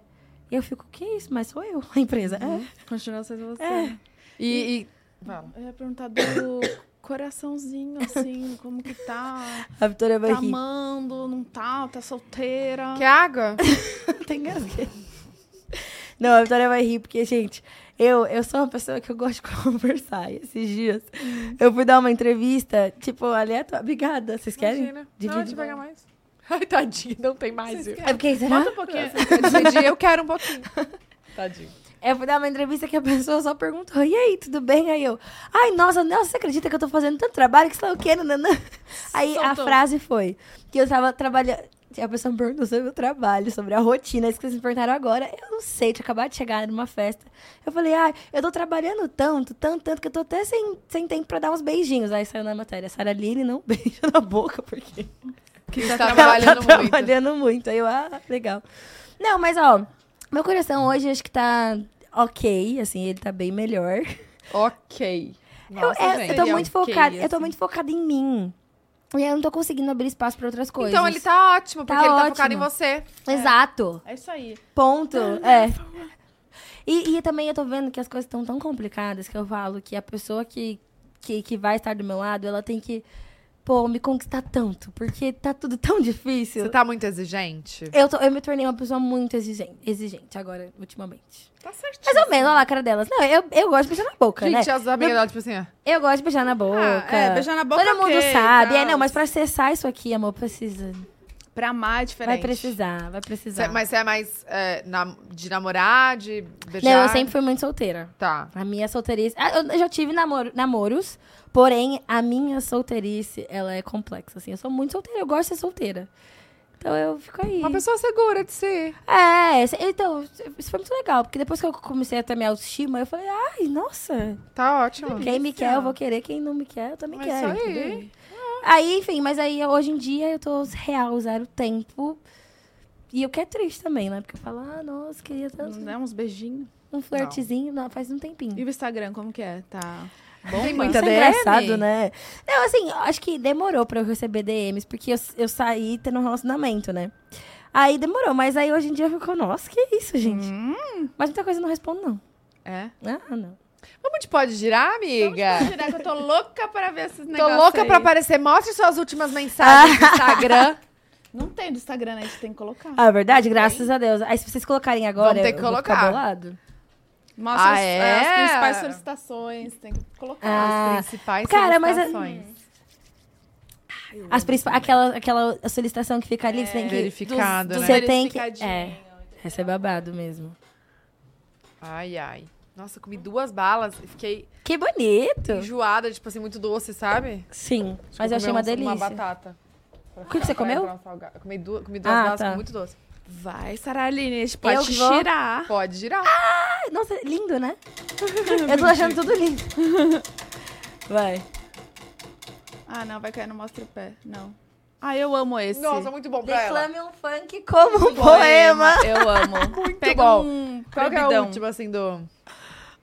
E eu fico, que isso? Mas sou eu, a empresa. Continua sendo você. É. E. e... Fala. Eu ia perguntar do coraçãozinho, assim, como que tá? É. A Vitória vai Tá rir. amando, não tá? Tá solteira? Quer água? Tem gasgueira. Não, a Vitória vai rir, porque, gente, eu, eu sou uma pessoa que eu gosto de conversar. E esses dias, eu fui dar uma entrevista, tipo, aleatória. Obrigada, vocês querem? Imagina. Não, Dividir. eu pegar mais. Ai, tadinho, não tem mais. É porque, será? Bota um pouquinho. Eu decidi, eu quero um pouquinho. Tadinho. Eu fui dar uma entrevista que a pessoa só perguntou, e aí, tudo bem? Aí eu, ai, nossa, Nelson, você acredita que eu tô fazendo tanto trabalho que sei lá o quê? Nananã. Aí a Soltou. frase foi que eu tava trabalhando. A pessoa me perguntou sobre o trabalho, sobre a rotina, isso que vocês me perguntaram agora. Eu não sei, tinha acabado de chegar numa festa. Eu falei, ai, eu tô trabalhando tanto, tanto, tanto, que eu tô até sem, sem tempo pra dar uns beijinhos. Aí saiu na matéria, Sara Line não beija na boca, porque Que está ela trabalhando tá muito. trabalhando muito. Aí eu, ah, legal. Não, mas ó, meu coração hoje acho que tá ok, assim, ele tá bem melhor. Ok. Eu, Nossa, é, gente. eu tô é muito ok, focada, eu tô assim. muito focada em mim. E aí eu não tô conseguindo abrir espaço pra outras coisas. Então ele tá ótimo, Tá porque ele tá focado em ótimo. você. Exato. É isso aí. Ponto. É. E, e também eu tô vendo que as coisas estão tão complicadas que eu falo que a pessoa que, que, que vai estar do meu lado, ela tem que, pô, me conquistar tanto. Porque tá tudo tão difícil. Você tá muito exigente? Eu, tô- eu me tornei uma pessoa muito exigente, exigente agora, ultimamente. Tá certinho. Mais ou menos, olha lá a cara delas. Não, eu, eu gosto de beijar na boca, Gente, né? as amigas dela, tipo assim, ó. Eu gosto de beijar na boca. Ah, é, beijar na boca, Todo mundo ok, sabe. É, tal. não, mas pra acessar isso aqui, amor, precisa. Pra amar é diferente. Vai precisar, vai precisar. Cê- mas você é mais é, nam- de namorar, de beijar? Não, eu sempre fui muito solteira. Tá. A minha solteirice. Ah, Eu já tive namoro, namoros, porém, a minha solteirice, ela é complexa, assim. Eu sou muito solteira, eu gosto de ser solteira. Então eu fico aí. Uma pessoa segura de si. É, então, isso foi muito legal, porque depois que eu comecei a ter minha autoestima, eu falei, ai, nossa, Tá ótimo. quem me quer, eu vou querer, quem não me quer, eu também É quero. isso aí. entendeu? Aí, enfim, mas aí hoje em dia eu tô real, zero tempo. E o que é triste também, né? Porque eu falo, ah, nossa, queria tanto Não dá uns beijinhos. um flertezinho, não, faz um tempinho. E o Instagram, como que é? Tá Tem bom? muita Isso é DM? engraçado, né? Não, assim, acho que demorou pra eu receber DMs, porque eu, eu saí tendo um relacionamento, né? Aí demorou, mas aí hoje em dia ficou, nossa, que isso, gente? Hum, Mas muita coisa eu não respondo, não. é. Ah, não. Vamos de pode girar, amiga? Vamos tirar que eu tô louca pra ver esses Tô negócios louca aí. pra aparecer. Mostre suas últimas mensagens no Instagram. Não tem do Instagram, né? A gente tem que colocar. Ah, é verdade? Graças a Deus. Aí se vocês colocarem agora, Vamos ter que eu vou ficar colocar. bolado. Mostra Ah, as, é? as principais solicitações. Tem que colocar. Ah, As principais cara, mas é- solicitações. As principais, aquela, aquela solicitação que fica ali, que você tem que... Verificada, dos- né? Você tem que... Verificadinho. É, essa é babado mesmo. Ai, ai. Nossa, eu comi duas balas e fiquei Que bonito! enjoada, tipo assim, muito doce, sabe? Sim, Acho mas eu achei uma uns- delícia. Uma batata. O que, que você comeu? Um. Eu comi, du comi duas Ah, balas tá. muito doce. Vai, Saraline, a gente pode Eu te vou? Pode girar. Ai, Nossa, lindo, né? eu tô achando tudo lindo. Vai. Ah, não, vai cair no Mostra o Pé. Não. Ah, eu amo esse. Nossa, muito bom pra ela. Declame um funk como um poema. Eu amo. Muito Pega bom. um Qual que é o último, assim, do,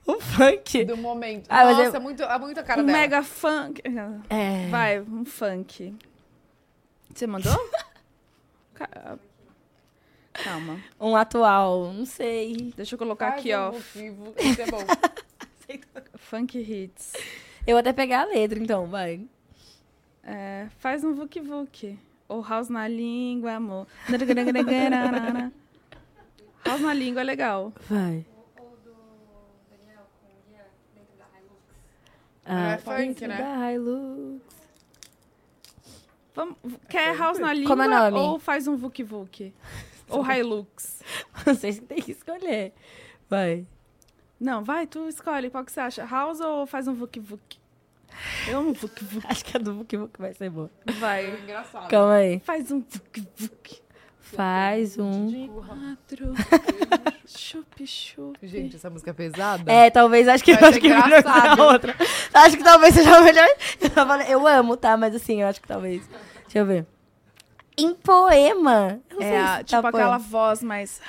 Um funk. do momento? Ah, Nossa, eu- é, muito, é muito a cara Um dela. mega funk. É. Vai, um funk. Você mandou? Ca- Calma. Um atual, não sei. Deixa eu colocar Faz aqui, ó. motivo, Isso é bom. Funk hits. Eu vou até pegar a letra, então, vai. É, faz um Vuk Vuk. Ou House na língua, amor. House na língua é legal. Vai. É Ah, funk, dentro né? da Hilux. Vamos, quer house na língua Como é nome? ou faz um Vuk Vuk? Ou Hilux? Vocês têm que escolher. Vai. Não, vai, tu escolhe. Qual que você acha? House ou faz um Vuk Vuk? Eu amo Vuk Vuk. Acho que a do Vuk Vuk vai ser boa. Vai. Engraçado. Calma aí. Faz um Vuk Vuk. Faz um. De quatro. chup, chup. Gente, essa música é pesada. É, talvez, acho que, Vai acho ser que é melhor engraçado. a outra. Acho que talvez seja melhor. Eu, falei- eu amo, tá? Mas assim, eu acho que talvez. Deixa eu ver. Em poema. É, se tipo tá aquela poema. voz mais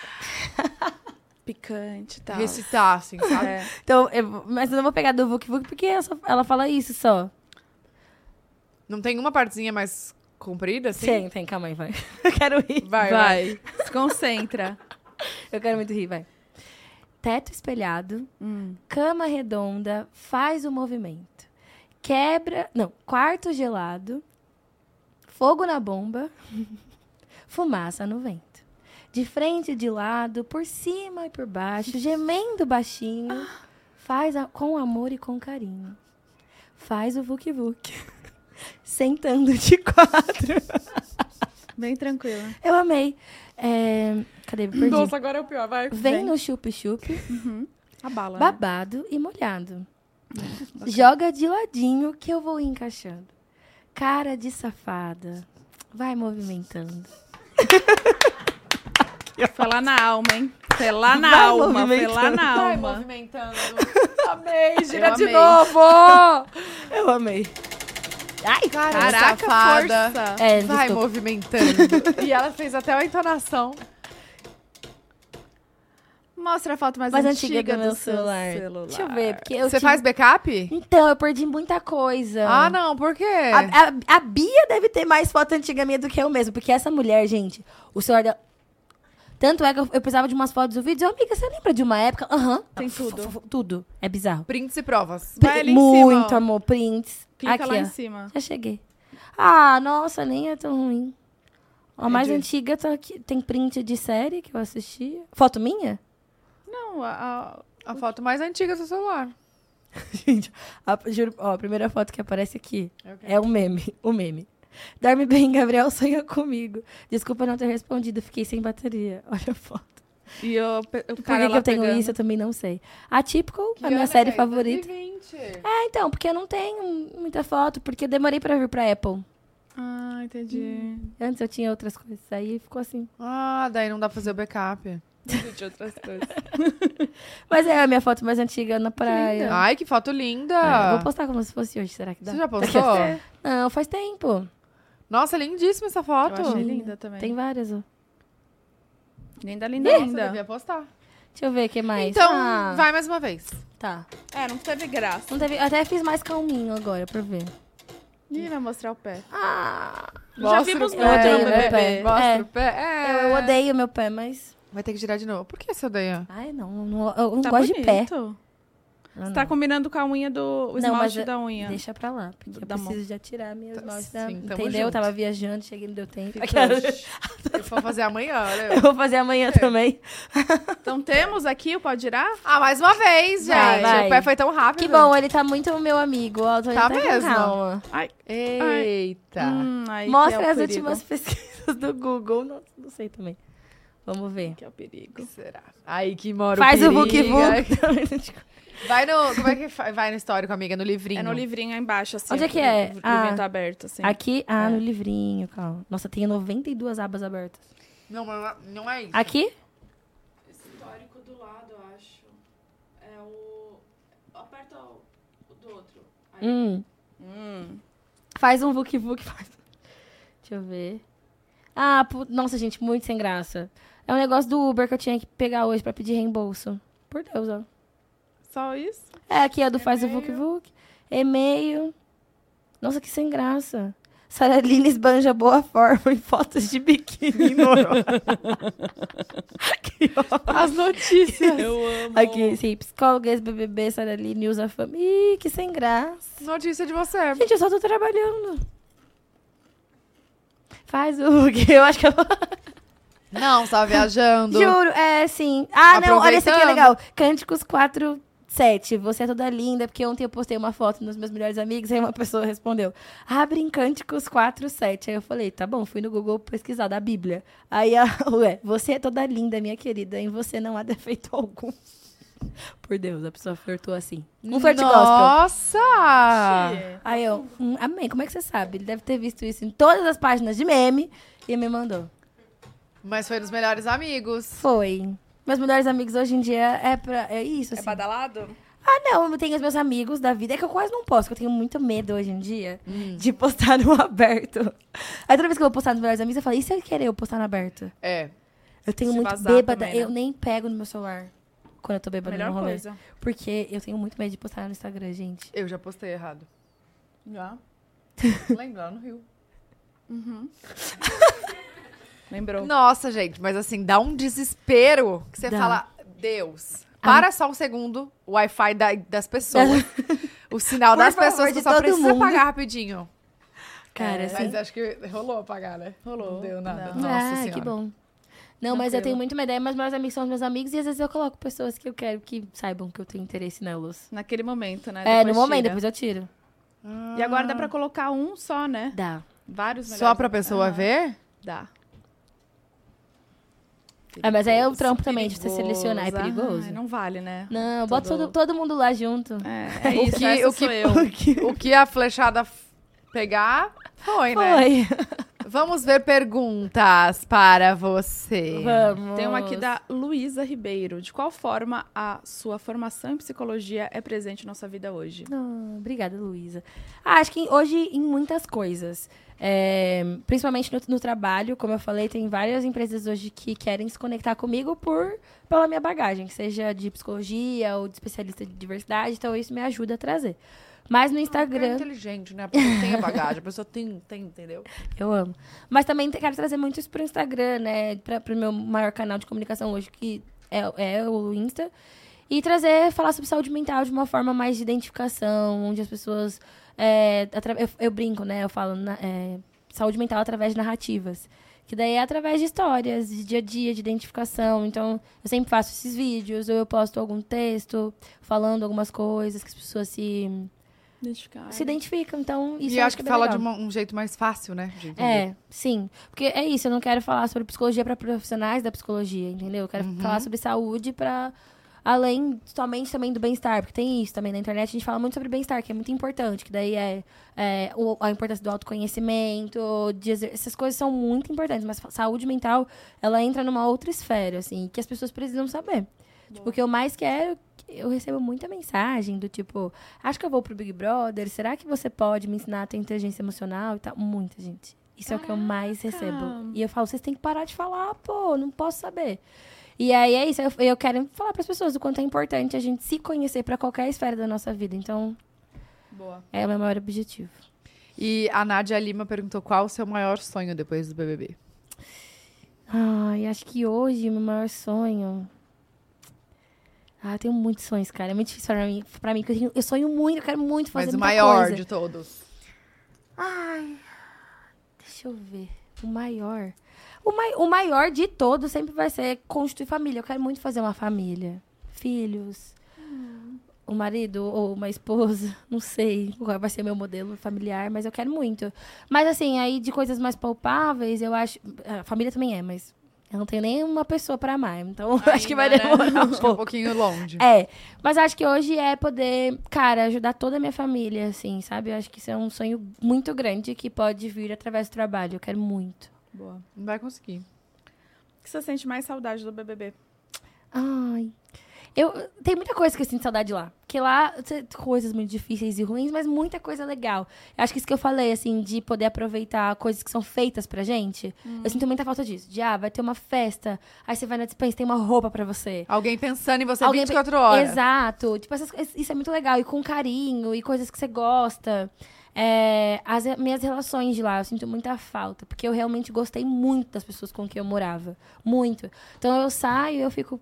picante e tal. Recitar, assim, sabe? É. Então, eu- mas eu não vou pegar do Vuk Vuk porque ela, só- ela fala isso só. Não tem uma partezinha mais comprida, assim? Tem, tem, calma aí, vai. Eu quero rir. Vai, vai. Vai. Se concentra. Eu quero muito rir, vai. Teto espelhado, Hum. cama redonda, faz o movimento. Quebra. Não, quarto gelado, fogo na bomba, fumaça no vento. De frente e de lado, por cima e por baixo, gemendo baixinho, faz a- com amor e com carinho. Faz o Vuk Vuk. Sentando de quatro. Bem tranquila. Eu amei. É, Cadê? Me perdi. Nossa, agora é o pior, vai. Vem vem. no chup-chup, A bala. né? babado e molhado. Joga de ladinho que eu vou encaixando. Cara de safada. Vai movimentando. Foi lá na alma, hein? Foi lá na Vai alma. Foi lá na Vai alma. movimentando. Amei, gira Eu de amei. novo! Eu amei. Ai, Cara, Caraca, safada. força. É, Vai desculpa. movimentando. e ela fez até a entonação. Mostra a foto mais, mais antiga, antiga do meu celular. celular. Deixa eu ver, porque eu Você tive- faz backup? Então, eu perdi muita coisa. Ah, não, por quê? A, a- a Bia deve ter mais foto antiga minha do que eu mesmo, porque essa mulher, gente, o celular dela... Tanto é que eu, eu precisava de umas fotos do vídeo. Eu, amiga, você lembra de uma época? Aham. Tem F- tudo. Tudo. É bizarro. Prints e provas. Vai ali em Muito, cima, amor. Prints. Clica Aqui, lá ó. em cima. Já cheguei. Ah, nossa, nem é tão ruim. A mais de- antiga tá aqui. Tem print de série que eu assisti. Foto minha? Não, a, a- A foto mais antiga do seu celular. Gente, a, juro, ó, a primeira foto que aparece aqui É o quê? é o meme. O meme. Dorme bem, Gabriel sonha comigo. Desculpa não ter respondido, fiquei sem bateria. Olha a foto. e pe- o Por cara que, que lá eu tenho pegando. isso? Eu também não sei. Atípico, Que a minha ano série é? favorita. 2020. É, então, porque eu não tenho muita foto, porque eu demorei pra vir pra Apple. Ah, entendi. Antes eu tinha outras coisas. Aí ficou assim. Ah, daí não dá pra fazer o backup. De outras coisas. Mas é a minha foto mais antiga na praia. Ai, que foto linda. É, eu vou postar como se fosse hoje, será que dá? Você já postou? Não, faz tempo. Nossa, lindíssima essa foto. Eu achei linda também. Tem várias, ó. Linda, linda, Nossa, linda. devia postar. Deixa eu ver o que mais. Então, Ah, vai mais uma vez. Tá. É, não teve graça. Não teve, eu até fiz mais calminho agora, pra ver. Ih, vai mostrar o pé. Ah, Já Mostra vimos o muito pé, no né? bebê. Mostra É. o pé. É. eu, eu odeio meu pé, mas... Vai ter que girar de novo. Por que você odeia? Ai, não, não eu não tá gosto de pé. bonito. Você tá não. combinando com a unha do o Não, esmalte mas é- da unha. Deixa pra lá, porque eu Da mão. preciso já tirar minhas Tá, mãos. sim, da- tamo Entendeu? junto. Eu tava viajando, cheguei, não deu tempo. Eu vou fazer amanhã. Eu vou fazer amanhã também. Então temos aqui o pode girar? Ah, mais uma vez, gente. Vai, vai. O pé foi tão rápido. Que bom, ele tá muito meu amigo. Ó, tô Tá com mesmo? calma. Ai, Eita. hum, aí que Mostra é o as perigo. últimas pesquisas do Google. Não, não sei também. Vamos ver. Que é o O que perigo. será? Aí que mora Faz o o perigo. book Vai no... Como é que vai no histórico, amiga? No livrinho. É no livrinho aí embaixo, assim. Onde é que o- é? O livrinho Ah. tá aberto, assim. Aqui? Ah, É. no livrinho, calma. Nossa, tem 92 abas abertas. Não, mas não é isso. Aqui? Histórico do lado, eu acho. É o... Aperta o, do outro. Hum. Hum. Faz um book book. Faz... Deixa eu ver. Ah, pu- nossa, gente, muito sem graça. É um negócio do Uber que eu tinha que pegar hoje pra pedir reembolso. Por Deus, ó. Só isso? É, aqui é do Faz o Vuk Vuk. E-mail. Nossa, que sem graça. Sarah Lina esbanja boa forma em fotos de biquíni em. As notícias. Eu amo. Aqui, sim, psicóloga, ex-BBB, Sarah Lina usa fama. Ih, que sem graça. Notícia de você. Gente, eu só tô trabalhando. Faz o que eu acho que eu... Não, tava viajando. Juro, é sim. Ah, não, olha esse aqui é legal. Cânticos 4, Sete, você é toda linda, porque ontem eu postei uma foto nos meus melhores amigos, aí uma pessoa respondeu, abre em Cânticos 4, 7. Aí eu falei, tá bom, fui no Google pesquisar da Bíblia. Aí a ué, você é toda linda, minha querida, em você não há defeito algum. Por Deus, a pessoa flertou assim. Um flerte gospel. Nossa! Aí eu, hum, amém, como é que você sabe? Ele deve ter visto isso em todas as páginas de meme e me mandou. Mas foi dos melhores amigos. Foi. Meus melhores amigos hoje em dia é pra. É isso, É assim. badalado? Ah, não, eu tenho os meus amigos da vida. É que eu quase não posto, porque eu tenho muito medo hoje em dia Hum. de postar no aberto. Aí toda vez que eu vou postar nos melhores amigos, eu falo, e se eu querer eu postar no aberto? É. Eu tenho Se muito bêbada, também, né? eu nem pego no meu celular quando eu tô bêbada Melhor no rolê. coisa. Porque eu tenho muito medo de postar no Instagram, gente. Eu já postei errado. Já. Lembra lá no Rio. Lembrou. Nossa, gente, mas assim, dá um desespero que você Dá. fala, Deus, para só um segundo o Wi-Fi da- das pessoas. o sinal Por das favor, pessoas que só todo precisa mundo. pagar rapidinho. Cara, É, assim. Mas acho que rolou apagar, né? Rolou. Não deu nada. Não. Nossa ah, senhora. que bom. Não, mas eu tenho muito medo. Aí meus melhores amigos são os meus amigos e às vezes eu coloco pessoas que eu quero que saibam que eu tenho interesse nelas. Naquele momento, né? É, no momento, tira. depois eu tiro. E agora dá pra colocar um só, né? Dá. Vários Só pra pessoa Aham. ver? Dá. Ah, mas aí é o trampo também de você selecionar, é perigoso. perigoso. Ai, não vale, né? Não, bota Todo- todo, todo mundo lá junto. É, é O isso, que- essa o que- sou eu. O que a flechada pegar, foi, né? Foi. Vamos ver perguntas para você. Vamos. Tem uma aqui da Luísa Ribeiro. De qual forma a sua formação em psicologia é presente em nossa vida hoje? Ah, obrigada, Luísa. Ah, acho que hoje em muitas coisas. É, principalmente no, no trabalho, como eu falei, tem várias empresas hoje que querem se conectar comigo por pela minha bagagem, seja de psicologia ou de especialista de diversidade, então isso me ajuda a trazer. Mas no É Instagram, inteligente, né? A pessoa tem a bagagem, a pessoa tem, tem entendeu? eu amo. Mas também quero trazer muito isso pro Instagram, né? Pra, pro meu maior canal de comunicação hoje, que é, é o Insta. E trazer, falar sobre saúde mental de uma forma mais de identificação, onde as pessoas. É, eu, eu brinco, né? Eu falo na- é, saúde mental através de narrativas. Que daí é através de histórias, de dia a dia, de identificação. Então, eu sempre faço esses vídeos, ou eu posto algum texto falando algumas coisas que as pessoas se, se identificam. Então, isso e acho que bem fala legal. de uma- um jeito mais fácil, né? É, sim. Porque é isso, eu não quero falar sobre psicologia para profissionais da psicologia, entendeu? Eu quero Uhum. falar sobre saúde para além somente também do bem-estar, porque tem isso também na internet, a gente fala muito sobre bem-estar, que é muito importante, que daí é, é, o- a importância do autoconhecimento, exer- essas coisas são muito importantes, mas saúde mental, ela entra numa outra esfera, assim, que as pessoas precisam saber. Tipo, o que eu mais quero, eu recebo muita mensagem do tipo, acho que eu vou pro Big Brother, será que você pode me ensinar a ter inteligência emocional e tal? Muita gente. Isso é o que eu mais recebo. E eu falo, vocês têm que parar de falar, pô, não posso saber. E aí é isso, eu, eu quero falar para as pessoas o quanto é importante a gente se conhecer para qualquer esfera da nossa vida. Então, Boa. é o meu maior objetivo. E a Nádia Lima perguntou qual o seu maior sonho depois do BBB. Ai, acho que hoje o meu maior sonho. Ah, eu tenho muitos sonhos, cara. É muito difícil pra mim, pra mim porque eu, tenho- eu sonho muito, eu quero muito fazer Mas o maior coisa. de todos. Ai, deixa eu ver. O maior. O, mai- o maior de todos sempre vai ser constituir família. Eu quero muito fazer uma família. Filhos. Um marido ou uma esposa. Não sei qual vai ser meu modelo familiar, mas eu quero muito. Mas assim, aí de coisas mais palpáveis, eu acho. A família também é, mas eu não tenho nem uma pessoa pra amar. Então acho que vai Ainda, né? demorar um Acho que é um pouco. pouquinho longe. É, mas acho que hoje é poder, cara, ajudar toda a minha família, assim, sabe? Eu acho que isso é um sonho muito grande que pode vir através do trabalho. Eu quero muito. Boa. Não vai conseguir. O que você sente mais saudade do BBB? Ai. Eu, tem muita coisa que eu sinto saudade lá. Porque lá, tem coisas muito difíceis e ruins, mas muita coisa legal. Eu acho que isso que eu falei, assim, de poder aproveitar coisas que são feitas pra gente. Eu sinto muita falta disso. De, ah, vai ter uma festa, aí você vai na dispensa tem uma roupa pra você. Alguém pensando em você Alguém 24 horas. Exato. Tipo, essas, coisas- isso é muito legal. E com carinho, e coisas que você gosta. É, as minhas relações de lá, eu sinto muita falta. Porque eu realmente gostei muito das pessoas com quem eu morava. Muito. Então eu saio e eu fico.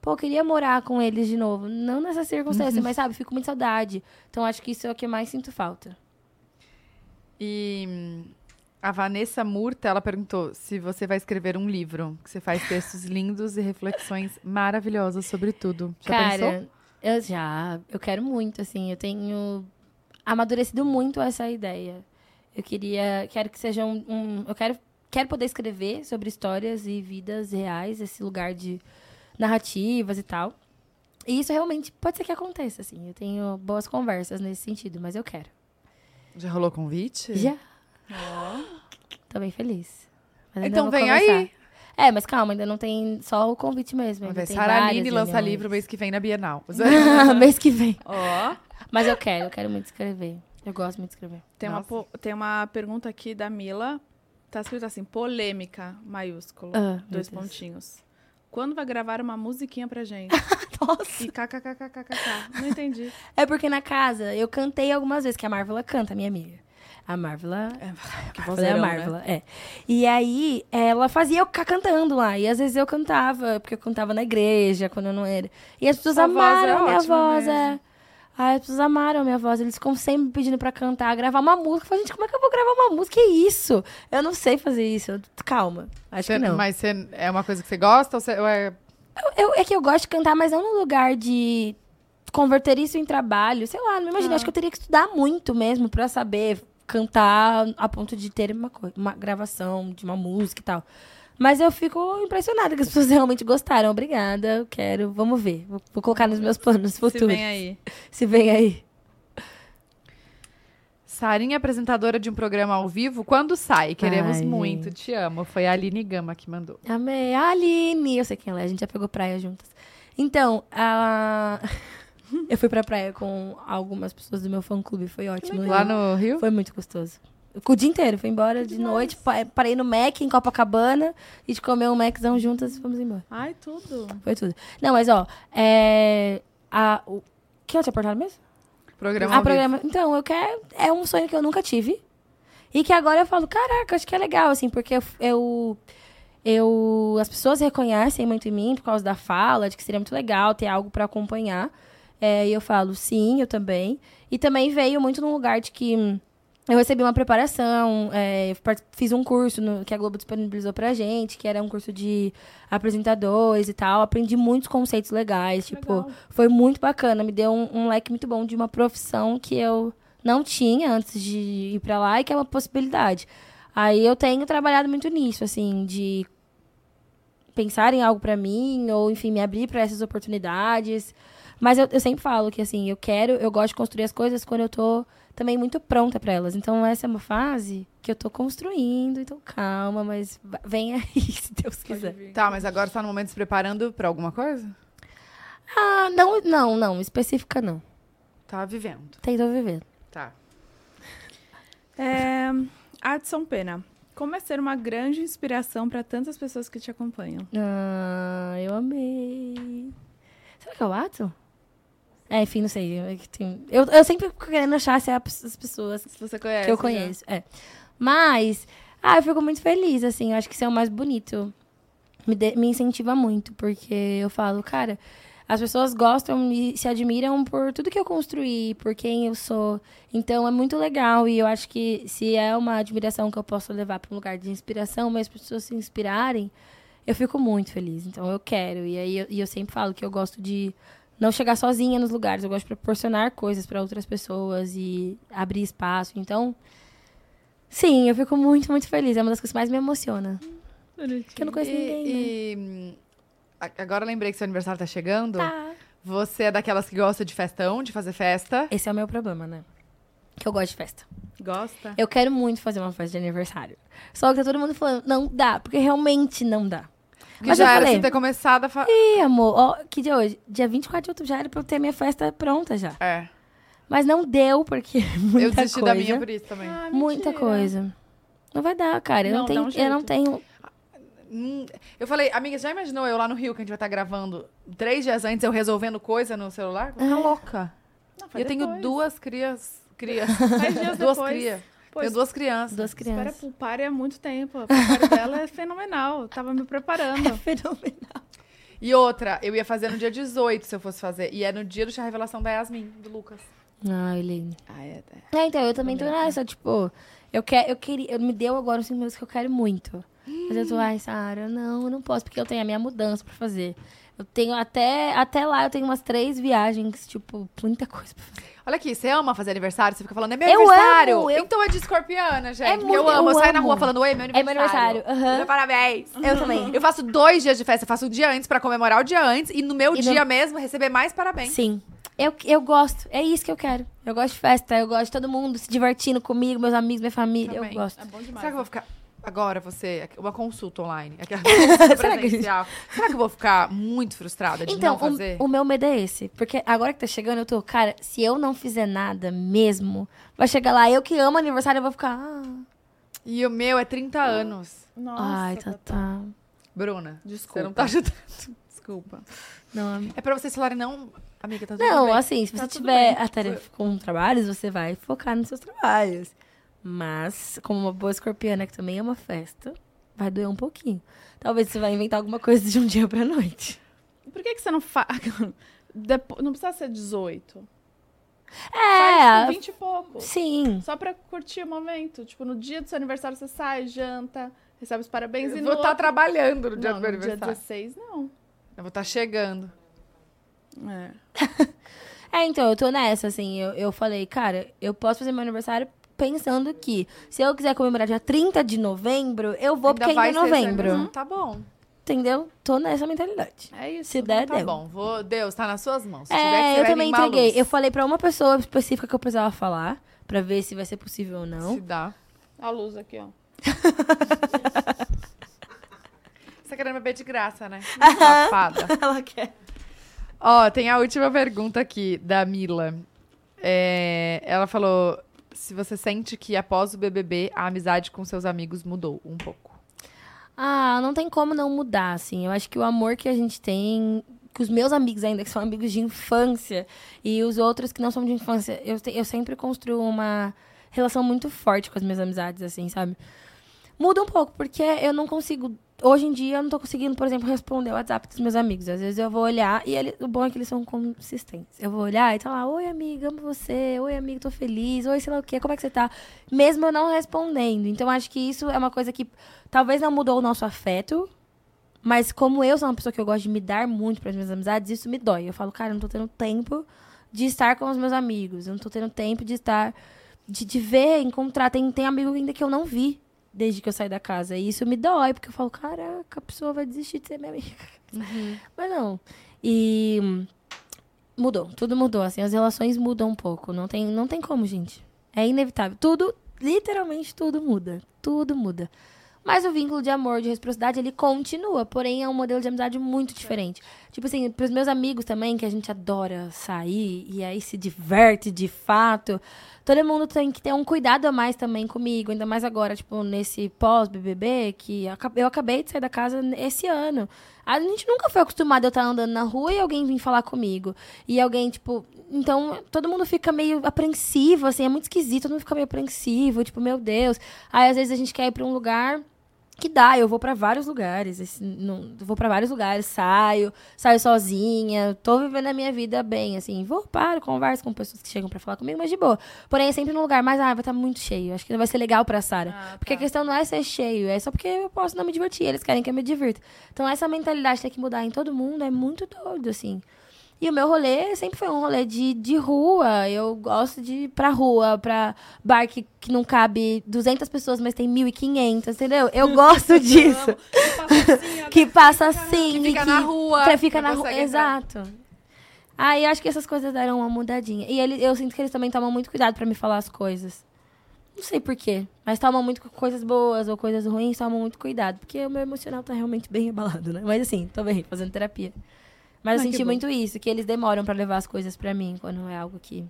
Pô, eu queria morar com eles de novo. Não nessa circunstância, mas sabe, fico muito saudade. Então acho que isso é o que mais sinto falta. E a Vanessa Murta, ela perguntou se você vai escrever um livro. Que você faz textos lindos e reflexões maravilhosas sobre tudo. Já Cara, pensou? Eu já, eu quero muito, assim, eu tenho amadurecido muito essa ideia. Eu queria, quero que seja um, um- eu quero, quero poder escrever sobre histórias e vidas reais, esse lugar de narrativas e tal. E isso realmente pode ser que aconteça, assim. Eu tenho boas conversas nesse sentido, mas eu quero. Já rolou convite? Já. Ó. Tô bem feliz. Mas Então vem conversar. aí. É, mas calma, ainda não tem só o convite mesmo. Vai tem Sara Aline lança livro mês que vem na Bienal. mês que vem. Ó. Mas eu quero, eu quero muito escrever. Eu gosto muito de escrever. Tem uma, Nossa. tem uma pergunta aqui da Mila. Tá escrito assim, polêmica, maiúsculo. Ah, dois pontinhos. Quando vai gravar uma musiquinha pra gente? Nossa. E kkkkkkk. Não entendi. É porque na casa eu cantei algumas vezes, que a Marvela canta, minha amiga. A Marvela. Que Ela é a né? Marvela, é. E aí, ela fazia eu ficar cantando lá. E às vezes eu cantava, porque eu cantava na igreja, quando eu não era. E as pessoas voz amaram é a minha ótima voz, mesmo. é. Ai, as pessoas amaram a minha voz. Eles ficam sempre pedindo pra cantar, gravar uma música. Eu falei, gente, como é que eu vou gravar uma música? Que isso? Eu não sei fazer isso. Eu- Calma. Acho Você- que não. Mas você- é uma coisa que você gosta ou, você, ou é... Eu- é que eu gosto de cantar, mas não no lugar de converter isso em trabalho. Sei lá, não me imagino. Ah. Acho que eu teria que estudar muito mesmo pra saber cantar a ponto de ter uma, uma gravação de uma música e tal. Mas eu fico impressionada que as pessoas realmente gostaram. Obrigada, eu quero. Vamos ver. Vou, vou colocar nos meus planos Se futuros. vem aí. Se vem aí. Sarinha, apresentadora de um programa ao vivo, quando sai? Queremos Ai, muito, gente. te amo. Foi a Aline Gama que mandou. Amei. A Aline. Eu sei quem ela é. A gente já pegou praia juntas. Então, a... eu fui pra praia com algumas pessoas do meu fã-clube. Foi ótimo. Lá no Rio? Foi muito gostoso. O dia inteiro, fui embora de noite, pa- parei no Mac em Copacabana, e de comer um Maczão juntas e fomos embora. Ai, tudo. Foi tudo. Não, mas ó, é. A, o, que eu tinha mesmo? Programa Ah, vivo. programa. Então, eu quero. É um sonho que eu nunca tive. E que agora eu falo, caraca, acho que é legal, assim, porque eu. eu eu- as pessoas reconhecem muito em mim por causa da fala, de que seria muito legal ter algo pra acompanhar. É, e eu falo, sim, eu também. E também veio muito num lugar de que hum, eu recebi uma preparação, é, fiz um curso no- que a Globo disponibilizou pra gente, que era um curso de apresentadores e tal. Aprendi muitos conceitos legais, tipo, Legal. foi muito bacana, me deu um, um leque muito bom de uma profissão que eu não tinha antes de ir pra lá e que é uma possibilidade. Aí eu tenho trabalhado muito nisso, assim, de pensar em algo pra mim ou enfim me abrir pra essas oportunidades. Mas eu, eu sempre falo que assim, eu quero, eu gosto de construir as coisas quando eu tô também muito pronta pra elas. Então essa é uma fase que eu tô construindo, então calma, mas vem aí, se Deus quiser. Tá, mas agora você tá no momento se preparando pra alguma coisa? Ah, não, não, não, específica não. Tá vivendo. Tento viver. Tá. É, Adson Pena. Como é ser uma grande inspiração pra tantas pessoas que te acompanham? Ah, eu amei. Será que é o ato? É, enfim, não sei. Eu, é eu, eu sempre fico querendo achar se é as pessoas Se você conhece. que eu já. conheço. É. Mas, ah, eu fico muito feliz, assim. Eu acho que isso é o mais bonito. Me, de- me incentiva muito, porque eu falo, cara, as pessoas gostam e se admiram por tudo que eu construí, por quem eu sou. Então é muito legal. E eu acho que se é uma admiração que eu posso levar para um lugar de inspiração, mas as pessoas se inspirarem, eu fico muito feliz. Então eu quero. E aí eu, e eu sempre falo que eu gosto de não chegar sozinha nos lugares. Eu gosto de proporcionar coisas para outras pessoas e abrir espaço. Então, sim, eu fico muito, muito feliz. É uma das coisas que mais me emociona. Porque eu não conheço ninguém, né? E, agora eu lembrei que seu aniversário tá chegando. Tá. Você é daquelas que gosta de festão, de fazer festa. Esse é o meu problema, né? Que eu gosto de festa. Gosta? Eu quero muito fazer uma festa de aniversário. Só que tá todo mundo falando, não dá, porque realmente não dá. Que Mas já eu era falei- você ter começado a fazer. Ih, amor, ó, que dia é hoje? Dia 24 de outubro já era pra eu ter minha festa pronta já. É. Mas não deu, porque muita eu desisti coisa. da minha por isso também. Ah, Muita coisa. Não vai dar, cara. Eu Não, não, dá tenho, um eu não tenho. Hum, eu falei, amiga, já imaginou eu lá no Rio que a gente vai estar gravando três dias antes eu resolvendo coisa no celular? Vou ficar louca. Não, eu tenho depois. duas crias. Crias. Duas crias. Pô, Tenho duas crianças. Duas Espera crianças. pro party há muito tempo. O party dela é fenomenal. Tava me preparando. Fenomenal. E outra, eu ia fazer no dia 18 se eu fosse fazer. E é no dia do chá revelação da Yasmin, do Lucas. Ai, lindo. Ah, é, é. É, então, eu também tô nessa, tipo, eu quero, eu queria, eu me deu agora cinco minutos que eu quero muito. Mas eu tô, ai, Sara, não, eu não posso, porque eu tenho a minha mudança pra fazer. Eu tenho até, até lá, eu tenho umas três viagens, tipo, muita coisa pra fazer. Olha aqui, você ama fazer aniversário? Você fica falando, é meu Eu aniversário. amo, eu- Então é de escorpiana, gente. É muito- eu amo. Eu, eu saio na amo. rua falando, oi, é meu É meu aniversário. aniversário, aham. Meu parabéns. Eu também. Eu faço dois dias de festa. Eu faço o dia antes pra comemorar o dia antes. E no meu E no- dia mesmo, receber mais parabéns. Sim. Eu, eu gosto. É isso que eu quero. Eu gosto de festa, eu gosto de todo mundo se divertindo comigo, meus amigos, minha família. Também. Eu gosto. É bom demais. Será que eu vou ficar... Agora você, uma consulta online, aquela Será que- presencial. Será que eu vou ficar muito frustrada de Então, não fazer? o, o meu medo é esse. Porque agora que tá chegando, eu tô, cara, se eu não fizer nada mesmo, vai chegar lá, eu que amo aniversário, eu vou ficar. Ah, E o meu é 30 anos. Nossa, ai, tá, tá. Bruna, Desculpa. você não tá ajudando. Desculpa. Não, É pra vocês falarem, não, amiga, tá tudo não bem. assim, se Tá você tiver a tarefa com trabalhos, você vai focar nos seus trabalhos. Mas, como uma boa escorpiana, que também é uma festa, vai doer um pouquinho. Talvez você vai inventar alguma coisa de um dia pra noite. Por que, que você não faz. Depo... Não precisa ser 18. Faz É, tipo, 20 e pouco. sim. Só pra curtir o momento. Tipo, no dia do seu aniversário você sai, janta, recebe os parabéns e Eu no vou estar outro... trabalhando no dia não, do meu no dia aniversário. 16, não. Eu vou estar chegando. É. É, então, eu tô nessa, assim. Eu, eu falei, cara, eu posso fazer meu aniversário pensando que se eu quiser comemorar dia 30 de novembro, eu vou porque ainda é novembro. aniversário. Tá bom. Entendeu? Tô nessa mentalidade. É isso. Se der, Tá deu. bom. Vou... Deus, tá nas suas mãos. Se tiver que É, você eu também entreguei. luz. Eu falei pra uma pessoa específica que eu precisava falar, pra ver se vai ser possível ou não. Se dá. A luz aqui, ó. Você tá querendo beber de graça, né? Safada. Ela quer. Ó, tem a última pergunta aqui, da Mila. É, ela falou se você sente que após o BBB a amizade com seus amigos mudou um pouco. Ah, não tem como não mudar, assim. Eu acho que o amor que a gente tem, que os meus amigos ainda, que são amigos de infância, e os outros que não são de infância, eu, te- eu sempre construo uma relação muito forte com as minhas amizades, assim, sabe? Muda um pouco, porque eu não consigo. Hoje em dia, eu não tô conseguindo, por exemplo, responder o WhatsApp dos meus amigos. Às vezes eu vou olhar, e ele- o bom é que eles são consistentes. Eu vou olhar e tá lá, oi, amiga, amo você. Oi, amigo, tô feliz. Oi, sei lá o quê, como é que você tá? Mesmo eu não respondendo. Então, acho que isso é uma coisa que talvez não mudou o nosso afeto, mas como eu sou uma pessoa que eu gosto de me dar muito para as minhas amizades, isso me dói. Eu falo, cara, eu não tô tendo tempo de estar com os meus amigos. Eu não tô tendo tempo de estar. De, de ver, encontrar. Tem, tem amigo ainda que eu não vi desde que eu saí da casa. E isso me dói, porque eu falo, caraca, a pessoa vai desistir de ser minha amiga. Mas não. E mudou, tudo mudou. Assim, as relações mudam um pouco. Não tem, não tem como, gente. É inevitável. Tudo, literalmente tudo muda. Tudo muda. Mas o vínculo de amor, de reciprocidade, ele continua. Porém, é um modelo de amizade muito diferente. Tipo assim, pros meus amigos também, que a gente adora sair e aí se diverte de fato. Todo mundo tem que ter um cuidado a mais também comigo. Ainda mais agora, tipo, nesse pós-BBB, que eu aca- eu acabei de sair da casa esse ano. A gente nunca foi acostumado a estar andando na rua e alguém vir falar comigo. E alguém, tipo. Então, todo mundo fica meio apreensivo, assim, é muito esquisito, todo mundo fica meio apreensivo, tipo, meu Deus. Aí, às vezes, a gente quer ir pra um lugar que dá, eu vou pra vários lugares, esse, não, vou pra vários lugares, saio, saio sozinha, tô vivendo a minha vida bem, assim, vou, paro, converso com pessoas que chegam pra falar comigo, mas de boa. Porém, é sempre num lugar mais, ah, vai estar muito cheio, acho que não vai ser legal pra Sara. Ah, Porque a questão não é ser cheio, é só porque eu posso não me divertir, eles querem que eu me divirta. Então, essa mentalidade tem que mudar em todo mundo é muito doido, assim. E o meu rolê sempre foi um rolê de, de rua. Eu gosto de ir pra rua, pra bar que, que não cabe 200 pessoas, mas tem 1.500, entendeu? Eu gosto disso. que passa assim. Que e fica na rua, Que fica na rua. Exato. Aí acho que essas coisas deram uma mudadinha. E ele, eu sinto que eles também tomam muito cuidado pra me falar as coisas. Não sei porquê, mas tomam muito coisas boas ou coisas ruins, tomam muito cuidado. Porque o meu emocional tá realmente bem abalado, né? Mas assim, tô bem, fazendo terapia. Mas Ah, eu senti bom. muito isso, que eles demoram pra levar as coisas pra mim, quando é algo que.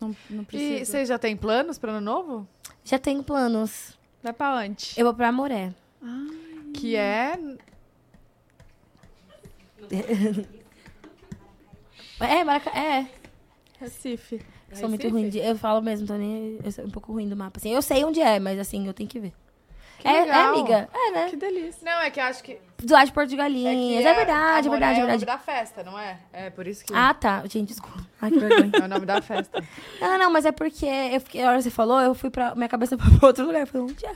Não, não E precisa. você já tem planos para ano novo? Já tenho planos. Vai pra onde? Eu vou pra Amoré. Que é. É, Maraca... é. Recife. Sou muito Recife? ruim de. Eu falo mesmo, tô nem. Eu sou um pouco ruim do mapa. Assim, eu sei onde é, mas assim, eu tenho que ver. Que é, é, amiga. É, né? Que delícia. Não, é que eu acho que. Do lado de Porto de É, Galinhas. que É, verdade, é verdade, é É o nome verdade. da festa, não é? É por isso que. Ah, tá. Gente, desculpa. Ai, que vergonha. É o nome da festa. não, não, não, mas é porque eu fiquei, a hora que você falou, eu fui pra. Minha cabeça foi pra outro lugar. Eu falei, onde é?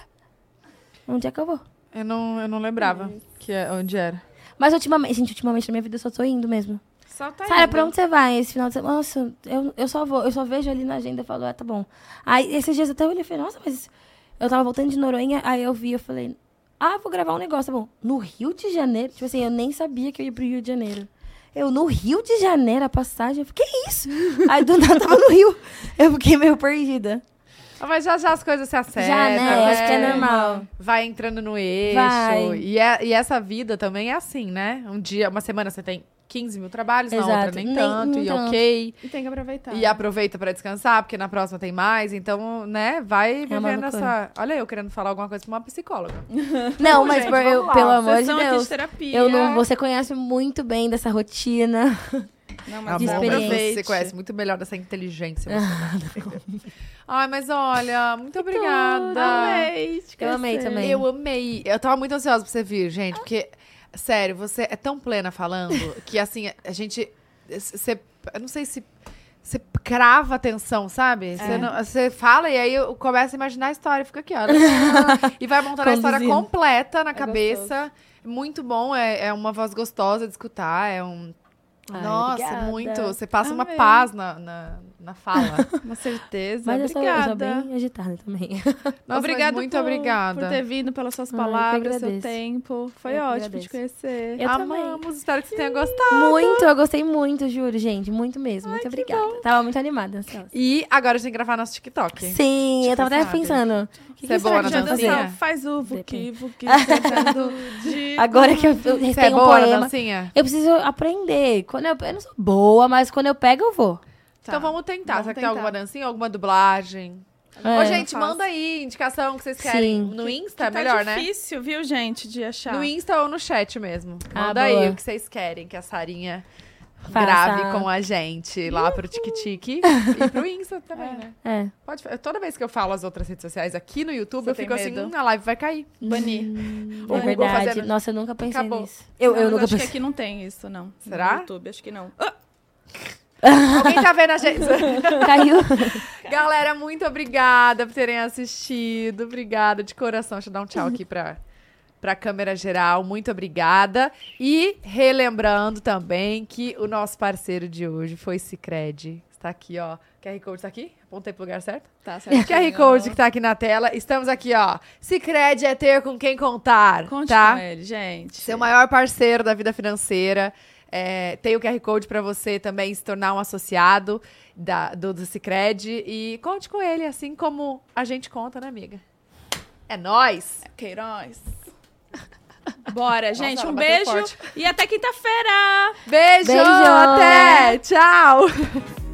Onde é que eu vou? Eu não, eu não lembrava que é, onde era. Mas ultimamente, gente, ultimamente na minha vida eu só tô indo mesmo. Só tá Sara, indo. pra onde você vai esse final de semana? Nossa, eu, eu só vou, eu só vejo ali na agenda e falo, ah, tá bom. Aí esses dias até eu olhei e falei, nossa, mas eu tava voltando de Noronha, aí eu vi, eu falei, ah, vou gravar um negócio, tá bom. No Rio de Janeiro, tipo assim, eu nem sabia que eu ia pro Rio de Janeiro. Eu, no Rio de Janeiro, a passagem, eu falei, que isso? aí do nada tava no Rio. Eu fiquei meio perdida. Ah, Mas já já as coisas se acertam. Já, né? Acho que é né? normal. Vai entrando no eixo. Vai. E, é- e essa vida também é assim, né? Um dia, uma semana você tem 15 mil trabalhos, na outra Exato. nem, Nem- tanto, nem e tanto. ok. E tem que aproveitar. E aproveita pra descansar, porque na próxima tem mais. Então, né, vai É vivendo essa. Olha, eu querendo falar alguma coisa pra uma psicóloga. Não, Bom, mas gente, por- eu- pelo amor de Deus. terapia. Eu não, você conhece muito bem dessa rotina. Não, Ah, mas de experiência. Você conhece muito melhor dessa inteligência. emocional. Ai, mas olha, muito obrigada. Amei. te Eu amei também. Eu amei. Eu tava muito ansiosa pra você vir, gente, porque, sério, você é tão plena falando que, assim, a gente. Você. Eu não sei se. Você crava atenção, sabe? Você, É. você fala e aí eu começo a imaginar a história, fica aqui, ó. e vai montando a história completa na É cabeça. Muito bom, é, é uma voz gostosa de escutar, é um. Ai, Nossa, obrigada. muito. Você passa uma paz na, na, na fala. Uma certeza. Mas eu sou, eu sou Obrigada. bem agitada também. Nossa, obrigada muito por, obrigada. por ter vindo, pelas suas Ai, que palavras, seu agradeço. tempo. Foi Eu ótimo te conhecer. Eu também. Amamos, espero que você tenha gostado. Muito, eu gostei muito, juro, gente. Muito mesmo. Muito obrigada. Tava muito animada. E agora a gente tem que gravar nosso TikTok. Sim, eu tava até sabe? pensando. O que, Você é que boa será na dancinha? faz o vuki, vuki, de... Agora que eu, eu Você é um boa na dancinha? Eu preciso aprender. Quando eu, eu não sou boa, mas quando eu pego, eu vou. Tá. Então vamos tentar. Vamos Será que tem alguma dancinha, alguma dublagem? É. Ô, gente, manda aí indicação que vocês querem. Sim. No Insta é Tá melhor, né? difícil, viu, gente, de achar. No Insta ou no chat mesmo. Ah, Manda aí boa. o que vocês querem que a Sarinha Faça. grave com a gente lá pro TikTok e pro Insta também, né? É. Pode, toda vez que eu falo as outras redes sociais aqui no YouTube, Você eu fico assim, medo? hum, a live vai cair. Banir. Ou é o Google verdade. fazendo- Nossa, eu nunca pensei Acabou. nisso. Eu, Não, eu mas nunca acho que pensei. aqui não tem isso, não. Será? No YouTube, acho que não. Ah, Alguém tá vendo a gente? Caiu. Galera, muito obrigada por terem assistido. Obrigada de coração. Deixa eu dar um tchau aqui pra, pra câmera geral. Muito obrigada. E relembrando também que o nosso parceiro de hoje foi Cicred. Está aqui, ó. QR Code tá aqui? Apontei pro lugar certo? tá certo. QR Code que tá aqui na tela. Estamos aqui, ó. Cicred é ter com quem contar. Conte tá? com ele, gente. Seu maior parceiro da vida financeira. É, tem o QR Code para você também se tornar um associado da, do, do Cicred. E conte com ele, assim como a gente conta, né, amiga? É nóis! Queiroz. Bora, gente. ela um beijo forte. e até quinta-feira! Beijo! Beijo! Até! Tchau!